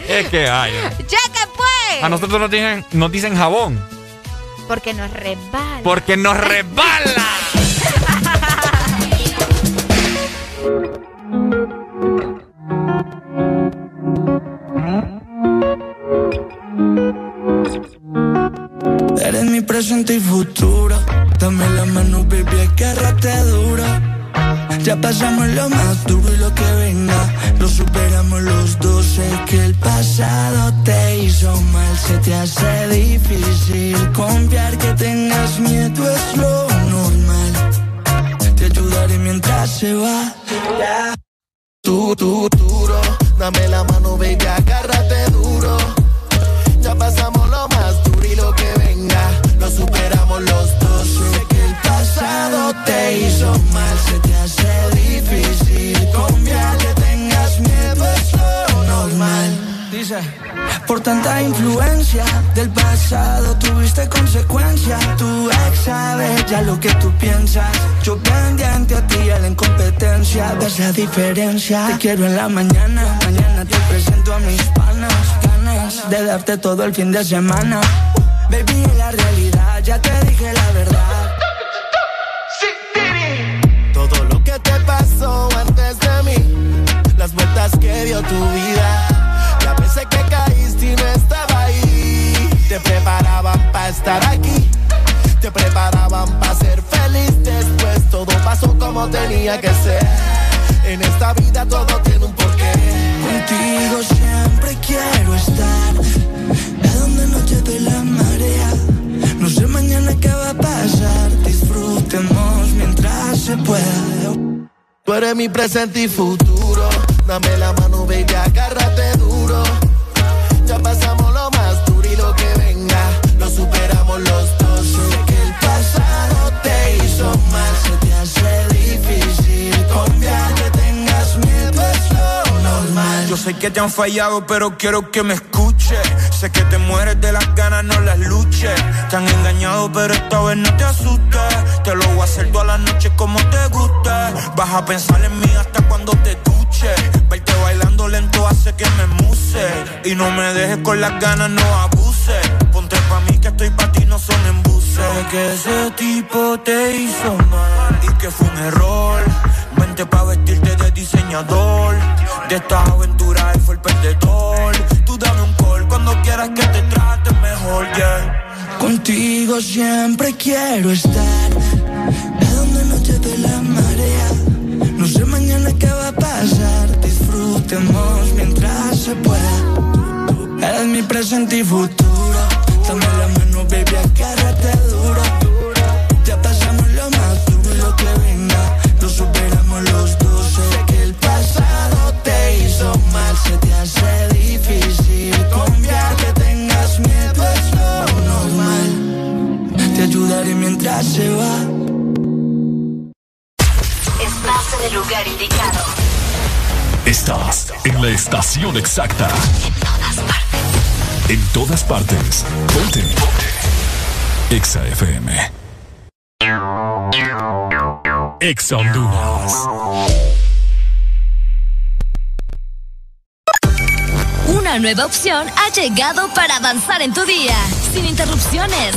Es que ay. ¡Cheque, pues! A nosotros nos dicen, nos dicen jabón. Porque nos resbala. Porque nos <laughs> resbala. Eres mi presente y futuro. Dame la mano, baby, agárrate duro. Ya pasamos lo más duro y lo que venga. Lo superamos los dos. Sé que el pasado te hizo mal. Se te hace difícil confiar que tengas miedo. Es lo normal. Te ayudaré mientras se va. Tú, tú, duro, dame la mano, baby, agárrate duro. Ya pasamos lo que venga, lo superamos los dos. Sé que el pasado te hizo mal, se te hace difícil confiar que tengas miedo, es lo normal. Dice, por tanta influencia del pasado tuviste consecuencia. Tu ex sabe ya lo que tú piensas. Yo pendiente a ti a la incompetencia. Ves la diferencia. Te quiero en la mañana. Mañana te presento a mis panas. Ganas de darte todo el fin de semana. Baby, en la realidad ya te dije la verdad. Todo lo que te pasó antes de mí, las vueltas que dio tu vida, las veces que caíste y no estaba ahí, te preparaban para estar aquí, te preparaban para ser feliz después, todo pasó como tenía que ser. En esta vida todo tiene un porqué. Contigo siempre quiero estar. A donde no lleve la se pueda. Tú eres mi presente y futuro. Dame la mano, baby, agárrate duro. Ya pasamos lo más duro y lo que venga, lo superamos los dos. Sé que el pasado te hizo mal, se te hace difícil confiar que tengas miedo, es lo normal. Yo sé que te han fallado, pero quiero que me escuches. Sé que te mueres de las ganas, no las luches. Te han engañado, pero esta vez no te asustes. Te lo voy a hacer toda la noche como te guste. Vas a pensar en mí hasta cuando te duches. Verte bailando lento hace que me muse. Y no me dejes con las ganas, no abuses. Ponte pa' mí que estoy pa' ti, no son embuses. Sé que ese tipo te hizo mal y que fue un error. Vente pa' vestirte de diseñador. De estas aventuras él fue el perdedor. Cuando quieras que te trate mejor, yeah. Contigo siempre quiero estar. A donde no lleve la marea. No sé mañana qué va a pasar. Disfrutemos mientras se pueda. Eres mi presente y futuro. Dame la mano, baby, agárrate duro. Ya pasamos lo más duro y lo que venga. Lo superamos los dos. Sé que el pasado te hizo mal. Se te hace mientras se va. Estás en el lugar indicado. Estás en la estación exacta. En todas partes. Ponte. Ponte. Exa FM. Exa Honduras. Una nueva opción ha llegado para avanzar en tu día, sin interrupciones.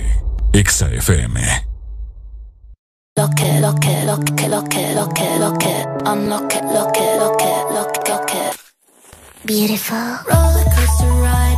Exa FM. Lo que, lo que, lo que, lo que, lo que, lo que, unlock it, lo que, lo que, lo que, lo que. Beautiful. Roller coaster ride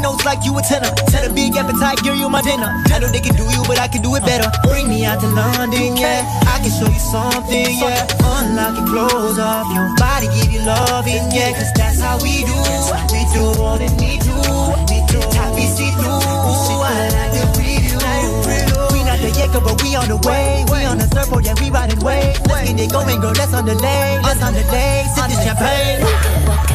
notes like you a tenor. Tell a big appetite, give you my dinner. I know they can do you, but I can do it better. Bring me out to London, yeah. I can show you something, yeah. Unlock your clothes off, your body give you loving, yeah. Cause that's how we do. We do more than we do. We do top we see through. I like the preview. The Jacob, but we on the way. We on the surfboard, yeah, we riding waves. Let's get it going, girl. Let's on the lane. On the lane. Sip this champagne.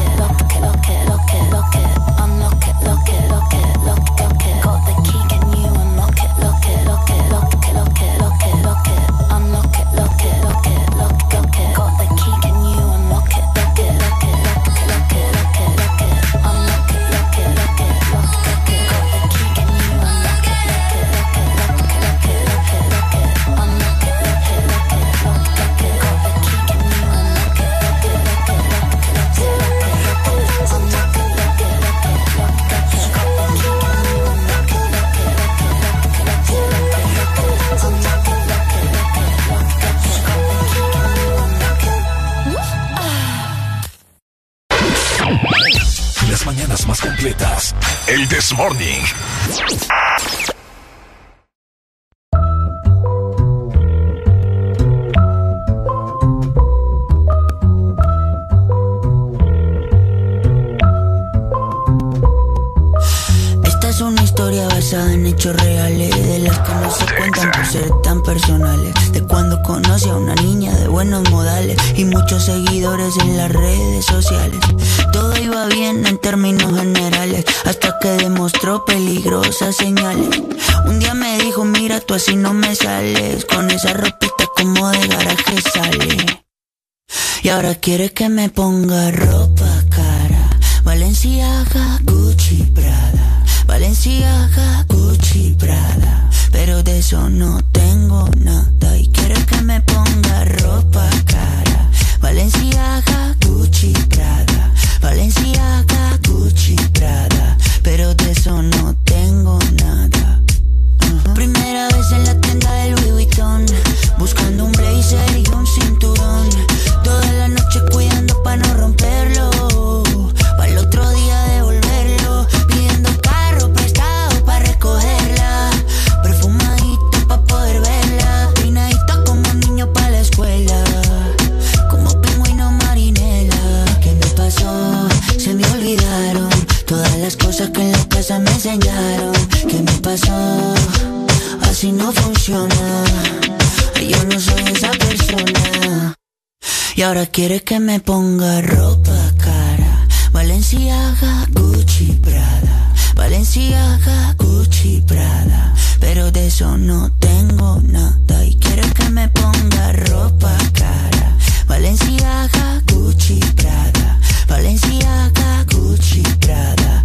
Esta es una historia basada en hechos reales De las que no se cuentan por ser tan personales De cuando conocí a una niña de buenos modales Y muchos seguidores en las redes sociales Todo iba bien en términos generales Hasta que demostró peligrosas señales Un día me dijo, mira tú así no me sales Con esa ropita como de garaje sale y ahora quiere que me ponga ropa cara. Valenciaga, Gucci, Prada. Valenciaga, Gucci, Prada. Pero de eso no tengo nada. Y quiere que me ponga ropa cara. Valenciaga, Gucci, Prada. Valenciaga, Gucci. Pero de eso no tengo nada. Primera vez en la tienda del Louis Vuitton Buscando un blazer y un cinturón Toda la noche cuidando para no romperlo casa me enseñaron ¿Qué me pasó? Así no funciona. Yo no soy esa persona. Y ahora quiere que me ponga ropa cara. Valenciaga, Gucci, Prada. Valenciaga, Gucci, Prada. Pero de eso no tengo nada. Y quiere que me ponga ropa cara. Valenciaga, Gucci, Prada. Valenciaga, Gucci, Prada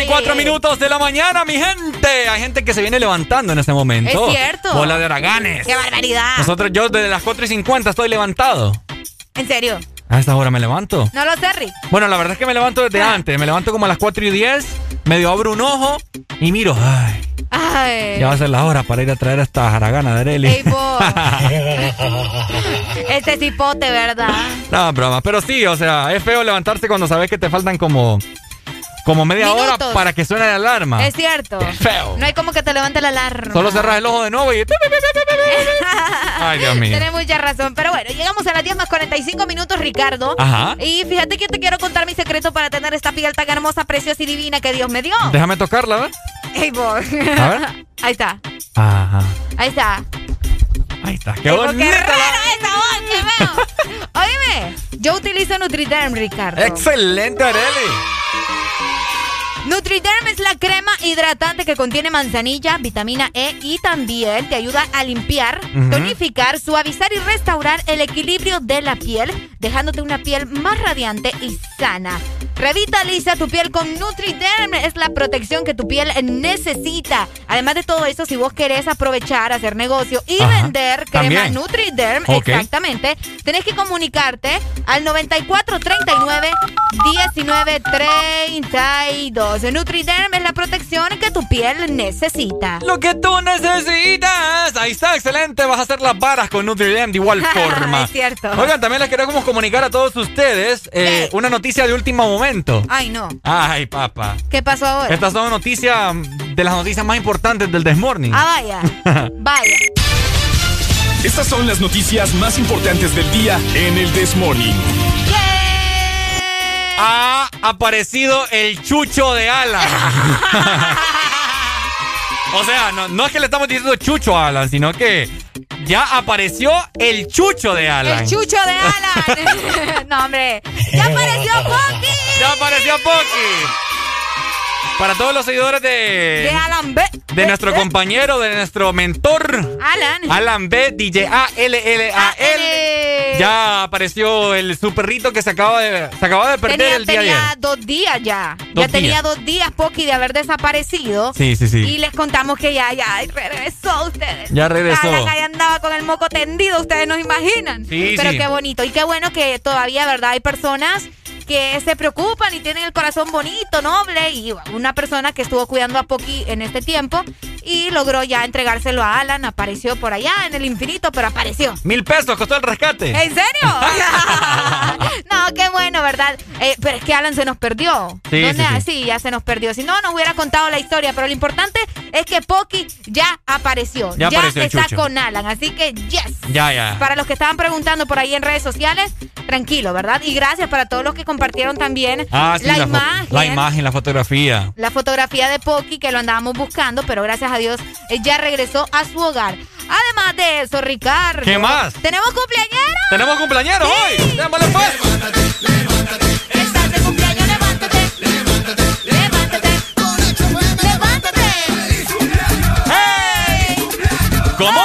¡Hey! 10 con 44 minutos de la mañana, mi gente. Hay gente que se viene levantando en este momento. Es cierto. Bola de haraganes. ¡Qué barbaridad! Nosotros, yo desde las 4 y 50 estoy levantado. ¿En serio? A esta hora me levanto. No lo sé, Rick. Bueno, la verdad es que me levanto desde Ah. antes. Me levanto como a las 4 y 10, medio abro un ojo y miro. Ay, Ay. ya va a ser la hora para ir a traer a esta haragana de Areli. Ey. <laughs> Este cipote, ¿verdad? no, broma. Pero sí, o sea, es feo levantarse cuando sabes que te faltan como, como media hora para que suene la alarma. Es cierto. Feo. No hay como que te levante la alarma. Solo cerras el ojo de nuevo y... <laughs> Ay, Dios mío. Tienes mucha razón. Pero bueno, llegamos a las 10 más 45 minutos, Ricardo. Ajá. Y fíjate que te quiero contar mi secreto para tener esta piel tan hermosa, preciosa y divina que Dios me dio. Déjame tocarla, ¿ves? Ey, vos. A ver. <laughs> Ahí está. Ajá. Ahí está. Ahí está. Qué bonita. qué rara esa voz. Óyeme, <laughs> yo utilizo Nutriderm, Ricardo. Excelente, Areli. Nutriderm es la crema hidratante que contiene manzanilla, vitamina E y también te ayuda a limpiar, tonificar, suavizar y restaurar el equilibrio de la piel, dejándote una piel más radiante y sana. Revitaliza tu piel con Nutriderm, es la protección que tu piel necesita. Además de todo eso, si vos querés aprovechar, hacer negocio y Ajá, vender crema también. Nutriderm, exactamente, tenés que comunicarte al 9439 1932. Nutriderm es la protección que tu piel necesita. Lo que tú necesitas. Ahí está, excelente. Vas a hacer las varas con Nutriderm de igual <laughs> forma. es cierto. Oigan, también les queremos comunicar a todos ustedes eh, una noticia de último momento. Ay, no. Ay, papá. ¿Qué pasó ahora? Estas son noticias de las noticias más importantes del Desmorning. Ah, vaya. <laughs> vaya. Estas son las noticias más importantes del día en el Desmorning. Ha aparecido el chucho de Alan. <laughs> o sea, no, no es que le estamos diciendo chucho a Alan, sino que ya apareció el chucho de Alan. El chucho de Alan. <laughs> no, hombre. Ya apareció Poki. Ya apareció Poki. Para todos los seguidores de. De Alan B. De nuestro compañero, de nuestro mentor. Alan. Alan B, DJ A-L-L-A-L. Ya apareció el su perrito que se acaba de, se acaba de perder tenía, el día tenía ayer. dos días ya. Dos ya tenía dos días, Poki, de haber desaparecido. Sí, sí, sí. Y les contamos que ya, ya regresó ustedes. Ya regresó. Alan ahí andaba con el moco tendido, ustedes no imaginan. Sí, Pero sí. qué bonito. Y qué bueno que todavía, ¿verdad? Hay personas que se preocupan y tienen el corazón bonito, noble. Y una persona que estuvo cuidando a Poki en este tiempo y logró ya entregárselo a Alan. Apareció por allá en el infinito, pero apareció. Mil pesos costó el rescate. ¿En serio? <laughs> <laughs> no, qué bueno, ¿verdad? Eh, pero es que Alan se nos perdió. Sí, ¿Dónde- sí, sí. sí, ya se nos perdió. Si no, nos hubiera contado la historia. Pero lo importante es que Poki ya apareció. Ya apareció está con Alan. Así que, yes. Ya, ya. Para los que estaban preguntando por ahí en redes sociales, tranquilo, ¿verdad? Y gracias para todos los que compartieron también Ah, la, imagen. La imagen, la fotografía. La fotografía de Poki que lo andábamos buscando, pero gracias a Dios eh, ya regresó a su hogar. Además de eso, Ricardo. ¿Qué más? ¿Tenemos cumpleañero? Tenemos cumpleaños hoy. Démosle pues. Estás de cumpleaños, levántate. Levántate. Levántate. Levántate. ¡Hey! ¿Cómo?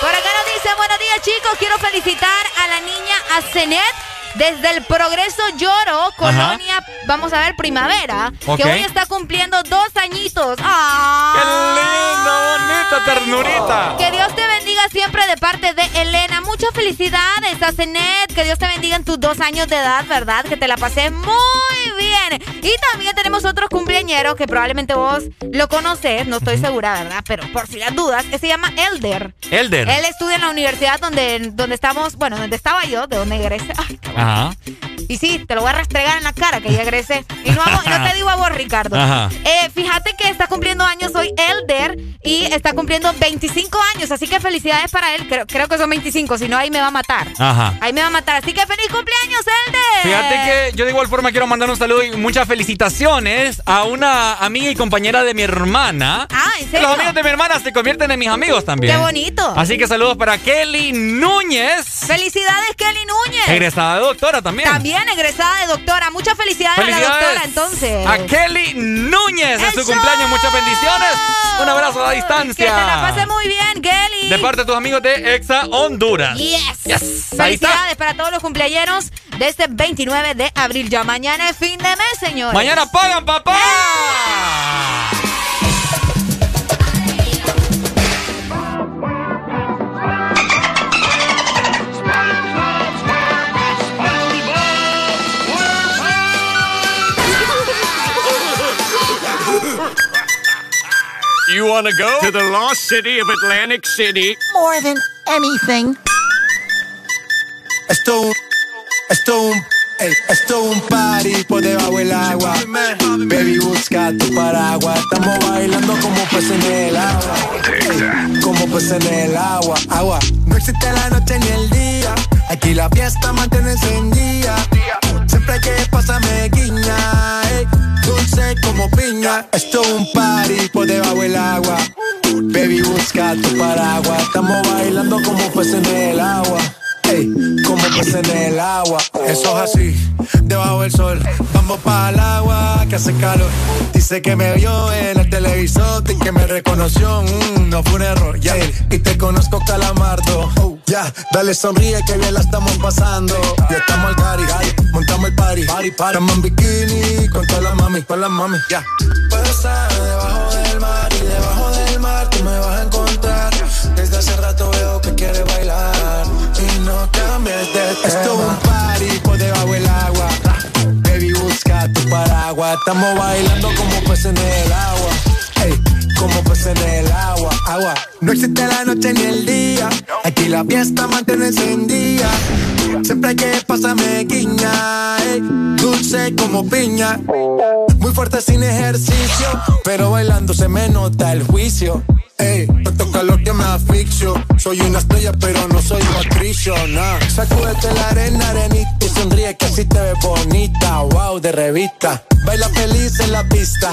Por acá nos dice, buenos días chicos, quiero felicitar a la niña Azenet desde el Progreso Lloro, Colonia, vamos a ver, Primavera, Ok. que hoy está cumpliendo dos añitos. ¡Ah! ¡Qué linda, bonita ternurita! Que Dios te bendiga siempre de parte de Elena. Muchas felicidades, Azenet. Que Dios te bendiga en tus dos años de edad, ¿verdad? Que te la pasé muy bien. Y también tenemos otro cumpleañero que probablemente vos lo conoces, no estoy segura, ¿verdad? Pero por si las dudas, se llama Elder. Elder. Él estudia en la universidad donde, donde estamos, bueno, donde estaba yo, de donde egresé. Ay, Ajá. Y sí, te lo voy a restregar en la cara que ya egresé. Y no, no te digo a vos, Ricardo. Ajá. Eh, fíjate que está cumpliendo años hoy Elder y está cumpliendo 25 años. Así que felicidades para él. Creo, creo que son 25, si no ahí me va a matar. Ajá. Ahí me va a matar. Así que feliz cumpleaños, Elder. Fíjate que yo de igual forma quiero mandar un saludo y muchas felicitaciones a una amiga y compañera de mi hermana. Ah, ¿en serio? Los amigos de mi hermana se convierten en mis amigos también. Qué bonito. Así que saludos para Kelly Núñez. Felicidades, Kelly Núñez. Egresada de doctora también. También egresada de doctora. Muchas felicidades, a la doctora, entonces. a Kelly Núñez en su cumpleaños. Muchas bendiciones. Un abrazo a la distancia. Que te la pase muy bien, Kelly. De parte de tus amigos de Exa Honduras. Yes. Felicidades para todos los cumpleaños de este 29 de abril. Ya mañana es fin de mes, señores. Mañana pagan, papá. You want to go to the lost city of Atlantic City? More than anything. Esto un, esto un, ey, esto un party por debajo del agua. Baby, busca tu paraguas. Estamos bailando como peces en el agua. Como peces en el agua. Agua. No existe la noche ni el día. Aquí la fiesta mantiene encendida. Que pasa me guiña. ey, dulce como piña. Esto un party por debajo del agua. Baby, busca tu paraguas. Estamos bailando como peces en el agua. Ey, como peces en el agua. Eso es así, debajo del sol. Vamos para el agua que hace calor. Dice que me vio en el televisor y que me reconoció. Mm, no fue un error, ya. Y te conozco, calamardo. Oh, ya, dale sonríe que bien la estamos pasando. Ya estamos al cari, montamos el party. party, party. Estamos en bikini con todas las mami, con las mami, ya. Puedo estar debajo del mar y debajo del mar tú me vas a encontrar. Desde hace rato veo que quieres bailar y no cambies de tema. Esto es un party por debajo del agua. Baby, busca tu paraguas. Estamos bailando como peces en el agua. Como peces en el agua. Agua. No existe la noche ni el día. Aquí la fiesta mantiene encendida. Siempre que pasa me guiña, ey, dulce como piña. Muy fuerte sin ejercicio, pero bailando se me nota el juicio. Ey, tanto calor que me asfixio. Soy una estrella, pero no soy Patricio, nah. Sacúdete la arena, arenita y sonríe que así te ves bonita. Wow, de revista. Baila feliz en la pista.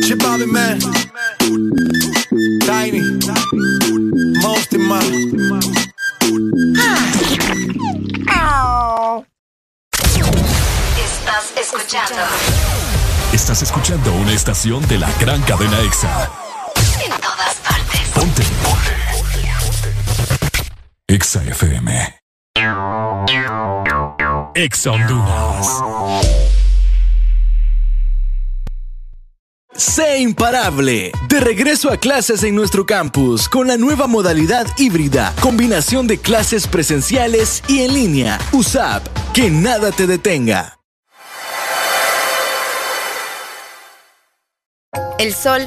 Shit Bobby man Tiny Most in Estás escuchando Estás escuchando una estación de la gran cadena EXA. en todas partes. Ponte. EXA FM. EXA Honduras. Sé imparable. De regreso a clases en nuestro campus con la nueva modalidad híbrida, combinación de clases presenciales y en línea. USAP, que nada te detenga. El sol,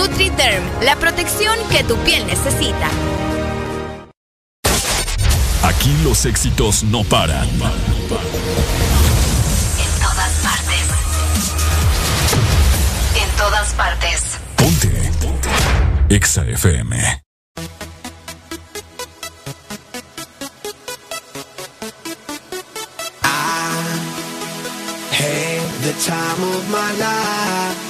NutriDerm, la protección que tu piel necesita. Aquí los éxitos no paran. En todas partes. En todas partes. Ponte. EXA FM. Had the time of my life,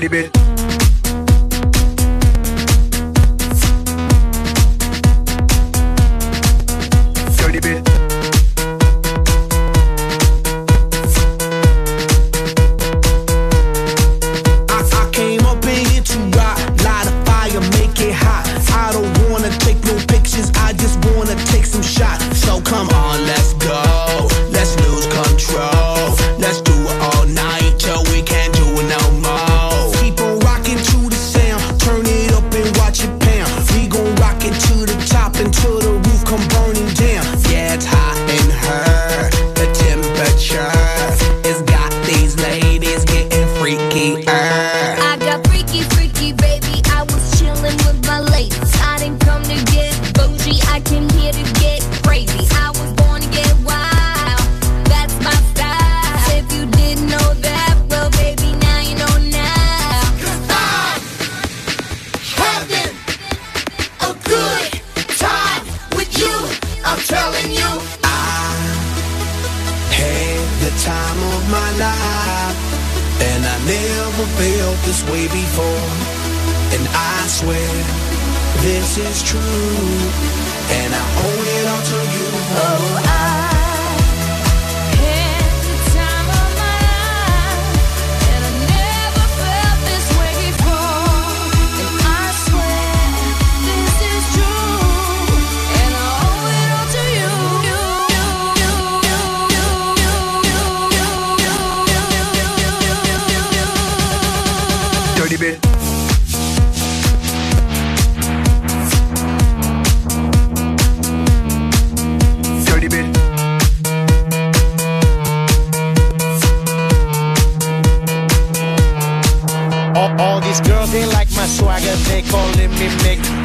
Dirty bit. Dirty. I, I came up in here to rock, light a fire, make it hot. I don't wanna take no pictures, I just wanna take some shots. So come on, this is true, and I owe it all to you. Oh,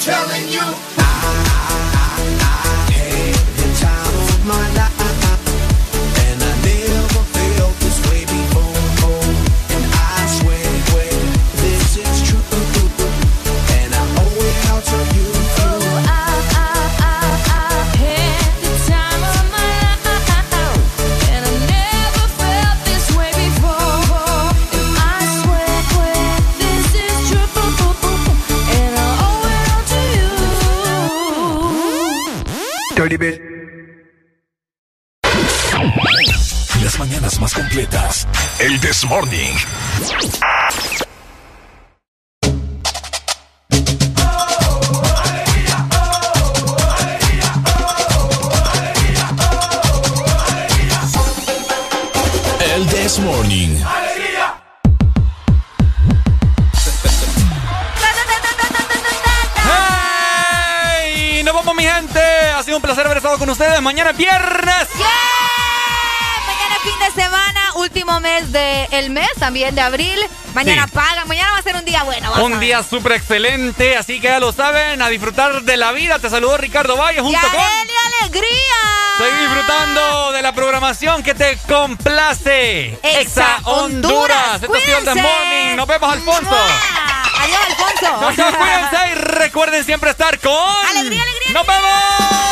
Telling you. the time of my life. This Morning. El This Morning. ¡Hey! ¡Nos vamos, mi gente! Ha sido un placer haber estado con ustedes. Mañana es viernes. Mañana fin de semana, último mes del mes, también de abril. Mañana Sí. pagan, mañana va a ser un día bueno. Un día súper excelente, así que ya lo saben, a disfrutar de la vida. Te saludó Ricardo Valle ¡Y junto con... alegría, alegría! Seguir disfrutando de la programación que te complace. Exa Honduras. Esto el The Cuídense. Morning. Nos vemos, Alfonso. Adiós, Alfonso. Chao, chao, cuídense y recuerden siempre estar con... Alegría, alegría. ¡Nos vemos!